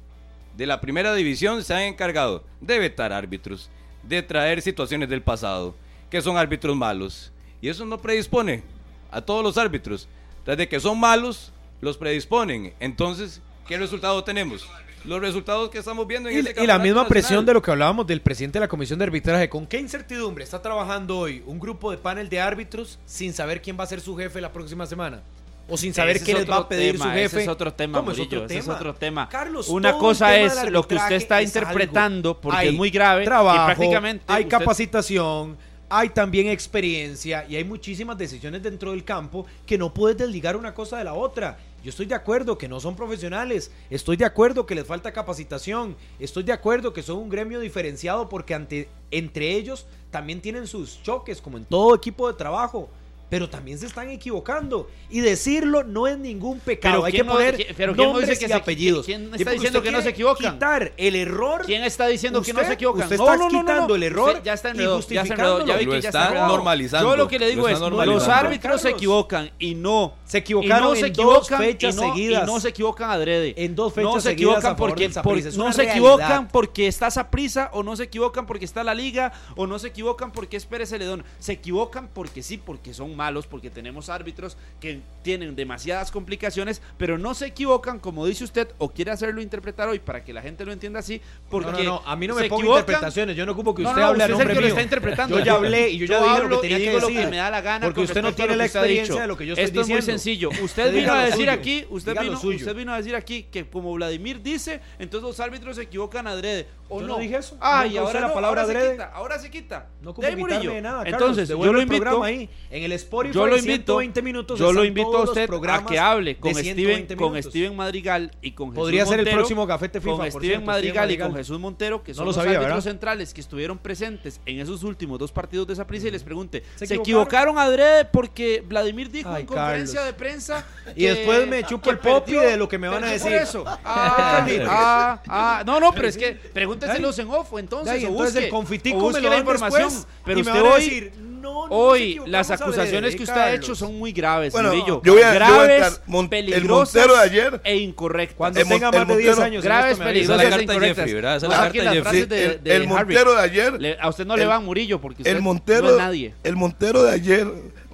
Speaker 4: de la primera división, se han encargado de vetar árbitros, de traer situaciones del pasado, que son árbitros malos. Y eso no predispone a todos los árbitros. Desde que son malos, los predisponen. Entonces, ¿qué resultado tenemos? Los resultados que estamos viendo en
Speaker 3: Y,
Speaker 4: este
Speaker 3: y la misma presión
Speaker 4: nacional.
Speaker 3: de lo que hablábamos del presidente de la comisión de arbitraje. ¿Con qué incertidumbre está trabajando hoy un grupo de panel de árbitros sin saber quién va a ser su jefe la próxima semana? O sin saber
Speaker 5: Ese
Speaker 3: qué
Speaker 5: es
Speaker 3: les va a pedir
Speaker 5: tema,
Speaker 3: su jefe.
Speaker 5: Ese es otro tema,
Speaker 3: ¿Cómo es
Speaker 5: Murillo,
Speaker 3: otro
Speaker 5: ese es
Speaker 3: tema?
Speaker 5: otro tema.
Speaker 3: Carlos,
Speaker 5: Una cosa
Speaker 3: tema
Speaker 5: es lo que usted está
Speaker 3: es algo.
Speaker 5: interpretando, porque
Speaker 3: Hay
Speaker 5: es muy grave.
Speaker 3: Trabajo,
Speaker 5: y prácticamente
Speaker 3: hay
Speaker 5: usted-
Speaker 3: capacitación, hay también experiencia y hay muchísimas decisiones dentro del campo que no puedes desligar una cosa de la otra. Yo estoy de acuerdo que no son profesionales, estoy de acuerdo que les falta capacitación, estoy de acuerdo que son un gremio diferenciado porque ante, entre ellos también tienen sus choques, como en todo equipo de trabajo. Pero también se están equivocando. Y decirlo no es ningún pecado.
Speaker 5: Pero
Speaker 3: Hay que
Speaker 5: ¿quién no-
Speaker 3: poner
Speaker 5: qui- pero ¿quién no
Speaker 3: nombres
Speaker 5: dice que
Speaker 3: y
Speaker 5: se-
Speaker 3: apellidos.
Speaker 5: quién está
Speaker 3: Y
Speaker 5: diciendo que no se equivocan?
Speaker 3: Quitar el error
Speaker 5: ¿Quién está diciendo que no se equivocan?
Speaker 3: usted
Speaker 5: No,
Speaker 3: está
Speaker 5: no, no, no,
Speaker 3: quitando
Speaker 5: no.
Speaker 3: el error
Speaker 5: Usted ya está
Speaker 3: y
Speaker 5: enredado, ya está
Speaker 3: justificándolo.
Speaker 5: enredado, ya vi
Speaker 4: Lo
Speaker 5: que ya
Speaker 4: está
Speaker 5: enredado.
Speaker 4: normalizando,
Speaker 5: Yo lo que le digo
Speaker 4: lo
Speaker 5: es,
Speaker 4: está
Speaker 5: los árbitros se equivocan y no
Speaker 3: Se equivocaron
Speaker 5: y no se
Speaker 3: en dos
Speaker 5: equivocan
Speaker 3: fechas
Speaker 5: y no,
Speaker 3: seguidas.
Speaker 5: Y no se equivocan adrede.
Speaker 3: En dos fechas
Speaker 5: no se equivocan porque, no se equivocan porque está Saprisa o no se equivocan porque está la liga o no se equivocan porque es Pérez Celedón. Se equivocan porque sí, porque son malos, porque tenemos árbitros que tienen demasiadas complicaciones, pero no se equivocan como dice usted o quiere hacerlo interpretar hoy para que la gente lo entienda así, porque
Speaker 3: no, no, no, a mí no me
Speaker 5: equivocan-
Speaker 3: interpretaciones. Yo no ocupo que usted
Speaker 5: no,
Speaker 3: hable a
Speaker 5: usted es el
Speaker 3: nombre
Speaker 5: que lo
Speaker 3: mío.
Speaker 5: está interpretando.
Speaker 3: Yo ya hablé y yo ya
Speaker 5: Yo
Speaker 3: dije lo que tenía
Speaker 5: y
Speaker 3: que
Speaker 5: digo lo
Speaker 3: decir.
Speaker 5: que me da la gana
Speaker 3: Porque usted no tiene
Speaker 5: lo
Speaker 3: la
Speaker 5: que usted
Speaker 3: experiencia de lo que yo estoy
Speaker 5: Esto es muy
Speaker 3: diciendo.
Speaker 5: sencillo. Usted
Speaker 3: Usted
Speaker 5: vino a
Speaker 3: lo
Speaker 5: decir aquí, usted
Speaker 3: lo
Speaker 5: vino, usted vino a decir aquí que como Vladimir dice, entonces los árbitros se equivocan adrede. ¿O
Speaker 3: Yo
Speaker 5: no?
Speaker 3: dije eso.
Speaker 5: Ah, y ahora
Speaker 3: la
Speaker 5: no,
Speaker 3: palabra
Speaker 5: ahora se quita, ahora se quita.
Speaker 3: No
Speaker 5: Murillo.
Speaker 3: de nada. Carlos.
Speaker 5: Entonces, yo lo invito,
Speaker 3: ahí. En el Spotify,
Speaker 5: yo lo invito,
Speaker 3: 120 minutos.
Speaker 5: yo lo invito a usted a que hable con Steven,
Speaker 3: 120
Speaker 5: con. Steven Madrigal y con Jesús
Speaker 3: Podría ser el próximo Cafete FIFA,
Speaker 5: Con Steven
Speaker 3: cierto,
Speaker 5: Madrigal y con Jesús Montero, que
Speaker 3: No
Speaker 5: son
Speaker 3: lo
Speaker 5: los árbitros
Speaker 3: ¿verdad?
Speaker 5: centrales que estuvieron presentes en esos últimos dos partidos de Saprissa y les pregunte,
Speaker 3: ¿Se
Speaker 5: ¿se,
Speaker 3: equivocaron?
Speaker 5: equivocaron adrede porque Vladimir dijo
Speaker 3: Ay,
Speaker 5: en conferencia
Speaker 3: Carlos.
Speaker 5: de prensa
Speaker 3: Y después me chupo el popi de lo que me van a decir.
Speaker 5: eso. Ah, ah, ah, no, no, pero es que pregúnteselos en off, entonces,
Speaker 3: Ahí,
Speaker 5: o
Speaker 3: entonces
Speaker 5: busque,
Speaker 3: el confitico
Speaker 5: o
Speaker 3: me lo
Speaker 5: la información.
Speaker 3: después
Speaker 5: pero
Speaker 3: y me
Speaker 5: usted hoy,
Speaker 3: decir, no, no
Speaker 5: hoy las acusaciones que usted ha hecho son muy graves,
Speaker 2: Bueno,
Speaker 5: Murillo.
Speaker 2: yo voy a- yo voy a
Speaker 5: graves,
Speaker 2: el
Speaker 5: peligrosas
Speaker 2: Montero de ayer-
Speaker 5: e incorrectas.
Speaker 3: Cuando
Speaker 2: El
Speaker 3: tenga más de
Speaker 2: el
Speaker 3: 10
Speaker 2: Montero-
Speaker 3: años.
Speaker 5: graves, peligrosas e incorrectas.
Speaker 2: El, el. Montero de ayer.
Speaker 5: A usted no le
Speaker 2: el-
Speaker 5: van Murillo porque usted
Speaker 2: el Montero,
Speaker 5: no es nadie.
Speaker 2: el Montero de ayer,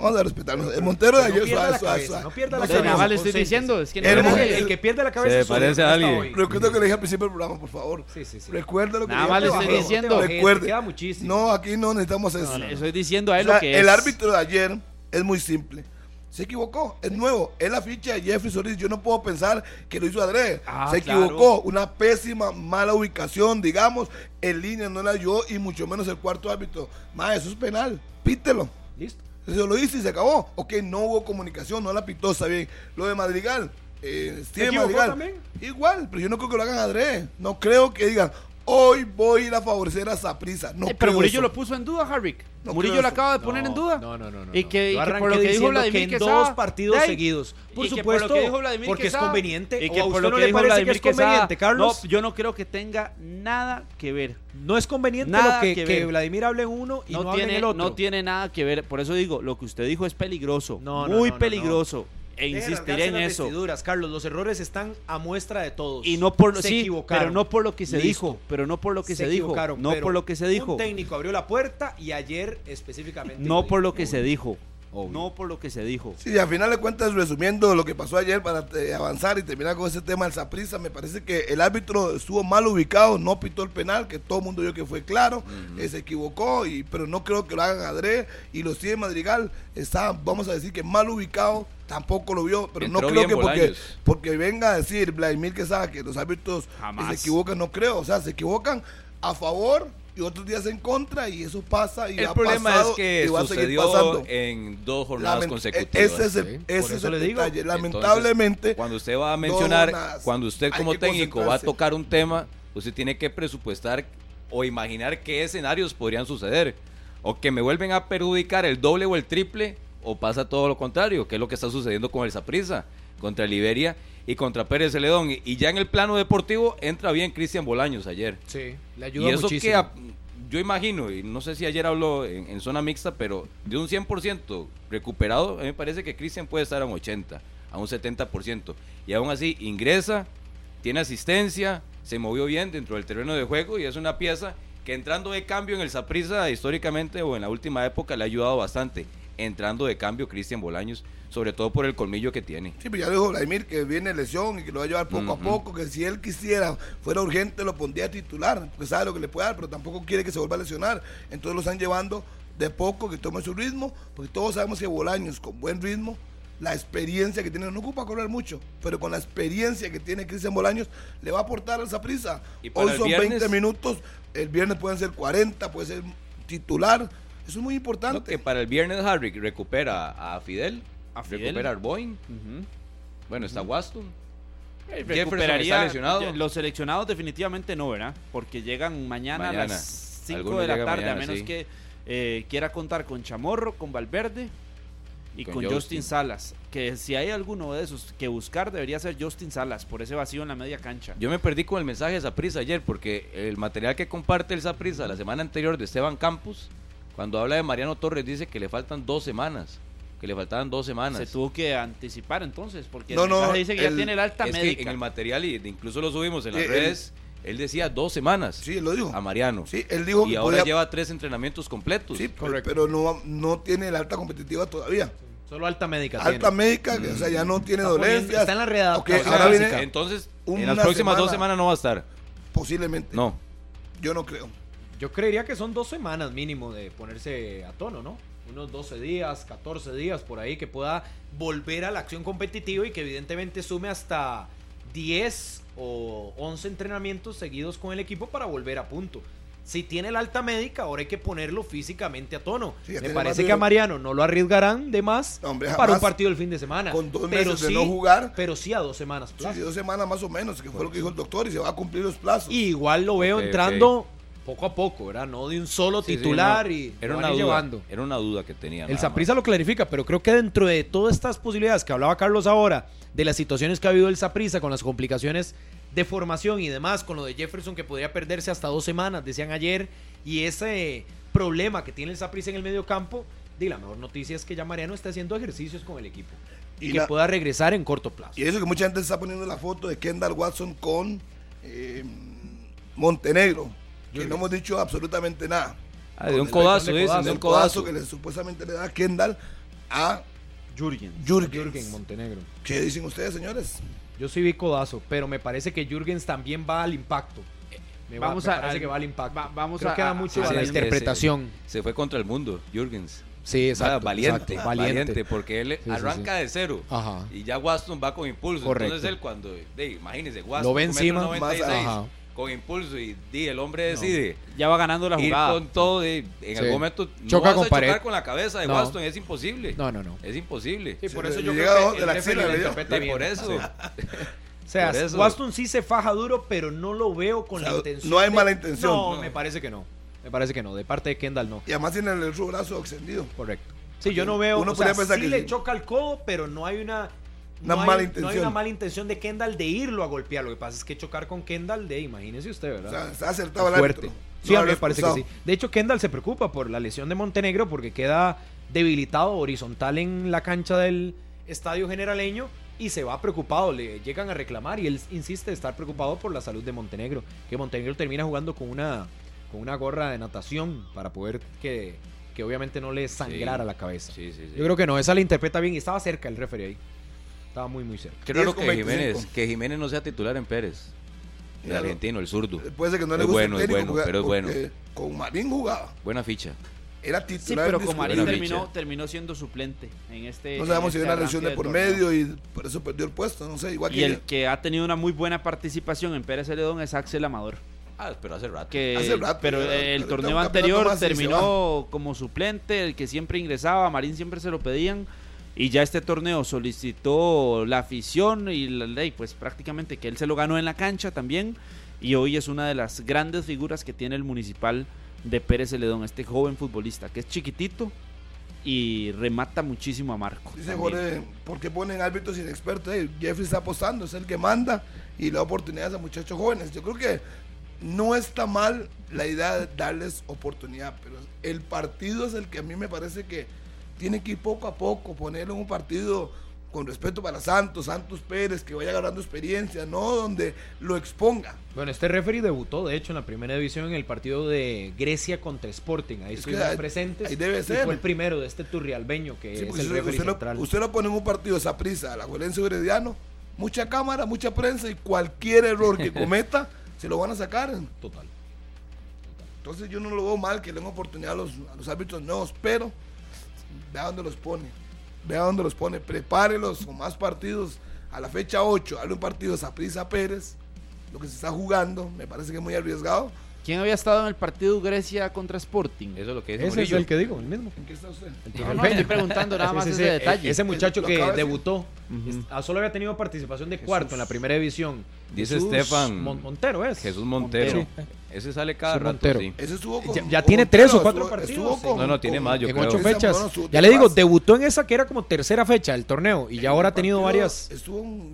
Speaker 2: vamos a respetarnos. El Montero de
Speaker 3: No
Speaker 2: ayer,
Speaker 3: pierda
Speaker 2: suave,
Speaker 3: la cabeza, no pierda la
Speaker 2: No
Speaker 3: cabeza.
Speaker 5: le estoy diciendo, es que
Speaker 2: El
Speaker 5: no
Speaker 3: El, el que pierde la cabeza
Speaker 4: Se parece a alguien.
Speaker 3: hoy.
Speaker 2: Recuerda que le dije al principio del programa, por favor.
Speaker 3: Sí, sí, sí.
Speaker 2: Recuerda lo que
Speaker 5: Nada
Speaker 2: dije
Speaker 5: más
Speaker 2: al
Speaker 5: le estoy
Speaker 2: principio.
Speaker 5: diciendo.
Speaker 2: Recuerde.
Speaker 3: Queda muchísimo.
Speaker 2: No, aquí no necesitamos eso.
Speaker 5: No, le estoy diciendo a
Speaker 2: O
Speaker 5: él
Speaker 2: sea,
Speaker 5: lo que
Speaker 2: el
Speaker 5: es.
Speaker 2: árbitro de ayer es muy simple. Se equivocó, es nuevo. Es la ficha de Jeffrey Solís. Yo no puedo pensar que lo hizo adrede.
Speaker 5: Ah,
Speaker 2: Se
Speaker 5: claro.
Speaker 2: equivocó. Una pésima, mala ubicación, digamos. En línea no la dio y mucho menos el cuarto árbitro. Más, eso es penal. Pítelo.
Speaker 3: Listo.
Speaker 2: Se lo hizo y se acabó. Ok, no hubo comunicación, no la pitó, está bien. Lo de Madrigal, eh,
Speaker 3: equivocó
Speaker 2: Madrigal,
Speaker 3: también?
Speaker 2: igual, pero yo no creo que lo hagan adrede. No creo que digan, hoy voy a ir a favorecer a Saprisa. No
Speaker 5: Eh, pero Murillo
Speaker 2: eso.
Speaker 5: lo puso en duda, Harry.
Speaker 2: No
Speaker 5: Murillo lo acaba de poner en duda.
Speaker 3: No, no, no.
Speaker 5: Y que, y
Speaker 3: Yo
Speaker 5: que por lo que dijo Vladimir
Speaker 3: que en
Speaker 5: Quesada,
Speaker 3: dos partidos seguidos. Por
Speaker 5: y que
Speaker 3: supuesto,
Speaker 5: por lo que dijo Vladimir
Speaker 3: porque es conveniente.
Speaker 5: Y
Speaker 3: ¿O
Speaker 5: que por lo
Speaker 3: no
Speaker 5: que
Speaker 3: le
Speaker 5: dijo
Speaker 3: parece que
Speaker 5: Vladimir
Speaker 3: es conveniente,
Speaker 5: Quesada,
Speaker 3: Carlos?
Speaker 5: No, yo no creo que tenga nada que ver.
Speaker 3: No es conveniente
Speaker 5: Nada
Speaker 3: lo que,
Speaker 5: que
Speaker 3: que
Speaker 5: ver.
Speaker 3: Vladimir hable en uno y no,
Speaker 5: No,
Speaker 3: hable en
Speaker 5: tiene,
Speaker 3: el otro.
Speaker 5: no tiene nada que ver. Por eso digo, lo que usted dijo es peligroso.
Speaker 3: No, no,
Speaker 5: muy
Speaker 3: no, no,
Speaker 5: peligroso. E insistiré en
Speaker 3: las
Speaker 5: eso.
Speaker 3: vestiduras, Carlos, los errores están a muestra de todos.
Speaker 5: Y no por
Speaker 3: Se
Speaker 5: sí,
Speaker 3: equivocaron.
Speaker 5: pero no por lo que se
Speaker 3: Listo.
Speaker 5: dijo, pero no por lo que se, dijo,
Speaker 3: equivocaron,
Speaker 5: no por lo que se dijo,
Speaker 3: Un técnico abrió la puerta y ayer específicamente.
Speaker 5: no por lo
Speaker 3: dijo.
Speaker 5: que se dijo,
Speaker 3: Obvio.
Speaker 5: no por lo que se dijo.
Speaker 2: Sí, al final de cuentas, resumiendo lo que pasó ayer para eh, avanzar y terminar con ese tema del Saprissa, me parece que el árbitro estuvo mal ubicado, no pitó el penal, que todo el mundo vio que fue claro, eh, se equivocó, y, pero no creo que lo hagan adrede. Y los 100 Madrigal está, vamos a decir que mal ubicado, tampoco lo vio, pero
Speaker 4: Entró
Speaker 2: no creo que porque, porque venga a decir Vladimir que sabe que los árbitros
Speaker 5: Jamás.
Speaker 2: se equivocan, no creo, o sea, se equivocan a favor. Y otros días en contra, y eso pasa. Y
Speaker 4: El
Speaker 2: ha
Speaker 4: problema
Speaker 2: pasado,
Speaker 4: es que sucedió en dos jornadas
Speaker 2: Lament-
Speaker 4: consecutivas.
Speaker 2: Ese es el,
Speaker 3: Sí,
Speaker 2: ese es el
Speaker 3: le digo.
Speaker 2: detalle.
Speaker 4: Entonces,
Speaker 2: Lamentablemente,
Speaker 4: cuando usted va a mencionar, cuando usted como técnico va a tocar un tema, usted tiene que presupuestar o imaginar qué escenarios podrían suceder. O que me vuelven a perjudicar el doble o el triple, o pasa todo lo contrario, que es lo que está sucediendo con el Saprissa, contra Liberia y contra Pérez Celedón. Y, y ya en el plano deportivo entra bien Cristian Bolaños ayer.
Speaker 3: Sí, le
Speaker 4: Y
Speaker 3: ayuda
Speaker 4: eso
Speaker 3: muchísimo.
Speaker 4: que a- yo imagino, y no sé si ayer habló en, en zona mixta, pero de un 100% recuperado, a mí me parece que Cristian puede estar a un 80, a un 70%. Y aún así ingresa, tiene asistencia, se movió bien dentro del terreno de juego y es una pieza que entrando de cambio en el Saprissa históricamente o en la última época le ha ayudado bastante. Entrando de cambio Cristian Bolaños, sobre todo por el colmillo que tiene.
Speaker 2: sí, pero ya dijo Vladimir que viene lesión y que lo va a llevar poco a poco, que si él quisiera, fuera urgente, lo pondría a titular, porque sabe lo que le puede dar, pero tampoco quiere que se vuelva a lesionar. Entonces lo están llevando de poco, que tome su ritmo, porque todos sabemos que Bolaños con buen ritmo, la experiencia que tiene, no ocupa correr mucho, pero con la experiencia que tiene Cristian Bolaños, le va a aportar esa prisa. Hoy son
Speaker 4: viernes-
Speaker 2: 20 minutos, el viernes pueden ser 40, puede ser titular, eso es muy
Speaker 4: No,
Speaker 2: importante.
Speaker 4: que para el viernes Harvick recupera a Fidel,
Speaker 5: A Fidel.
Speaker 4: recupera a Arboin, bueno, está Waston.
Speaker 5: Eh,
Speaker 4: Jefferson
Speaker 5: recuperaría-
Speaker 4: está lesionado.
Speaker 5: Los seleccionados definitivamente no, ¿verdad? Porque llegan mañana, a las 5
Speaker 4: Algunos
Speaker 5: de la tarde,
Speaker 4: mañana,
Speaker 5: a menos
Speaker 4: sí.
Speaker 5: que eh, quiera contar con Chamorro, con Valverde y
Speaker 4: Con
Speaker 5: con,
Speaker 4: Justin.
Speaker 5: Justin. Salas. Que si hay alguno de esos que buscar, debería ser Justin Salas, por ese vacío en la media cancha.
Speaker 4: Yo me perdí con el mensaje de Saprisa ayer porque el material que comparte el Saprisa la semana anterior de Esteban Campos, cuando habla de Mariano Torres, dice que le faltan dos semanas. Que le faltaban dos semanas.
Speaker 5: Se tuvo que anticipar entonces, porque
Speaker 2: No,
Speaker 5: el
Speaker 2: no,
Speaker 5: dice que
Speaker 2: el-
Speaker 5: ya tiene el alta
Speaker 4: es que
Speaker 5: médica.
Speaker 4: en el material, y incluso lo subimos en las
Speaker 2: Eh,
Speaker 4: redes, él decía dos semanas
Speaker 2: Sí, él lo dijo.
Speaker 4: a Mariano.
Speaker 2: Sí, él dijo
Speaker 4: y
Speaker 2: que
Speaker 4: ahora
Speaker 2: podía-
Speaker 4: lleva tres entrenamientos completos.
Speaker 2: Sí, pero- pero no, no tiene la alta competitiva todavía.
Speaker 3: Solo alta médica.
Speaker 2: Alta
Speaker 3: tiene.
Speaker 2: médica, o sea, ya no tiene
Speaker 3: Está poniendo-
Speaker 2: dolencias.
Speaker 3: está en la redacción
Speaker 2: Ok, ahora viene
Speaker 4: Entonces, en las próximas dos
Speaker 2: semana.
Speaker 4: semanas no va a estar.
Speaker 2: posiblemente.
Speaker 4: No.
Speaker 2: Yo no creo.
Speaker 3: Yo creería que son dos semanas mínimo de ponerse a tono, ¿no? Unos 12 días, 14 días por ahí que pueda volver a la acción competitiva y que evidentemente sume hasta 10 o 11 entrenamientos seguidos con el equipo para volver a punto. Si tiene la alta médica, ahora hay que ponerlo físicamente a tono.
Speaker 2: Sí,
Speaker 3: Me parece que a Mariano no lo arriesgarán de más
Speaker 2: No, hombre,
Speaker 3: para un partido del fin de semana.
Speaker 2: Con dos
Speaker 3: pero
Speaker 2: meses de
Speaker 3: sí,
Speaker 2: no jugar.
Speaker 3: Pero sí a dos semanas.
Speaker 2: Sí, dos semanas más o menos, que fue lo que dijo el doctor, y se va a cumplir los plazos.
Speaker 3: Y igual lo veo entrando poco a poco, ¿verdad? No de un solo
Speaker 4: Sí, sí,
Speaker 3: titular
Speaker 4: no,
Speaker 3: y
Speaker 4: era una duda,
Speaker 3: llevando.
Speaker 4: Era una duda que tenía.
Speaker 3: El
Speaker 4: más.
Speaker 3: lo clarifica, pero creo que dentro de todas estas posibilidades que hablaba Carlos ahora, de las situaciones que ha habido el Saprissa con las complicaciones de formación y demás, con lo de Jefferson que podría perderse hasta dos semanas, decían ayer, y ese problema que tiene el Saprissa en el medio campo, di, la mejor noticia es que ya Mariano está haciendo ejercicios con el equipo y,
Speaker 2: Y
Speaker 3: que
Speaker 2: la-
Speaker 3: pueda regresar en corto plazo.
Speaker 2: Y eso que mucha gente está poniendo la foto de Kendall Watson con eh, Montenegro, que no hemos dicho absolutamente nada.
Speaker 4: Ah, de un codazo,
Speaker 3: de codazo,
Speaker 4: un
Speaker 2: codazo que le, supuestamente le da Kendall a
Speaker 5: Jürgen.
Speaker 3: Jürgen Montenegro.
Speaker 2: ¿Qué dicen ustedes, señores?
Speaker 3: Yo sí vi codazo, pero me parece que Jürgens también va al impacto. Me va-
Speaker 5: Vamos
Speaker 3: me
Speaker 5: a-
Speaker 3: parece
Speaker 5: al-
Speaker 3: que va al impacto.
Speaker 5: va- vamos
Speaker 3: Creo
Speaker 5: a-
Speaker 3: que va mucho
Speaker 5: a-
Speaker 3: a la interpretación.
Speaker 4: Se fue contra el mundo, Jürgens.
Speaker 3: Sí,
Speaker 4: O sea,
Speaker 3: exacto.
Speaker 4: valiente,
Speaker 3: exacto,
Speaker 4: valiente, porque él
Speaker 3: sí,
Speaker 4: arranca de cero.
Speaker 3: Ajá.
Speaker 4: Y ya Waston va con impulso.
Speaker 3: Correcto.
Speaker 4: Entonces él cuando, de, imagínese, Waston
Speaker 3: Lo ve encima,
Speaker 4: metro noventa y
Speaker 2: más-
Speaker 4: seis,
Speaker 3: ajá.
Speaker 4: Con impulso y di, el hombre decide
Speaker 5: Ya va ganando la
Speaker 4: ir
Speaker 5: jugada.
Speaker 4: con todo. de- en
Speaker 3: Sí.
Speaker 4: algún momento no
Speaker 3: Choca
Speaker 4: vas
Speaker 3: con
Speaker 4: a chocar
Speaker 3: pared.
Speaker 4: con la cabeza de
Speaker 3: No.
Speaker 4: Waston, es imposible.
Speaker 3: No, no, no.
Speaker 4: Es imposible.
Speaker 3: Sí,
Speaker 2: Sí,
Speaker 3: por eso yo
Speaker 2: llega
Speaker 3: creo
Speaker 2: de
Speaker 3: que el
Speaker 2: la axila, le
Speaker 3: interpreta
Speaker 4: Y
Speaker 3: bien.
Speaker 4: por eso.
Speaker 3: O sea,
Speaker 4: eso.
Speaker 3: Waston sí se faja duro, pero no lo veo con
Speaker 2: O sea,
Speaker 3: la intención.
Speaker 2: no hay
Speaker 3: de-
Speaker 2: mala intención.
Speaker 3: No,
Speaker 2: No.
Speaker 3: me parece que no. Me parece que no. De parte de Kendall no.
Speaker 2: Y además tiene el brazo extendido.
Speaker 3: Correcto. Sí, yo no veo.
Speaker 2: Uno
Speaker 3: o sea,
Speaker 2: podría pensar
Speaker 3: sí
Speaker 2: que
Speaker 3: le
Speaker 2: sí.
Speaker 3: choca el codo, pero no hay una.
Speaker 2: Una
Speaker 3: no hay- No una mala intención de Kendall de irlo a golpear. Lo que pasa es que chocar con Kendall de, imagínese usted,
Speaker 2: O
Speaker 3: ¿verdad?
Speaker 2: sea, está acertado el
Speaker 3: fuerte.
Speaker 2: árbitro.
Speaker 3: Sí,
Speaker 2: No
Speaker 3: a mí me parece que sí. De hecho, Kendall se preocupa por la lesión de Montenegro porque queda debilitado horizontal en la cancha del estadio generaleño y se va preocupado, le llegan a reclamar y él insiste estar preocupado por la salud de Montenegro, que Montenegro termina jugando con una, con una gorra de natación para poder que, que obviamente no le sangrara
Speaker 4: Sí.
Speaker 3: la cabeza.
Speaker 4: Sí, sí, sí.
Speaker 3: Yo creo que no, esa la interpreta bien y estaba cerca el referee ahí. Estaba muy, muy cerca.
Speaker 4: Qué raro
Speaker 2: 10 con
Speaker 4: que
Speaker 2: 25.
Speaker 4: Jiménez, que Jiménez no sea titular en Pérez. El
Speaker 2: Claro.
Speaker 4: argentino, el zurdo.
Speaker 2: Puede ser que no le
Speaker 4: Es
Speaker 2: guste
Speaker 4: bueno,
Speaker 2: el
Speaker 4: es bueno, pero es bueno.
Speaker 2: Con Marín jugaba.
Speaker 4: Buena ficha.
Speaker 2: Era
Speaker 5: Sí,
Speaker 2: titular.
Speaker 5: pero
Speaker 2: indiscutible.
Speaker 5: Comarín
Speaker 4: Buena
Speaker 5: terminó, terminó siendo suplente en este.
Speaker 2: No sabemos si
Speaker 5: en
Speaker 2: hay una
Speaker 5: este
Speaker 2: lesión de por medio y por eso perdió el puesto. No sé, igual
Speaker 5: Y
Speaker 2: que
Speaker 5: el que ha tenido una muy buena participación en Pérez Celedón es Axel Amador.
Speaker 4: Ah, pero hace rato.
Speaker 5: Que,
Speaker 2: Hace rato,
Speaker 5: pero
Speaker 2: ya,
Speaker 5: el
Speaker 2: pero
Speaker 5: torneo anterior terminó como suplente, el que siempre ingresaba, a Marín siempre se lo pedían. Y ya este torneo solicitó la afición y la ley, pues prácticamente que él se lo ganó en la cancha también. Y hoy es una de las grandes figuras que tiene el municipal de Pérez Celedón, este joven futbolista que es chiquitito y remata muchísimo a Marco.
Speaker 2: Dice. Jorge, ¿por qué ponen árbitros inexpertos? Eh, Jeffrey está apostando, es el que manda y le da oportunidades a muchachos jóvenes. Yo creo que no está mal la idea de darles oportunidad, pero el partido es el que a mí me parece que tiene que ir poco a poco, ponerlo en un partido con respeto para Santos, Santos Pérez, que vaya agarrando experiencia, no donde lo exponga.
Speaker 3: Bueno, este referee debutó, de hecho, en la primera división en el partido de Grecia contra Sporting. Ahí
Speaker 2: Es que
Speaker 3: estuvimos
Speaker 2: ahí-
Speaker 3: presentes.
Speaker 2: ahí debe
Speaker 3: y
Speaker 2: ser.
Speaker 3: fue el primero de este turrialbeño, que
Speaker 2: Sí,
Speaker 3: es
Speaker 2: porque
Speaker 3: el referee
Speaker 2: usted lo,
Speaker 3: central.
Speaker 2: usted lo pone en un partido esa prisa, la Juelense Herediano, mucha cámara, mucha prensa y cualquier error que cometa se lo van a sacar.
Speaker 3: Total.
Speaker 2: Entonces yo no lo veo mal que le den oportunidad a los, a los árbitros nuevos, pero vea dónde los pone. Vea dónde los pone. Prepárelos con más partidos. A la fecha 8, dale un partido a Prisa Pérez. Lo que se está jugando, me parece que es muy arriesgado.
Speaker 5: ¿Quién había estado en el partido Grecia contra Sporting?
Speaker 4: Eso es lo que dice
Speaker 3: Ese es el que digo, el mismo.
Speaker 2: ¿En qué está usted?
Speaker 5: No, no, estoy preguntando nada más
Speaker 3: Sí, sí,
Speaker 5: ese
Speaker 3: sí,
Speaker 5: detalle.
Speaker 3: Ese muchacho que debutó, ah, solo había tenido participación de cuarto en la primera división.
Speaker 4: Dice
Speaker 3: Jesús
Speaker 4: Estefan-
Speaker 3: Mon- Montero es.
Speaker 4: Jesús Montero.
Speaker 3: Montero.
Speaker 4: Ese sale cada rato,
Speaker 3: Montero.
Speaker 4: sí.
Speaker 2: Ese estuvo con.
Speaker 3: Ya- ya
Speaker 2: con
Speaker 3: tiene
Speaker 2: Montero,
Speaker 3: tres o cuatro
Speaker 2: estuvo-
Speaker 3: partidos,
Speaker 2: estuvo
Speaker 3: sí.
Speaker 2: con-
Speaker 4: No, no, tiene
Speaker 2: con-
Speaker 4: más, yo
Speaker 3: en
Speaker 4: creo.
Speaker 3: ocho fechas. Ya le digo,
Speaker 2: más.
Speaker 3: debutó en esa que era como tercera fecha del torneo y ya ahora ha tenido varias.
Speaker 2: Estuvo un-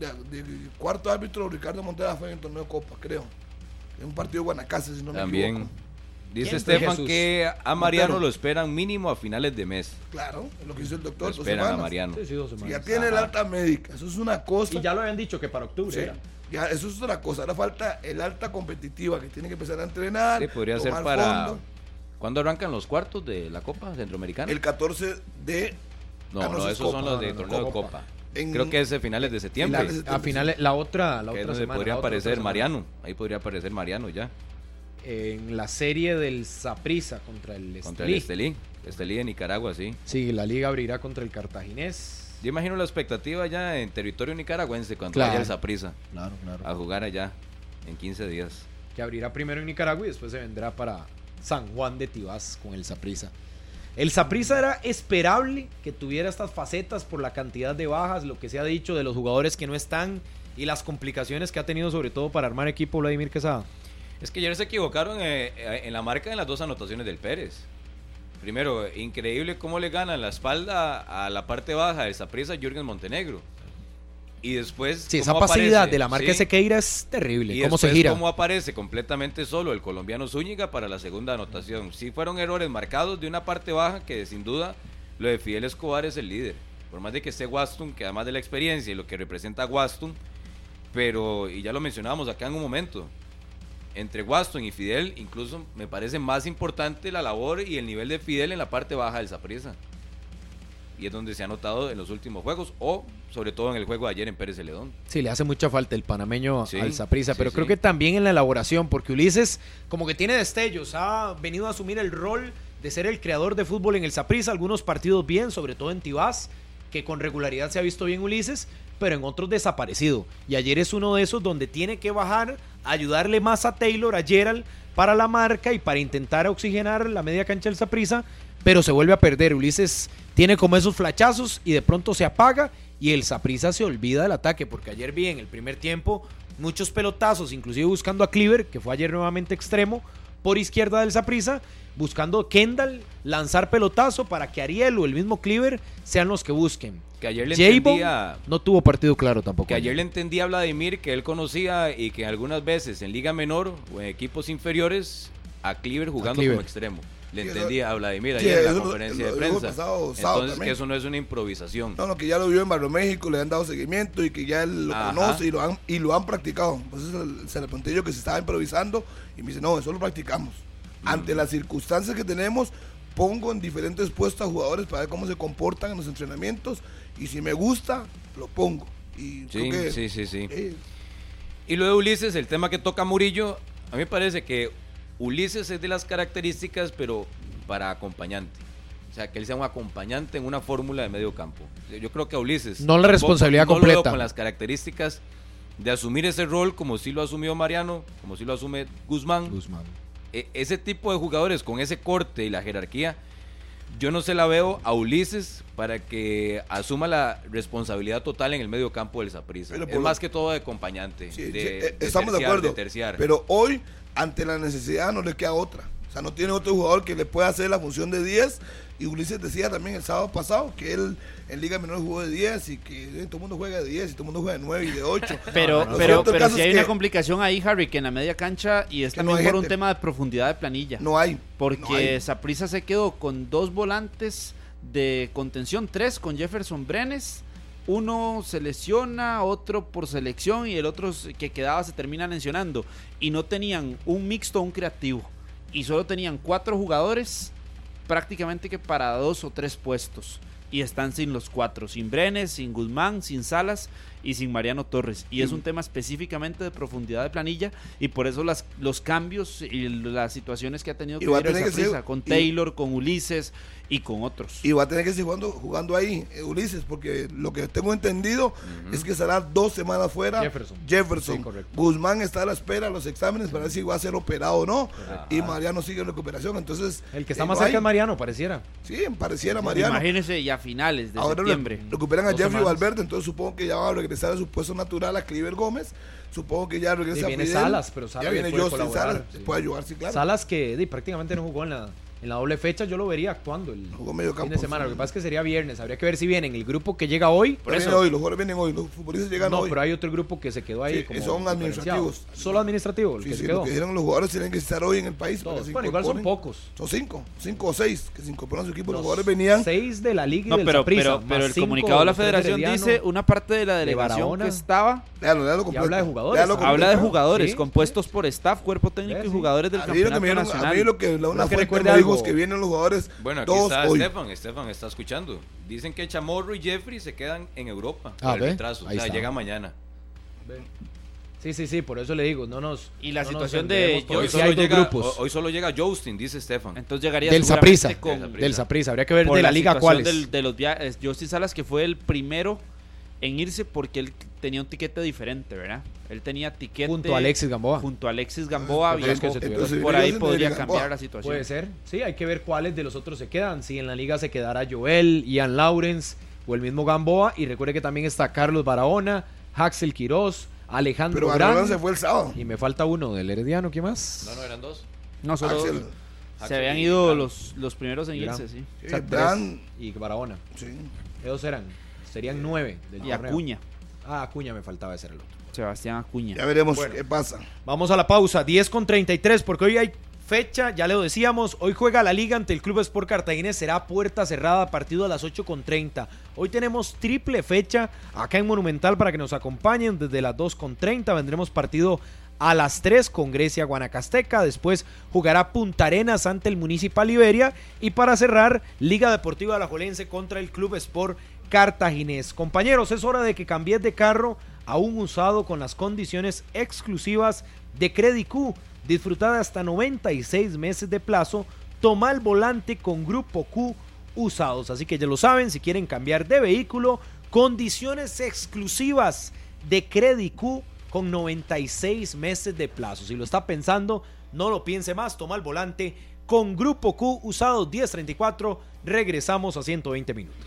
Speaker 2: cuarto árbitro Ricardo Montera fue en el torneo de Copa, creo. En un partido de Guanacaste, si no me
Speaker 4: También.
Speaker 2: equivoco.
Speaker 4: Dice
Speaker 3: ¿Quién fue
Speaker 4: Estefan
Speaker 3: Jesús?
Speaker 4: que a Mariano
Speaker 2: Montero.
Speaker 4: lo esperan mínimo a finales de mes.
Speaker 2: Claro, es lo que dice el
Speaker 4: Lo
Speaker 2: doctor. dos
Speaker 4: esperan a. Mariano.
Speaker 3: Sí, sí, dos
Speaker 2: Si
Speaker 3: semanas.
Speaker 2: ya tiene el alta médica, eso es una cosa.
Speaker 3: Y ya lo habían dicho que para octubre
Speaker 2: Sí,
Speaker 3: era.
Speaker 2: ya, eso es otra cosa. Ahora falta el alta competitiva que tiene que empezar a entrenar.
Speaker 4: Sí, podría ser para.
Speaker 2: fondo.
Speaker 4: ¿Cuándo arrancan los cuartos de la Copa Centroamericana?
Speaker 2: El 14 de.
Speaker 4: No,
Speaker 2: Ah, no,
Speaker 4: no,
Speaker 2: eso es
Speaker 4: esos son los de
Speaker 3: No, no, no,
Speaker 4: torneo de
Speaker 3: Copa.
Speaker 4: Copa.
Speaker 2: En-
Speaker 4: Creo que es de finales de septiembre.
Speaker 3: A finales, la otra, la
Speaker 4: que
Speaker 3: otra semana.
Speaker 4: podría aparecer. Mariano. Ahí podría aparecer Mariano ya.
Speaker 3: En la serie del Saprissa contra el
Speaker 4: Contra el
Speaker 3: Estelí.
Speaker 4: Estelí. Estelí de Nicaragua, sí.
Speaker 3: Sí, la liga abrirá contra el Cartaginés.
Speaker 4: Yo imagino la expectativa ya en territorio nicaragüense cuando
Speaker 3: Claro.
Speaker 4: vaya el Saprissa
Speaker 3: Claro, claro.
Speaker 4: a jugar allá en 15 días.
Speaker 3: Que abrirá primero en Nicaragua y después se vendrá para San Juan de Tibás con el Saprissa. El Saprissa era esperable que tuviera estas facetas por la cantidad de bajas, lo que se ha dicho de los jugadores que no están y las complicaciones que ha tenido sobre todo para armar equipo Vladimir Quesada.
Speaker 4: Es que ayer se equivocaron eh, eh, en la marca de las dos anotaciones del Pérez. Primero, increíble cómo le gana la espalda a la parte baja del Saprissa Jürgen Montenegro. Y después.
Speaker 3: Sí, esa pasividad
Speaker 4: aparece,
Speaker 3: de la marca
Speaker 4: sí.
Speaker 3: Sequeira es terrible.
Speaker 4: Y
Speaker 3: cómo se gira.
Speaker 4: cómo aparece completamente solo el colombiano Zúñiga para la segunda anotación. Sí fueron errores marcados de una parte baja que sin duda lo de Fidel Escobar es el líder. Por más de que esté Waston, que además de la experiencia y lo que representa a Waston, pero, y ya lo mencionábamos acá en un momento, entre Waston y Fidel incluso me parece más importante la labor y el nivel de Fidel en la parte baja del Saprissa. Y es donde se ha notado en los últimos juegos, o sobre todo en el juego de ayer en Pérez Celedón.
Speaker 3: Sí, le hace mucha falta el panameño
Speaker 4: Sí,
Speaker 3: al Saprissa,
Speaker 4: sí,
Speaker 3: pero creo
Speaker 4: sí.
Speaker 3: que también en la elaboración, porque Ulises como que tiene destellos, ha venido a asumir el rol de ser el creador de fútbol en el Saprissa, algunos partidos bien, sobre todo en Tibás, que con regularidad se ha visto bien Ulises, pero en otros desaparecido. Y ayer es uno de esos donde tiene que bajar, ayudarle más a Taylor, a Gerald, para la marca y para intentar oxigenar la media cancha del Saprissa, pero se vuelve a perder. Ulises tiene como esos flachazos y de pronto se apaga y el Saprissa se olvida del ataque, porque ayer vi en el primer tiempo muchos pelotazos, inclusive buscando a Cleaver, que fue ayer nuevamente extremo, por izquierda del Saprissa, buscando Kendall lanzar pelotazo para que Ariel o el mismo Cleaver sean los que busquen.
Speaker 4: Que ayer le entendía...
Speaker 3: no tuvo partido claro tampoco.
Speaker 4: Que ayer le entendía a Vladimir que él conocía y que algunas veces en Liga Menor o en equipos inferiores a Cleaver jugando
Speaker 3: Cleaver.
Speaker 4: como extremo. Le entendí a Vladimir ayer en la
Speaker 2: eso
Speaker 4: conferencia
Speaker 2: lo-
Speaker 4: de prensa.
Speaker 2: pasado sábado
Speaker 4: Entonces, que eso no es una improvisación.
Speaker 2: No, no, que ya lo vio en Barrio México, le han dado seguimiento y que ya él lo
Speaker 4: Ajá.
Speaker 2: conoce y lo han, y lo han practicado. Entonces se- le pregunté yo que se estaba improvisando y me dice, no, eso lo practicamos. Ante las circunstancias que tenemos, pongo en diferentes puestos a jugadores para ver cómo se comportan en los entrenamientos y si me gusta, lo pongo. Y
Speaker 4: Sí,
Speaker 2: creo que,
Speaker 4: sí, sí, sí.
Speaker 2: eh,
Speaker 4: Y lo de Ulises, el tema que toca Murillo, a mí me parece que Ulises es de las características, pero para acompañante. O sea, que él sea un acompañante en una fórmula de medio campo. Yo creo que a Ulises...
Speaker 3: No la responsabilidad
Speaker 4: no lo veo
Speaker 3: completa.
Speaker 4: con las características de asumir ese rol como si lo asumió Mariano, como si lo asume Guzmán.
Speaker 3: Guzmán.
Speaker 4: E- ese tipo de jugadores con ese corte y la jerarquía, yo no se la veo a Ulises para que asuma la responsabilidad total en el medio campo del Saprissa. Es más que todo de acompañante.
Speaker 2: sí,
Speaker 4: de,
Speaker 2: sí, eh,
Speaker 4: de
Speaker 2: estamos de acuerdo.
Speaker 4: de terciar.
Speaker 2: Pero hoy, ante la necesidad, no le queda otra. O sea, no tiene otro jugador que le pueda hacer la función de 10. Y Ulises decía también el sábado pasado que él en Liga Menor jugó de 10 y que eh, todo el mundo juega de 10 y todo el mundo juega de 9 y de 8.
Speaker 5: Pero, si hay
Speaker 2: que
Speaker 5: una complicación ahí, Harry, que en la media cancha y es
Speaker 2: no
Speaker 5: también por un tema de profundidad de planilla.
Speaker 2: No hay.
Speaker 5: Porque
Speaker 2: hay.
Speaker 5: Saprissa se quedó con dos volantes de contención, tres con Jefferson Brenes. Uno se lesiona, otro por selección y el otro que quedaba se termina lesionando. Y no tenían un mixto o un creativo. Y solo tenían cuatro jugadores prácticamente que para dos o tres puestos. Y están sin los cuatro, sin Brenes, sin Guzmán, sin Salas y sin Mariano Torres. Y es un tema específicamente de profundidad de planilla y por eso las, los cambios y las situaciones que ha tenido que
Speaker 2: ser-
Speaker 5: con
Speaker 2: y-
Speaker 5: Taylor, con Ulises y con otros.
Speaker 2: Y va a tener que seguir jugando, jugando ahí, eh, Ulises, porque lo que tengo entendido es que estará dos semanas fuera.
Speaker 3: Jefferson.
Speaker 2: Jefferson.
Speaker 3: Sí.
Speaker 2: Guzmán está a la espera de los exámenes para ver si va a ser operado o no. Y Mariano sigue en recuperación. Entonces,
Speaker 3: El que está
Speaker 2: eh,
Speaker 3: más cerca es Mariano, pareciera.
Speaker 2: Sí, pareciera Mariano.
Speaker 5: Imagínense ya a finales de
Speaker 2: Ahora re-
Speaker 5: septiembre.
Speaker 2: recuperan a Jeffrey
Speaker 5: semanas.
Speaker 2: Valverde, entonces supongo que ya va a regresar a su puesto natural a Cliver Gómez. Supongo que ya regresa
Speaker 3: Y viene
Speaker 2: Fidel.
Speaker 3: Salas, pero Salas
Speaker 2: ya viene
Speaker 3: puede
Speaker 2: Justin
Speaker 3: colaborar,
Speaker 2: Salas,
Speaker 3: sí.
Speaker 2: puede ayudar, sí, claro.
Speaker 3: Salas que prácticamente no jugó en la, en la doble fecha, yo lo vería actuando el
Speaker 2: Jugó medio
Speaker 3: fin de semana.
Speaker 2: sí.
Speaker 3: Lo que pasa es que sería viernes, habría que ver si vienen el grupo que llega hoy.
Speaker 2: Pero viene hoy, los jugadores vienen hoy, los futbolistas llegan
Speaker 3: no,
Speaker 2: hoy.
Speaker 3: pero hay otro grupo que se quedó ahí
Speaker 2: Sí,
Speaker 3: como
Speaker 2: son administrativos.
Speaker 3: Solo administrativo, el
Speaker 2: Sí,
Speaker 3: que
Speaker 2: sí,
Speaker 3: se
Speaker 2: lo
Speaker 3: quedó.
Speaker 2: que dijeron los jugadores tienen que estar hoy en el país.
Speaker 3: Todos. Bueno, igual son pocos.
Speaker 2: Son cinco, cinco o seis que se incorporan a su equipo. Los,
Speaker 3: Los
Speaker 2: jugadores venían.
Speaker 3: Seis de la liga y
Speaker 5: No,
Speaker 3: del
Speaker 5: pero, pero, pero el comunicado de la federación dice una parte de la delegación que estaba
Speaker 2: Léalo, léalo completo.
Speaker 3: habla de jugadores,
Speaker 2: Léalo
Speaker 3: habla
Speaker 5: de jugadores compuestos por staff, cuerpo técnico y jugadores del
Speaker 2: A mí lo que
Speaker 5: campeonato
Speaker 2: me dieron-
Speaker 5: nacional.
Speaker 2: a mí lo que la una fuente es que vienen los jugadores
Speaker 4: Bueno, aquí
Speaker 2: todos
Speaker 4: está
Speaker 2: hoy.
Speaker 4: Estefan, Estefan está escuchando. Dicen que Chamorro y Jeffrey se quedan en Europa
Speaker 3: Ah,
Speaker 4: el retraso. O
Speaker 3: ahí
Speaker 4: sea,
Speaker 3: está.
Speaker 4: llega mañana.
Speaker 3: Sí, sí, sí, por eso le digo, no nos.
Speaker 5: Y la
Speaker 3: no
Speaker 5: situación de-
Speaker 4: Hoy solo, llega,
Speaker 3: grupos.
Speaker 4: ho- hoy solo llega Justin, dice Estefan.
Speaker 5: Entonces llegaría
Speaker 3: del
Speaker 5: con-
Speaker 4: Del
Speaker 3: Saprissa, habría que ver
Speaker 5: por
Speaker 3: de la, liga
Speaker 5: situación
Speaker 3: cuáles.
Speaker 5: del- de los viajes. Justin Salas que fue el primero en irse porque él tenía un tiquete diferente, ¿verdad? Él tenía tiquete
Speaker 3: Junto a Alexis Gamboa.
Speaker 5: Junto a Alexis Gamboa,
Speaker 3: Ah, que se tuvieron.
Speaker 5: por
Speaker 2: Entonces,
Speaker 5: ahí podría cambiar
Speaker 2: Gamboa.
Speaker 5: la situación.
Speaker 3: Puede ser, sí, hay que ver cuáles de los otros se quedan. Si en la liga se quedará Joel, Ian Lawrence o el mismo Gamboa. Y recuerde que también está Carlos Barahona, Haxel Quiroz, Alejandro
Speaker 2: Pero
Speaker 3: Gran.
Speaker 2: Barcelona se fue el sábado.
Speaker 3: Y me falta uno del Herediano, ¿qué más?
Speaker 4: No, no, eran dos.
Speaker 5: No, solo
Speaker 2: Axel.
Speaker 5: se
Speaker 4: Axel
Speaker 5: habían ido los, los primeros en
Speaker 3: Gran.
Speaker 5: irse, sí.
Speaker 2: Sí,
Speaker 3: O sea, tres
Speaker 2: Dan,
Speaker 3: y Barahona.
Speaker 2: sí.
Speaker 3: Esos eran, serían nueve del
Speaker 5: Y. Acuña,
Speaker 3: Ah, Acuña me faltaba el otro.
Speaker 5: Sebastián Acuña.
Speaker 2: Ya veremos
Speaker 3: Bueno.
Speaker 2: qué pasa.
Speaker 3: Vamos a la pausa, 10 con 33, porque hoy hay fecha, ya lo decíamos, hoy juega la liga ante el Club Sport Cartaginés, será puerta cerrada, partido a las 8 con 30. Hoy tenemos triple fecha acá en Monumental para que nos acompañen desde las 2 con 30, vendremos partido a las 3 con Grecia Guanacasteca, después jugará Punta Arenas ante el Municipal Iberia y para cerrar Liga Deportiva Alajuelense contra el Club Sport Cartaginés. Compañeros, es hora de que cambies de carro a un usado con las condiciones exclusivas de Credit Q. Disfruta de hasta 96 meses de plazo. Toma el volante con Grupo Q usados. Así que ya lo saben, si quieren cambiar de vehículo, condiciones exclusivas de Credit Q con 96 meses de plazo. Si lo está pensando, no lo piense más. Toma el volante con Grupo Q usados 1034. Regresamos a 120 minutos.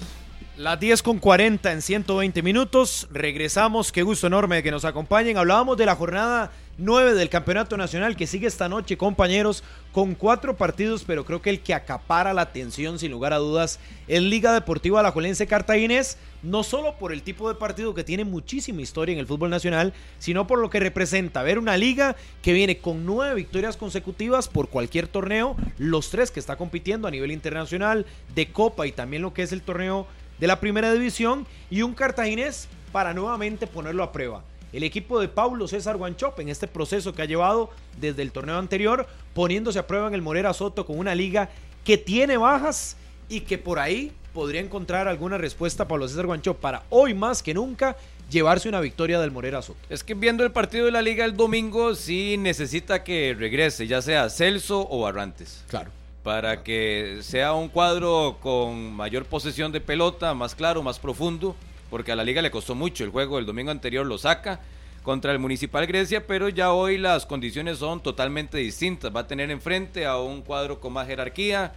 Speaker 3: Las 10 con 40 en 120 minutos. Regresamos. Qué gusto enorme que nos acompañen. Hablábamos de la jornada 9 del Campeonato Nacional que sigue esta noche, compañeros, con cuatro partidos, pero creo que el que acapara la atención, sin lugar a dudas, es Liga Deportiva Alajuelense Cartaginés. No solo por el tipo de partido que tiene muchísima historia en el fútbol nacional, sino por lo que representa ver una liga que viene con nueve victorias consecutivas por cualquier torneo, los tres que está compitiendo a nivel internacional, de Copa y también lo que es el torneo de la primera división y un cartaginés para nuevamente ponerlo a prueba. El equipo de Paulo César Guanchop en este proceso que ha llevado desde el torneo anterior, poniéndose a prueba en el Morera Soto con una liga que tiene bajas y que por ahí podría encontrar alguna respuesta Pablo César Guanchop para hoy más que nunca llevarse una victoria del Morera Soto.
Speaker 4: Es que viendo el partido de la liga el domingo sí necesita que regrese, ya sea Celso o Barrantes.
Speaker 3: Claro
Speaker 4: para que sea un cuadro con mayor posesión de pelota, más claro, más profundo, porque a la liga le costó mucho el juego, el domingo anterior lo saca contra el Municipal Grecia, pero ya hoy las condiciones son totalmente distintas. Va a tener enfrente a un cuadro con más jerarquía,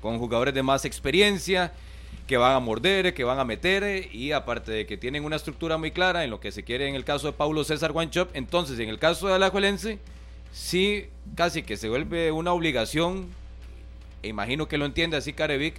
Speaker 4: con jugadores de más experiencia, que van a morder, que van a meter, y aparte de que tienen una estructura muy clara en lo que se quiere en el caso de Paulo César Guanchop, entonces en el caso de Alajuelense, sí casi que se vuelve una obligación e imagino que lo entiende así Carevic,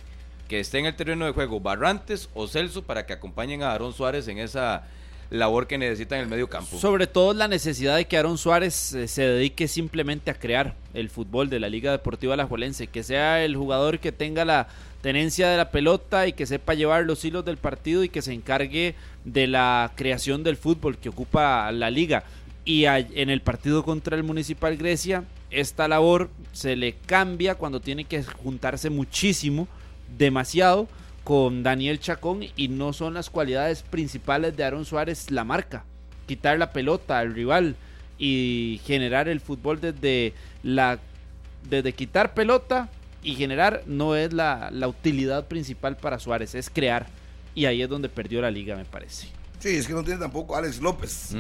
Speaker 4: que esté en el terreno de juego Barrantes o Celso para que acompañen a Aarón Suárez en esa labor que necesita en el medio campo.
Speaker 5: Sobre todo la necesidad de que Aarón Suárez eh, se dedique simplemente a crear el fútbol de la Liga Deportiva Alajuelense, que sea el jugador que tenga la tenencia de la pelota y que sepa llevar los hilos del partido y que se encargue de la creación del fútbol que ocupa la liga. Y en el partido contra el Municipal Grecia, esta labor se le cambia cuando tiene que juntarse muchísimo, demasiado, con Daniel Chacón y no son las cualidades principales de Aaron Suárez la marca. Quitar la pelota al rival y generar el fútbol desde la desde quitar pelota y generar no es la, utilidad principal para Suárez, es crear. Y ahí es donde perdió la liga, me parece.
Speaker 2: Sí, es que no tiene tampoco Alex López.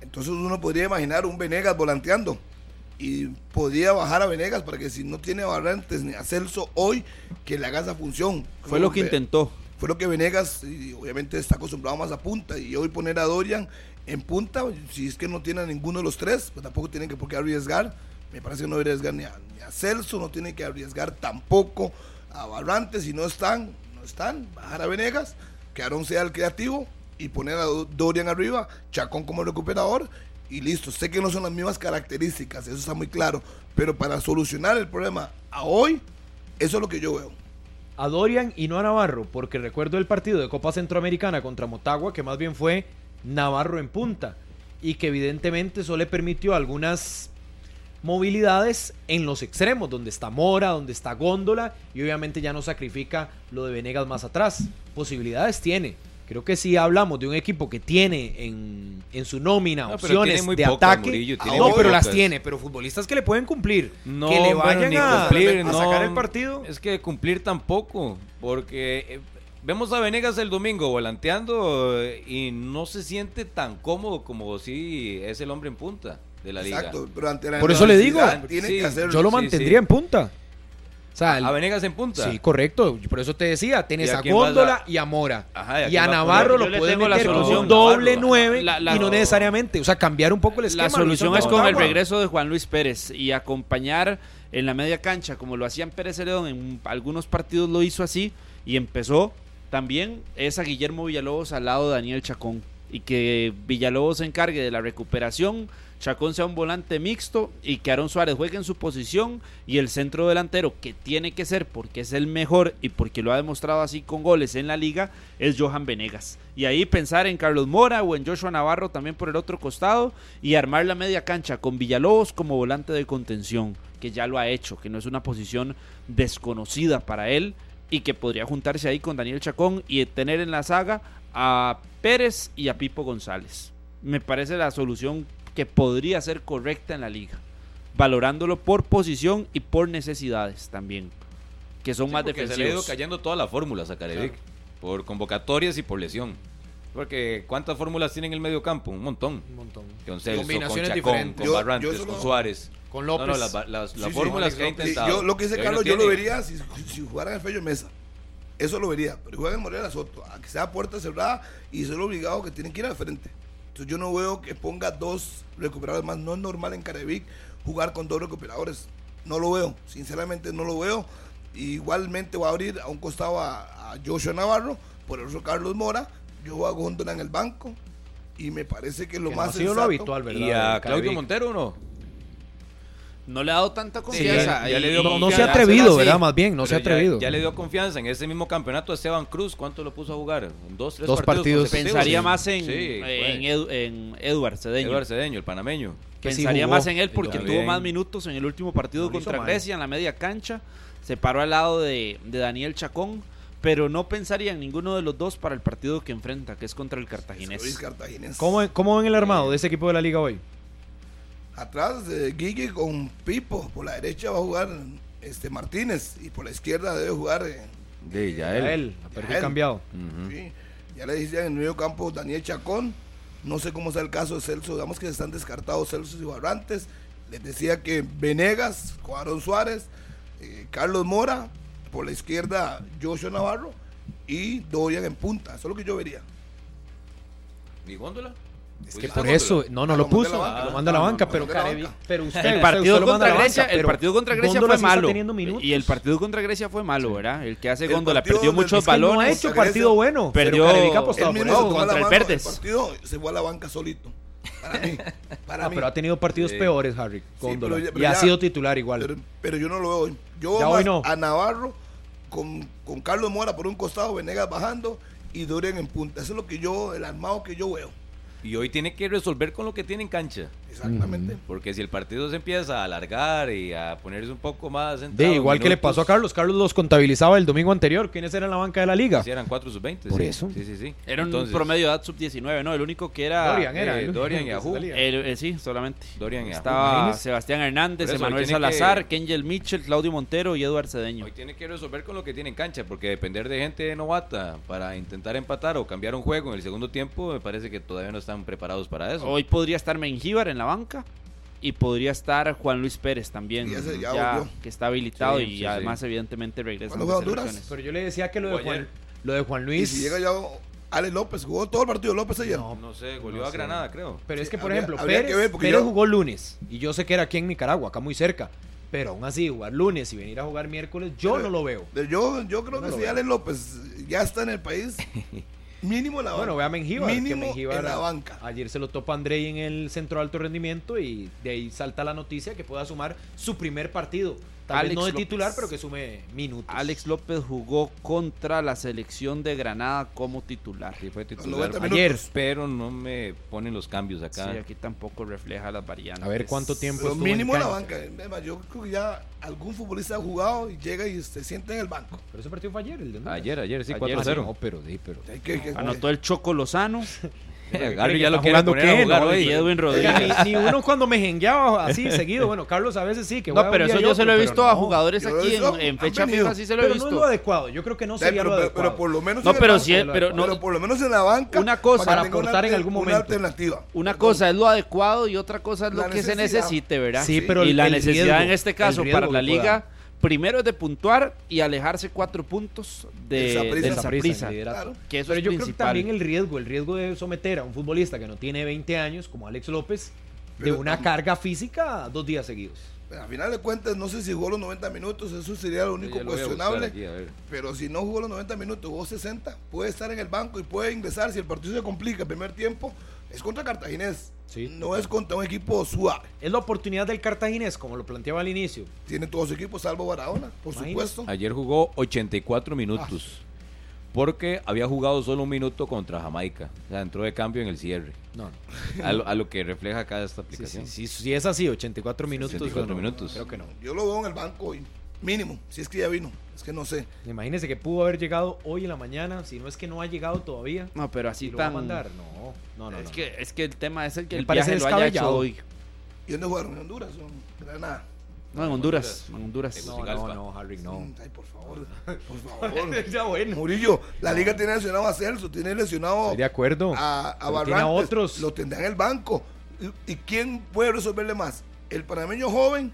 Speaker 2: Entonces uno podría imaginar un Venegas volanteando y podía bajar a Venegas para que si no tiene Barrantes ni a Celso hoy, que le haga esa función.
Speaker 5: Fue lo que intentó.
Speaker 2: Fue lo que Venegas, y obviamente está acostumbrado más a punta, y hoy poner a Dorian en punta, si es que no tiene a ninguno de los tres, pues tampoco tienen que por qué arriesgar. Me parece que no debería arriesgar ni a, ni a Celso, no tiene que arriesgar tampoco a Barrantes, si no están, no están, bajar a Venegas, que Aaron sea el creativo y poner a Dorian arriba, Chacón como recuperador y listo. Sé que no son las mismas características, eso está muy claro, pero para solucionar el problema a hoy, eso es lo que yo veo.
Speaker 3: A Dorian y no a Navarro, porque recuerdo el partido de Copa Centroamericana contra Motagua, que más bien fue Navarro en punta, y que evidentemente eso le permitió algunas movilidades en los extremos, donde está Mora, donde está Góndola, y obviamente ya no sacrifica lo de Venegas más atrás. Posibilidades tiene Creo que si hablamos de un equipo que tiene en, en su nómina opciones de ataque, no, pero las tiene, pero futbolistas que le pueden cumplir,
Speaker 4: no,
Speaker 3: que le vayan a,
Speaker 4: cumplir,
Speaker 3: sacar el partido.
Speaker 4: Es que cumplir tampoco, porque eh, vemos a Venegas el domingo volanteando eh, y no se siente tan cómodo como si es el hombre en punta de la liga.
Speaker 3: Por eso le digo, yo lo mantendría en punta
Speaker 4: a Venegas en punta.
Speaker 3: Sí, correcto. Por eso te decía, tienes a Góndola y a Mora. y, a, Navarro lo puede meter la solución, doble nueve y no necesariamente. O sea, cambiar un poco el esquema.
Speaker 5: La solución es con el regreso de Juan Luis Pérez y acompañar en la media cancha, como lo hacían Pérez Celedón, en algunos partidos lo hizo así y empezó también es a Guillermo Villalobos al lado de Daniel Chacón y que Villalobos se encargue de la recuperación Chacón sea un volante mixto y que Aaron Suárez juegue en su posición y el centro delantero que tiene que ser porque es el mejor y porque lo ha demostrado así con goles en la liga es Johan Venegas. Y ahí pensar en Carlos Mora o en Joshua Navarro también por el otro costado y armar la media cancha con Villalobos como volante de contención, que ya lo ha hecho, que no es una posición desconocida para él y que podría juntarse ahí con Daniel Chacón y tener en la saga a Pérez y a Pipo González. Me parece la solución que podría ser correcta en la liga, valorándolo por posición y por necesidades también, que son más defensivos. Se le ha ido
Speaker 4: cayendo todas las fórmulas a Carevic, por convocatorias y por lesión. Porque ¿cuántas fórmulas tiene en el medio campo? Un montón.
Speaker 3: Un montón.
Speaker 4: Con Celso, con Chacón, con Barrantes, con Suárez.
Speaker 3: Con López.
Speaker 4: No, las, fórmulas que ha intentado.
Speaker 2: Yo, lo que dice Carlos, yo lo vería si, si jugara el Fello Mesa. Eso lo vería. Pero juega en Morelia Soto, a que sea puerta cerrada y ser obligado que tienen que ir al frente. Entonces yo no veo que ponga dos recuperadores más. No es normal en Carevic jugar con dos recuperadores. No lo veo, sinceramente no lo veo. Igualmente voy a abrir a un costado a, a Joshua Navarro, por eso Carlos Mora. Yo voy a Góndola en el banco. Y me parece que lo
Speaker 3: Que no
Speaker 2: más
Speaker 3: ha sido lo habitual, ¿verdad?
Speaker 4: ¿Y a
Speaker 3: de
Speaker 4: Claudio. Montero o no?
Speaker 5: No le ha dado tanta
Speaker 4: Sí,
Speaker 5: confianza.
Speaker 4: ya- ya le
Speaker 5: y-
Speaker 4: dio
Speaker 3: No, no se ha atrevido, ¿verdad? Más bien, no se ha
Speaker 4: ya-
Speaker 3: atrevido.
Speaker 4: Ya, le dio confianza en ese mismo campeonato a Esteban Cruz. ¿Cuánto lo puso a jugar? ¿Dos, tres
Speaker 3: Dos partidos.
Speaker 5: pensaría
Speaker 4: Sí.
Speaker 5: más en,
Speaker 4: Sí,
Speaker 5: en. Edu- en Edward Cedeño.
Speaker 4: Eduardo Cedeño, el panameño.
Speaker 5: Pensaría más en él porque
Speaker 4: También.
Speaker 5: tuvo más minutos en el último partido
Speaker 3: No
Speaker 5: contra. Grecia en la media cancha. Se paró al lado de, de Daniel Chacón. Pero no pensaría en ninguno de los dos para el partido que enfrenta, que es contra el. Cartaginés.
Speaker 3: ¿Cómo, ¿Cómo ven el armado de ese equipo de la liga hoy?
Speaker 2: Atrás de Guille con Pipo. Por la derecha va a jugar este Martínez. Y por la izquierda debe jugar. eh,
Speaker 4: De ya
Speaker 3: A
Speaker 4: él.
Speaker 3: él, a perfil
Speaker 2: él.
Speaker 3: cambiado.
Speaker 2: Sí. Ya le decían en el medio campo Daniel Chacón. No sé cómo sea el caso de Celso. Digamos que están descartados Celso y Barrantes. Les decía que Venegas con Aaron Suárez. eh, Carlos Mora. Por la izquierda Joshua Navarro. Y Dorian en punta. Eso es lo que yo vería.
Speaker 4: ¿Y Góndola?
Speaker 3: Es
Speaker 4: Pues
Speaker 3: que por eso, no, no
Speaker 2: Ah,
Speaker 3: lo puso, lo manda a la banca, pero usted,
Speaker 5: El partido contra Grecia,
Speaker 3: banca,
Speaker 5: el partido contra Grecia fue malo.
Speaker 3: teniendo minutos.
Speaker 5: Y el partido contra Grecia fue malo, ¿verdad? El que hace Góndola perdió muchos
Speaker 2: es que no
Speaker 3: no ha
Speaker 5: balones.
Speaker 3: hecho
Speaker 2: Grecia.
Speaker 3: partido bueno.
Speaker 5: Perdió- contra el Verdes.
Speaker 2: se fue a la banca solito. Para mí. Para
Speaker 3: Ah,
Speaker 2: mí.
Speaker 3: pero ha tenido partidos
Speaker 4: Sí.
Speaker 3: peores, Harry, Góndola.
Speaker 2: pero ya-
Speaker 3: y ha
Speaker 2: ya-
Speaker 3: sido titular igual.
Speaker 2: Pero, pero yo no lo veo hoy. Yo
Speaker 3: Ya
Speaker 2: veo
Speaker 3: hoy no.
Speaker 2: a Navarro con, con Carlos Mora por un costado, Venegas bajando y Dorian en punta. Eso es lo que yo, el armado que yo veo.
Speaker 4: Y hoy tiene que resolver con lo que tiene en cancha.
Speaker 2: Exactamente.
Speaker 4: Porque si el partido se empieza a alargar y a ponerse un poco más
Speaker 3: De, igual que le pasó a Carlos. Carlos los contabilizaba el domingo anterior. ¿Quiénes eran la banca de la liga?
Speaker 4: Si eran 4 sub-20.
Speaker 3: Por
Speaker 4: sí.
Speaker 3: eso.
Speaker 4: Sí, sí, sí.
Speaker 5: Era un promedio de edad sub-19, ¿no? El único que era...
Speaker 3: Dorian era.
Speaker 4: eh, Dorian y
Speaker 3: que
Speaker 4: Ajú.
Speaker 3: salía.
Speaker 5: el- eh, sí, solamente.
Speaker 4: Dorian y Ajú.
Speaker 5: Estaba
Speaker 3: Imagínese.
Speaker 5: Sebastián Hernández,
Speaker 4: eso,
Speaker 5: Emanuel
Speaker 4: tiene que-
Speaker 5: Salazar, Kengel Mitchell, Claudio Montero y Eduard Cedeño.
Speaker 4: Hoy tiene que resolver con lo que tiene en cancha, porque depender de gente novata para intentar empatar o cambiar un juego en el segundo tiempo, me parece que todavía no están preparados para eso.
Speaker 5: Hoy podría estar Mengíbar en la banca y podría estar Juan Luis Pérez también,
Speaker 2: Y ese ya
Speaker 5: ya, que está habilitado
Speaker 4: Sí,
Speaker 5: y
Speaker 4: sí,
Speaker 5: además
Speaker 4: sí.
Speaker 5: evidentemente regresa.
Speaker 3: Pero yo le decía que lo de Juan, lo de Juan
Speaker 2: Y
Speaker 3: Luis.
Speaker 2: si llega ya Ale López, jugó todo el partido López ayer.
Speaker 3: No,
Speaker 4: No sé, goleó
Speaker 3: No
Speaker 4: a
Speaker 3: sé.
Speaker 4: Granada, creo.
Speaker 3: Pero es que, por
Speaker 2: habría-
Speaker 3: ejemplo,
Speaker 2: habría
Speaker 3: Pérez,
Speaker 2: que
Speaker 3: Pérez
Speaker 2: yo-
Speaker 3: jugó lunes. Y yo sé que era aquí en Nicaragua, acá muy cerca. Pero aún así, jugar lunes y venir a jugar miércoles, yo
Speaker 2: Pero-
Speaker 3: no lo veo.
Speaker 2: Yo, yo creo
Speaker 3: No
Speaker 2: que si
Speaker 3: veo.
Speaker 2: Ale López ya está en el país, mínimo la banca.
Speaker 3: Bueno, ve a Mengíbar. que
Speaker 2: Mínimo
Speaker 3: Mengíbar
Speaker 2: en la banca.
Speaker 3: Ayer se lo topa Andrei en el centro de alto rendimiento y de ahí salta la noticia que pueda sumar su primer partido. Tal
Speaker 5: Alex
Speaker 3: vez no de
Speaker 5: López.
Speaker 3: titular, pero que sume minutos.
Speaker 5: Alex López jugó contra la selección de Granada como titular.
Speaker 4: Sí, fue titular.
Speaker 2: 90
Speaker 3: Ayer.
Speaker 4: Pero no me ponen los cambios
Speaker 5: Sí,
Speaker 4: acá.
Speaker 5: aquí tampoco refleja las variantes.
Speaker 3: A ver cuánto tiempo
Speaker 2: Pero mínimo en la banca. Más, Yo creo que ya algún futbolista ha jugado y llega y se sienta en el banco.
Speaker 3: Pero ese partido fue ayer, el de.
Speaker 4: Ayer, ayer, sí,
Speaker 5: Ayer,
Speaker 4: 4-0.
Speaker 3: No, pero sí, pero.
Speaker 2: Que- que-
Speaker 5: Anotó el Choco Lozano
Speaker 4: Gary ya
Speaker 3: ¿Está
Speaker 4: lo quiere
Speaker 3: jugando
Speaker 4: poner a
Speaker 3: qué?
Speaker 4: jugar
Speaker 3: No,
Speaker 4: hoy.
Speaker 5: Edwin
Speaker 3: Oiga,
Speaker 5: Rodríguez.
Speaker 3: ni, ni uno cuando me jengueaba así seguido. Bueno, Carlos a veces sí. Que
Speaker 5: No, pero eso yo se lo he visto
Speaker 3: pero
Speaker 5: a jugadores aquí
Speaker 2: visto,
Speaker 5: en, en fecha fija, sí se lo he
Speaker 3: Pero no es
Speaker 5: visto.
Speaker 3: lo adecuado. Yo creo que no
Speaker 2: Sí,
Speaker 3: sería
Speaker 2: pero,
Speaker 3: lo adecuado.
Speaker 2: pero por lo menos
Speaker 5: No, pero sí, pero no-
Speaker 2: pero por lo menos en la banca
Speaker 5: Una cosa-
Speaker 2: para
Speaker 3: aportar
Speaker 2: una
Speaker 3: en algún
Speaker 2: una
Speaker 3: momento.
Speaker 2: alternativa.
Speaker 5: Una cosa es lo adecuado y otra cosa es lo que se necesite, ¿verdad?
Speaker 3: Sí, pero
Speaker 5: y la necesidad en este caso para la liga, primero es de puntuar y alejarse cuatro puntos de,
Speaker 3: el liderato.
Speaker 2: Claro.
Speaker 5: Que eso
Speaker 3: Pero
Speaker 5: es
Speaker 3: yo creo que
Speaker 5: principal.
Speaker 3: también el riesgo, el riesgo de someter a un futbolista que no tiene 20 años, como Alex López, de
Speaker 2: Pero
Speaker 3: una carga física dos días seguidos.
Speaker 2: Al final de cuentas, no sé si jugó los 90 minutos, eso sería lo único
Speaker 4: a
Speaker 2: cuestionable.
Speaker 4: aquí, a.
Speaker 2: Pero si no jugó los 90 minutos, jugó 60, puede estar en el banco y puede ingresar. Si el partido se complica el primer tiempo, es contra Cartaginés.
Speaker 3: Sí.
Speaker 2: No es contra un equipo suave.
Speaker 3: Es la oportunidad del cartaginés, como lo planteaba al inicio.
Speaker 2: Tiene todos su equipos, salvo Barahona, por
Speaker 3: Imagínate.
Speaker 2: supuesto.
Speaker 4: Ayer jugó 84 minutos.
Speaker 3: Ah.
Speaker 4: Porque había jugado solo un minuto contra Jamaica. O sea, entró de cambio en el cierre.
Speaker 3: No, no.
Speaker 4: A lo, a lo que refleja acá esta
Speaker 3: Sí,
Speaker 4: aplicación.
Speaker 3: sí, sí, si es así, 84 minutos.
Speaker 4: 84
Speaker 3: no,
Speaker 4: minutos.
Speaker 3: Creo que no.
Speaker 2: Yo lo veo en el banco hoy, mínimo, si es que ya vino. Es que no sé.
Speaker 3: Imagínese que pudo haber llegado hoy en la mañana, si no es que no ha llegado todavía.
Speaker 5: No, pero así
Speaker 3: lo va a
Speaker 5: tan...
Speaker 3: mandar, no, no, no.
Speaker 5: es,
Speaker 3: no.
Speaker 5: que, es que el tema es el que
Speaker 3: Me
Speaker 5: el viaje lo haya hecho hoy.
Speaker 2: ¿Y dónde jugaron? ¿En Honduras? ¿O en Granada?
Speaker 5: No, en Honduras. En Honduras.
Speaker 3: No, no, no, Harry, no.
Speaker 2: Ay, por favor. Por favor.
Speaker 3: ya bueno.
Speaker 2: Murillo, la liga tiene lesionado a Celso, tiene lesionado
Speaker 3: Estoy de acuerdo.
Speaker 2: a, a Barrantes.
Speaker 3: tiene a otros.
Speaker 2: Lo tendrá en el banco. ¿Y, y quién puede resolverle más? ¿El panameño joven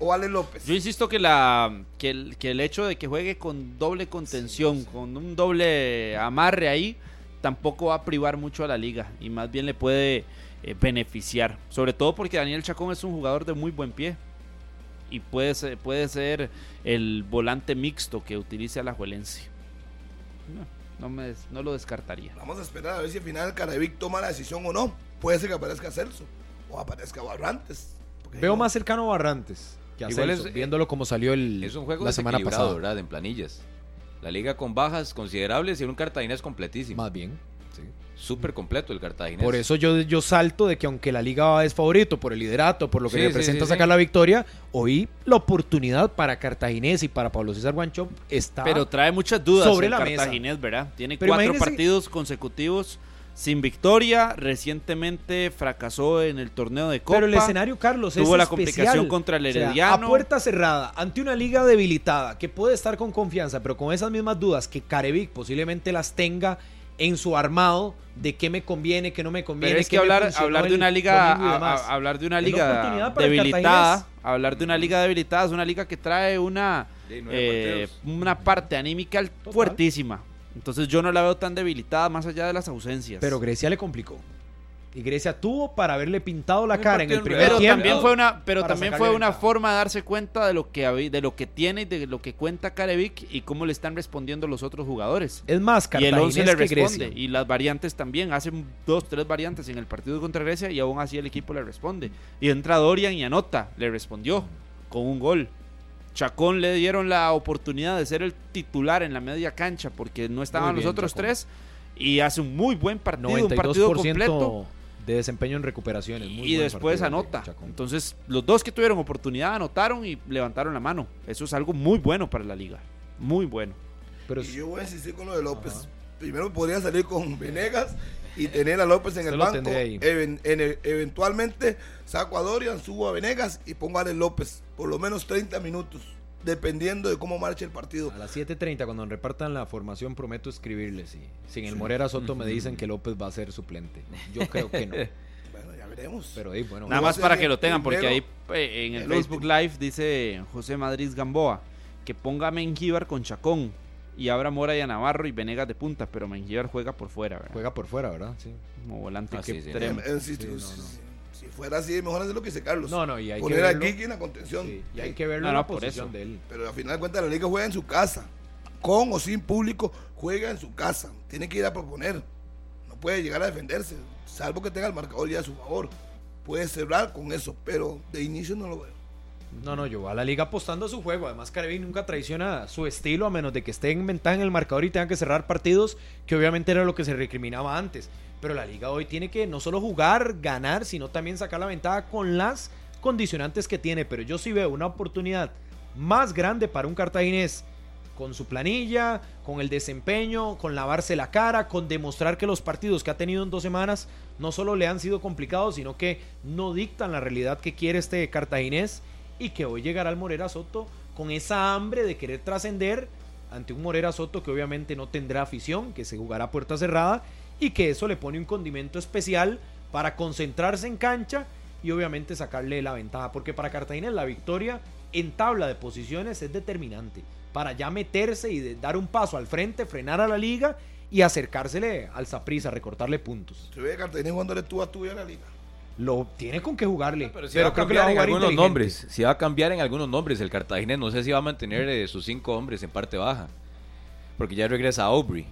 Speaker 2: o Ale López?
Speaker 5: Yo insisto que, la, que, el, que el hecho de que juegue con doble contención, con un doble amarre ahí, tampoco va a privar mucho a la liga y más bien le puede eh, beneficiar. Sobre todo porque Daniel Chacón es un jugador de muy buen pie y puede ser, puede ser el volante mixto que utilice a la Juelense. No, no, me, no lo descartaría.
Speaker 2: Vamos a esperar a ver si al final Carevic toma la decisión o no. Puede ser que aparezca Celso o aparezca Barrantes.
Speaker 3: Veo
Speaker 2: no-
Speaker 3: más cercano a Barrantes que
Speaker 4: Igual es-
Speaker 3: viéndolo como salió el,
Speaker 4: Es un juego
Speaker 3: la semana pasada.
Speaker 4: ¿verdad? En planillas. La liga con bajas considerables y un cartaginés completísimo.
Speaker 3: Más bien. sí.
Speaker 4: Súper completo el cartaginés.
Speaker 3: Por eso yo, yo salto de que aunque la liga es favorito por el liderato, por lo que
Speaker 4: Sí,
Speaker 3: representa
Speaker 4: sí,
Speaker 3: sacar
Speaker 4: sí.
Speaker 3: la victoria, hoy la oportunidad para Cartaginés y para Pablo César Guancho está
Speaker 5: Pero trae muchas dudas
Speaker 3: Sobre
Speaker 5: el
Speaker 3: la mesa.
Speaker 5: Cartaginés, ¿verdad? Tiene
Speaker 3: Pero
Speaker 5: cuatro partidos consecutivos sin victoria. Recientemente fracasó en el torneo de Copa.
Speaker 3: Pero el escenario, Carlos,
Speaker 5: Tuvo
Speaker 3: es
Speaker 5: la
Speaker 3: especial.
Speaker 5: complicación contra el
Speaker 3: O sea,
Speaker 5: Herediano.
Speaker 3: a puerta cerrada, ante una liga debilitada, que puede estar con confianza, pero con esas mismas dudas que Carevic posiblemente las tenga en su armado de qué me conviene, qué no me conviene.
Speaker 5: Pero es
Speaker 3: qué
Speaker 5: que
Speaker 3: me
Speaker 5: hablar, hablar de una liga, a- a- hablar de una liga debilitada, hablar de una liga debilitada es una liga que trae una,
Speaker 4: Sí,
Speaker 5: eh, una parte anímica fuertísima. Entonces yo no la veo tan debilitada más allá de las ausencias.
Speaker 3: Pero Grecia le complicó. Y Grecia tuvo para haberle pintado la cara en el primer
Speaker 5: Pero
Speaker 3: tiempo.
Speaker 5: también fue una, pero también fue una forma de darse cuenta de lo que de lo que tiene y de lo que cuenta Carevic y cómo le están respondiendo los otros jugadores.
Speaker 3: Es más,
Speaker 5: Y el 11
Speaker 3: Cartaginés
Speaker 5: le responde.
Speaker 3: Grecia.
Speaker 5: Y las variantes también. Hacen dos, tres variantes en el partido contra Grecia y aún así el equipo le responde. Y entra Dorian y anota. Le respondió con un gol. Chacón le dieron la oportunidad de ser el titular en la media cancha porque no estaban
Speaker 3: bien,
Speaker 5: los otros
Speaker 3: Chacón.
Speaker 5: tres. Y hace un muy buen partido, un partido
Speaker 3: 92%
Speaker 5: completo.
Speaker 3: de desempeño en recuperaciones. Muy
Speaker 5: Y
Speaker 3: buen
Speaker 5: después
Speaker 3: de
Speaker 5: anota. Entonces, los dos que tuvieron oportunidad anotaron y levantaron la mano. Eso es algo muy bueno para la liga. Muy bueno.
Speaker 3: Pero
Speaker 2: Y yo voy a insistir con lo de López. Primero podría salir con Venegas y tener a López en el
Speaker 3: lo
Speaker 2: banco.
Speaker 3: tendría ahí.
Speaker 2: Even- en el- eventualmente saco a Dorian, subo a Venegas y pongo a Ale López. Por lo menos 30 minutos. Dependiendo de cómo marche el partido.
Speaker 3: a las 7.30, cuando repartan la formación, prometo escribirles. Y si en el Morera Soto me dicen que López va a ser suplente. Yo creo que no.
Speaker 2: Bueno, ya veremos.
Speaker 3: Pero ahí, bueno.
Speaker 5: Nada más para que lo tengan, porque ahí eh, en el
Speaker 2: el
Speaker 5: Facebook Live dice José Madrid Gamboa que ponga a Mengíbar con Chacón y abra Mora y a Navarro y Venegas de punta, pero Mengíbar juega por fuera, ¿verdad?
Speaker 3: Juega por fuera, ¿verdad? Sí.
Speaker 5: Como volante
Speaker 4: Ah, sí, sí.
Speaker 5: extremo.
Speaker 2: Eh, eh,
Speaker 3: Sí, no,
Speaker 2: si-
Speaker 3: no.
Speaker 2: Si fuera así, mejor hacer lo que dice Carlos.
Speaker 3: No, no, y hay que
Speaker 2: Poner a
Speaker 3: verlo.
Speaker 2: Kiki en la contención.
Speaker 3: Sí, y hay que verlo
Speaker 5: No,
Speaker 3: en
Speaker 5: no,
Speaker 3: la
Speaker 5: por
Speaker 3: posición
Speaker 5: eso.
Speaker 3: de él.
Speaker 2: Pero al final de cuentas la liga juega en su casa. Con o sin público, juega en su casa. Tiene que ir a proponer. No puede llegar a defenderse. Salvo que tenga el marcador ya a su favor. Puede cerrar con eso, pero de inicio no lo veo.
Speaker 3: No, no, yo voy a la liga apostando a su juego. Además, Carevic nunca traiciona su estilo a menos de que esté en ventaja en el marcador y tenga que cerrar partidos, que obviamente era lo que se recriminaba antes. Pero la liga hoy tiene que no solo jugar, ganar, sino también sacar la ventaja con las condicionantes que tiene. Pero yo sí veo una oportunidad más grande para un cartaginés con su planilla, con el desempeño, con lavarse la cara, con demostrar que los partidos que ha tenido en dos semanas no solo le han sido complicados, sino que no dictan la realidad que quiere este cartaginés y que hoy llegará al Morera Soto con esa hambre de querer trascender ante un Morera Soto que obviamente no tendrá afición, que se jugará puerta cerrada y que eso le pone un condimento especial para concentrarse en cancha y obviamente sacarle la ventaja, porque para Cartagena la victoria en tabla de posiciones es determinante para ya meterse y de- dar un paso al frente, frenar a la liga y acercársele al Saprissa, recortarle puntos.
Speaker 2: Se ve Cartagena jugándole tú a tú y a la liga.
Speaker 3: Lo tiene con qué jugarle,
Speaker 4: Pero, si
Speaker 3: pero
Speaker 4: va a
Speaker 3: creo que va a
Speaker 4: en
Speaker 3: jugar
Speaker 4: algunos
Speaker 3: inteligente.
Speaker 4: nombres. Si va a cambiar en algunos nombres el Cartaginés. No sé si va a mantener eh, sus cinco hombres en parte baja. Porque ya regresa a Aubrey.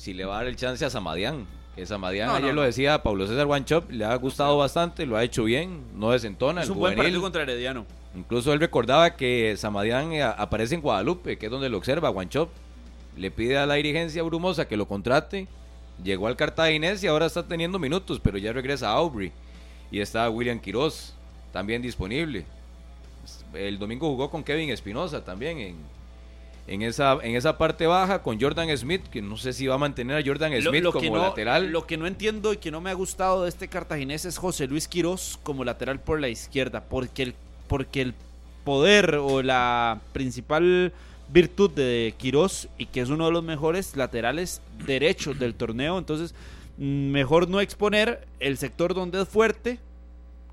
Speaker 4: Si le va a dar el chance a Samadián. Que Samadián,
Speaker 5: No,
Speaker 4: ayer
Speaker 5: no.
Speaker 4: lo decía Pablo César Wanchop, le ha gustado bastante, lo ha hecho bien, no desentona.
Speaker 5: Es
Speaker 4: el
Speaker 5: un buen partido contra Herediano.
Speaker 4: Incluso él recordaba que Samadián eh, aparece en Guadalupe, que es donde lo observa Guanchop. Le pide a la dirigencia brumosa que lo contrate. Llegó al Cartaginés y ahora está teniendo minutos, pero ya regresa a Aubrey. Y está William Quiroz, también disponible. El domingo jugó con Kevin Espinosa también en, en, esa, en esa parte baja, con Jordan Smith, que no sé si va a mantener a Jordan Smith
Speaker 5: lo
Speaker 4: como
Speaker 5: que no,
Speaker 4: lateral.
Speaker 5: lo que no entiendo y que no me ha gustado de este cartaginés es José Luis Quirós como lateral por la izquierda, porque el, porque el poder o la principal virtud de Quirós y que es uno de los mejores laterales derechos del torneo, entonces mm, mejor no exponer el sector donde es fuerte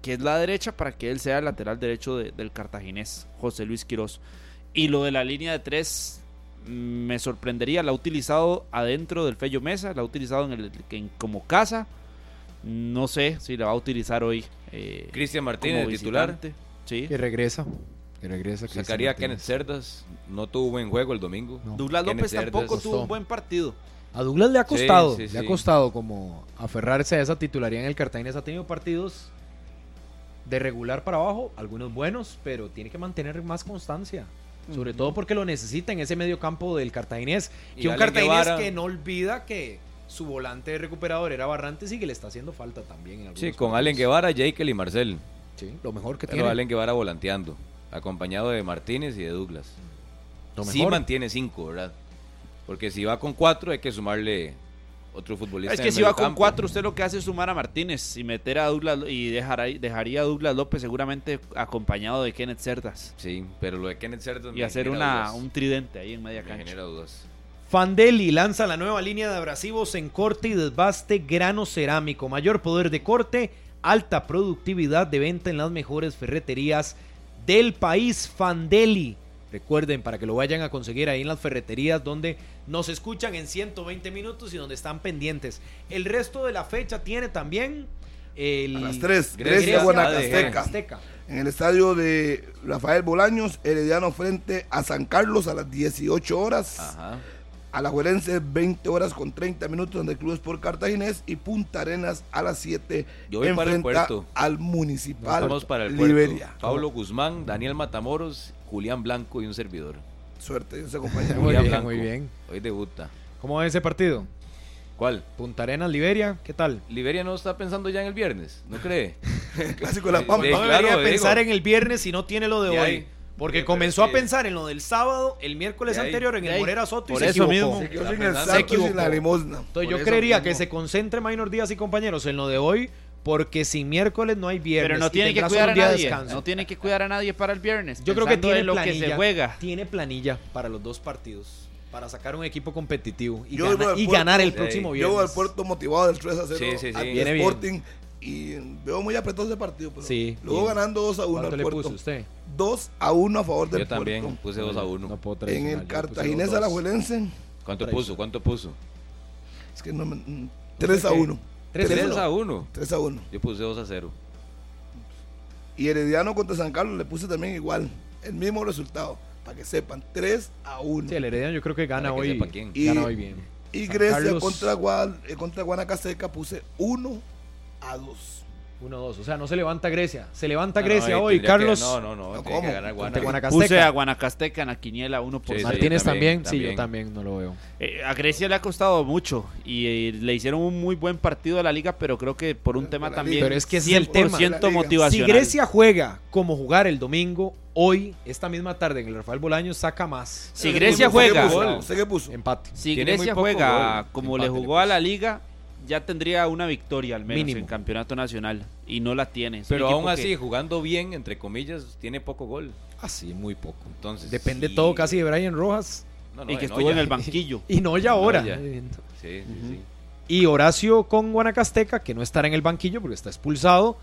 Speaker 5: que es la derecha, para que él sea el lateral derecho de- del cartaginés, José Luis Quirós. Y lo de la línea de tres me sorprendería, la ha utilizado adentro del Fello Mesa, la ha utilizado en el, en- como casa. No sé si la va a utilizar hoy. eh,
Speaker 4: Cristian
Speaker 5: como
Speaker 4: Martínez, titular.
Speaker 5: Sí.
Speaker 3: Que regresa. Que regresa.
Speaker 4: Sacaría a. Kenneth Cerdas. No tuvo buen juego el domingo.
Speaker 3: No.
Speaker 5: Douglas
Speaker 4: Kenneth
Speaker 5: López
Speaker 4: Cerdas
Speaker 5: tampoco
Speaker 3: costó.
Speaker 5: tuvo un buen partido.
Speaker 3: A Douglas le ha costado,
Speaker 4: Sí, sí,
Speaker 3: le ha costado como aferrarse a esa titularidad en el Cartaginés. Ha tenido partidos de regular para abajo, algunos buenos, pero tiene que mantener más constancia. Sobre todo porque lo necesita en ese medio campo del Cartaginés.
Speaker 4: Y
Speaker 3: Que un
Speaker 4: Allen
Speaker 3: Cartaginés
Speaker 4: Guevara-
Speaker 3: que no olvida que su volante de recuperador era Barrantes y que le está haciendo falta también. En
Speaker 4: Sí, con
Speaker 3: partidos.
Speaker 4: Allen Guevara, Jekyll y Marcel.
Speaker 3: Sí, lo mejor que
Speaker 4: Pero
Speaker 3: tiene.
Speaker 4: Allen Guevara volanteando. Acompañado de Martínez y de Douglas.
Speaker 3: Lo
Speaker 4: Sí
Speaker 3: mejor.
Speaker 4: mantiene cinco, ¿verdad? Porque si va con cuatro hay que sumarle otro futbolista.
Speaker 5: Es
Speaker 4: en
Speaker 5: que
Speaker 4: el
Speaker 5: si va con
Speaker 4: campo.
Speaker 5: cuatro, usted lo que hace es sumar a Martínez y meter a Douglas y dejar ahí- dejaría a Douglas López seguramente acompañado de Kenneth Cerdas.
Speaker 4: Sí, pero lo de Kenneth Cerdas
Speaker 5: Y
Speaker 4: me
Speaker 5: hacer una,
Speaker 4: dudas.
Speaker 5: un tridente ahí en media
Speaker 4: Me
Speaker 5: cancha.
Speaker 4: genera dudas.
Speaker 3: Fandeli lanza la nueva línea de abrasivos en corte y desbaste grano cerámico. Mayor poder de corte, alta productividad de venta en las mejores ferreterías del país. Fandeli. Recuerden, para que lo vayan a conseguir ahí en las ferreterías donde nos escuchan en 120 minutos y donde están pendientes. El resto de la fecha tiene también el...
Speaker 2: A las 3,
Speaker 4: Grecia,
Speaker 2: Guanacasteca. En el estadio de Rafael Bolaños, Herediano frente a San Carlos a las 18 horas.
Speaker 4: Ajá.
Speaker 2: A la Juelense 20 horas con 30 minutos donde el Club Sport Cartaginés y Punta Arenas a las 7
Speaker 4: Yo voy para el puerto.
Speaker 2: al Municipal
Speaker 4: Vamos para el
Speaker 2: Liberia.
Speaker 4: puerto. Pablo Guzmán, Daniel Matamoros, Julián Blanco y un servidor.
Speaker 2: Suerte, Dios acompañe.
Speaker 3: Muy
Speaker 4: Julián
Speaker 3: bien,
Speaker 4: Blanco.
Speaker 3: muy bien.
Speaker 4: Hoy debuta.
Speaker 3: ¿Cómo va ese partido?
Speaker 4: ¿Cuál?
Speaker 3: Punta Arenas, Liberia, ¿qué tal?
Speaker 4: Liberia no está pensando ya en el viernes, ¿no cree?
Speaker 2: El clásico de la Pampa.
Speaker 3: no debería
Speaker 4: claro,
Speaker 3: pensar
Speaker 4: digo.
Speaker 3: en el viernes si no tiene lo de
Speaker 4: De
Speaker 3: hoy.
Speaker 4: ahí.
Speaker 3: Porque
Speaker 4: Sí,
Speaker 3: comenzó a pensar en lo del sábado, el miércoles
Speaker 4: ahí.
Speaker 3: anterior en el. Morera Soto
Speaker 5: Por
Speaker 3: y se
Speaker 5: eso
Speaker 3: equivocó.
Speaker 5: mismo.
Speaker 2: Yo
Speaker 4: Se
Speaker 2: sin el
Speaker 4: equivocó.
Speaker 2: Santos y la limosna.
Speaker 3: Entonces
Speaker 2: Por
Speaker 3: yo creería
Speaker 2: mismo.
Speaker 3: que se concentre Minor Díaz y compañeros en lo de hoy, porque sin miércoles no hay viernes.
Speaker 5: Pero no tiene que cuidar a
Speaker 3: de
Speaker 5: nadie. No tiene que cuidar a nadie para el viernes.
Speaker 3: Yo creo que tiene
Speaker 5: en lo
Speaker 3: planilla,
Speaker 5: que se juega.
Speaker 3: Tiene planilla para los dos partidos, para sacar un equipo competitivo y, gana- y
Speaker 2: Puerto-
Speaker 3: ganar el
Speaker 4: Sí.
Speaker 3: próximo
Speaker 2: Yo voy al
Speaker 3: viernes.
Speaker 2: puerto motivado del 3 a 0
Speaker 4: Sí, sí, sí.
Speaker 2: al
Speaker 3: Viene bien.
Speaker 2: Sporting y veo muy apretado ese partido. Pero
Speaker 3: Sí,
Speaker 2: luego
Speaker 3: bien.
Speaker 2: ganando 2 a 1
Speaker 3: ¿Cuánto
Speaker 2: al
Speaker 3: le
Speaker 2: puerto.
Speaker 3: puso usted?
Speaker 2: 2 a 1 a favor del
Speaker 4: Yo también
Speaker 2: puerto.
Speaker 4: puse 2 a 1.
Speaker 3: No puedo
Speaker 2: En el Cartaginés
Speaker 3: dos,
Speaker 2: a la
Speaker 3: dos.
Speaker 2: Juelense.
Speaker 4: ¿Cuánto puso? ¿Cuánto puso?
Speaker 2: Es que no me. 3 a 1.
Speaker 3: Tres
Speaker 4: 3
Speaker 3: cero.
Speaker 4: a 1.
Speaker 2: 3 a 1.
Speaker 4: Yo puse 2 a 0.
Speaker 2: Y Herediano contra San Carlos le puse también igual. El mismo resultado. Para que sepan. 3 a 1.
Speaker 3: Sí, el Herediano yo creo que gana
Speaker 4: que
Speaker 3: hoy.
Speaker 4: sepa quién.
Speaker 2: Y-
Speaker 3: Gana hoy bien.
Speaker 2: y
Speaker 3: San
Speaker 2: Grecia
Speaker 3: Carlos-
Speaker 2: contra, Guad- eh, contra Guanacasteca puse 1 a 2.
Speaker 3: 1-2. O sea, no se levanta Grecia. Se levanta
Speaker 4: No, no,
Speaker 3: Grecia hoy,
Speaker 4: que-
Speaker 3: Carlos.
Speaker 4: no, no, no.
Speaker 2: No,
Speaker 4: Tiene que
Speaker 2: ¿cómo?
Speaker 4: ganar.
Speaker 3: Guanacasteca.
Speaker 5: Puse a Guanacasteca en la quiniela 1 por
Speaker 4: Sí.
Speaker 3: Martínez
Speaker 4: también,
Speaker 3: también, sí, yo
Speaker 4: también.
Speaker 3: no lo veo.
Speaker 5: Eh, a Grecia le ha costado mucho y eh, le hicieron un muy buen partido a la liga, pero creo que por un tema
Speaker 2: la
Speaker 5: también
Speaker 2: liga.
Speaker 3: Pero es que es el tema.
Speaker 5: 100%
Speaker 2: La liga.
Speaker 3: Si
Speaker 5: motivacional.
Speaker 3: Grecia juega como jugar el domingo, hoy, esta misma tarde en el Rafael Bolaños, saca más.
Speaker 5: Si Grecia
Speaker 2: ¿usted qué
Speaker 5: juega.
Speaker 3: Empate.
Speaker 5: si Grecia juega como le jugó a la liga, ya tendría una victoria al menos
Speaker 3: Mínimo.
Speaker 5: en campeonato nacional y no la tiene. Es
Speaker 4: Pero aún así,
Speaker 5: que-
Speaker 4: jugando bien, entre comillas, tiene poco gol.
Speaker 3: Así, muy poco.
Speaker 4: Entonces,
Speaker 3: Depende
Speaker 4: sí.
Speaker 3: todo casi de Brian Rojas.
Speaker 4: No, no,
Speaker 5: y que estuvo en el banquillo.
Speaker 3: Y no ya ahora.
Speaker 4: ya. Sí, sí, sí.
Speaker 3: Y Horacio con Guanacasteca, que no estará en el banquillo porque está expulsado,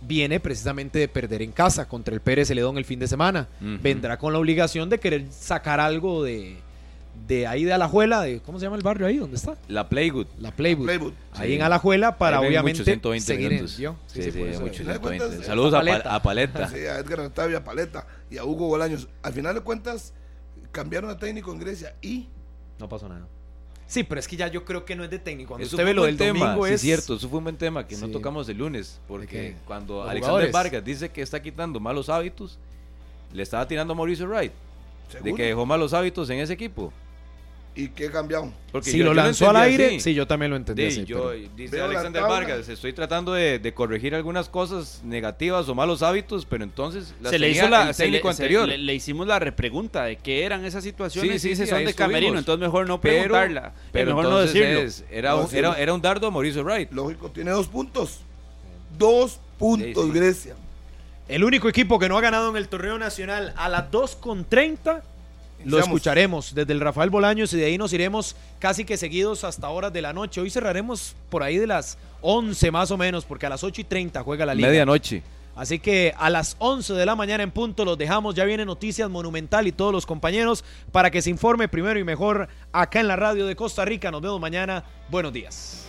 Speaker 3: viene precisamente de perder en casa contra el Pérez Celedón el fin de semana. Vendrá con la obligación de querer sacar algo de, de ahí de Alajuela, de ¿cómo se llama el barrio ahí? ¿Dónde está?
Speaker 4: La Playgood.
Speaker 3: La Playbook.
Speaker 2: Playbook.
Speaker 3: Ahí
Speaker 4: Sí.
Speaker 3: en Alajuela para
Speaker 4: Ahí
Speaker 3: obviamente
Speaker 4: muchos 120
Speaker 3: seguir en-
Speaker 4: minutos.
Speaker 3: ¿vio?
Speaker 4: Sí, sí,
Speaker 2: Al final de
Speaker 4: 120.
Speaker 2: cuentas,
Speaker 4: Saludos a, Pa-
Speaker 3: Paleta.
Speaker 4: a Paleta.
Speaker 2: Sí, a Edgar Octavia Paleta y a Hugo Bolaños. Al final de cuentas, cambiaron de técnico en Grecia y
Speaker 3: No pasó nada. Sí, pero es que ya yo creo que no es de técnico. Cuando
Speaker 4: Eso
Speaker 3: usted ve lo del
Speaker 4: tema,
Speaker 3: domingo
Speaker 4: sí,
Speaker 3: es
Speaker 4: cierto, eso fue un buen tema que no
Speaker 3: Sí.
Speaker 4: tocamos el lunes, porque cuando
Speaker 3: Los
Speaker 4: Alexander
Speaker 3: jugadores.
Speaker 4: Vargas dice que está quitando malos hábitos, le estaba tirando a Mauricio Wright, de
Speaker 2: seguro.
Speaker 4: que dejó malos hábitos en ese equipo.
Speaker 2: ¿Y qué cambiado?
Speaker 4: Porque
Speaker 3: Si
Speaker 4: yo-
Speaker 3: lo lanzó al aire,
Speaker 4: así.
Speaker 3: sí, yo también lo entendí
Speaker 4: Sí,
Speaker 3: así,
Speaker 4: yo,
Speaker 3: pero-
Speaker 4: dice Alexander. Vargas, estoy tratando de, de corregir algunas cosas negativas o malos hábitos, pero entonces las
Speaker 5: se le hizo la
Speaker 4: el
Speaker 5: se le,
Speaker 4: técnico
Speaker 5: se-
Speaker 4: anterior.
Speaker 5: le- le hicimos la repregunta de qué eran esas situaciones
Speaker 4: Sí, sí, sí,
Speaker 5: son de camerino entonces mejor no preguntarla
Speaker 4: pero
Speaker 5: mejor no
Speaker 4: entonces
Speaker 5: decirlo
Speaker 4: es- era,
Speaker 2: No
Speaker 4: un, era, era un dardo a Mauricio Wright.
Speaker 2: Lógico, tiene dos puntos. Dos puntos,
Speaker 4: Sí, sí.
Speaker 2: Grecia.
Speaker 3: El único equipo que no ha ganado en el torneo nacional a las 2 con 30 Lo escucharemos desde el Rafael Bolaños y de ahí nos iremos casi que seguidos hasta horas de la noche. Hoy cerraremos por ahí de las 11 más o menos, porque a las 8 y 30 juega la liga.
Speaker 4: Medianoche.
Speaker 3: Así que a las 11 de la mañana en punto los dejamos. Ya viene Noticias Monumental y todos los compañeros para que se informe primero y mejor acá en la radio de Costa Rica. Nos vemos mañana. Buenos días.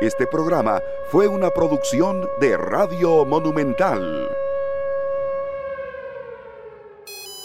Speaker 1: Este programa fue una producción de Radio Monumental.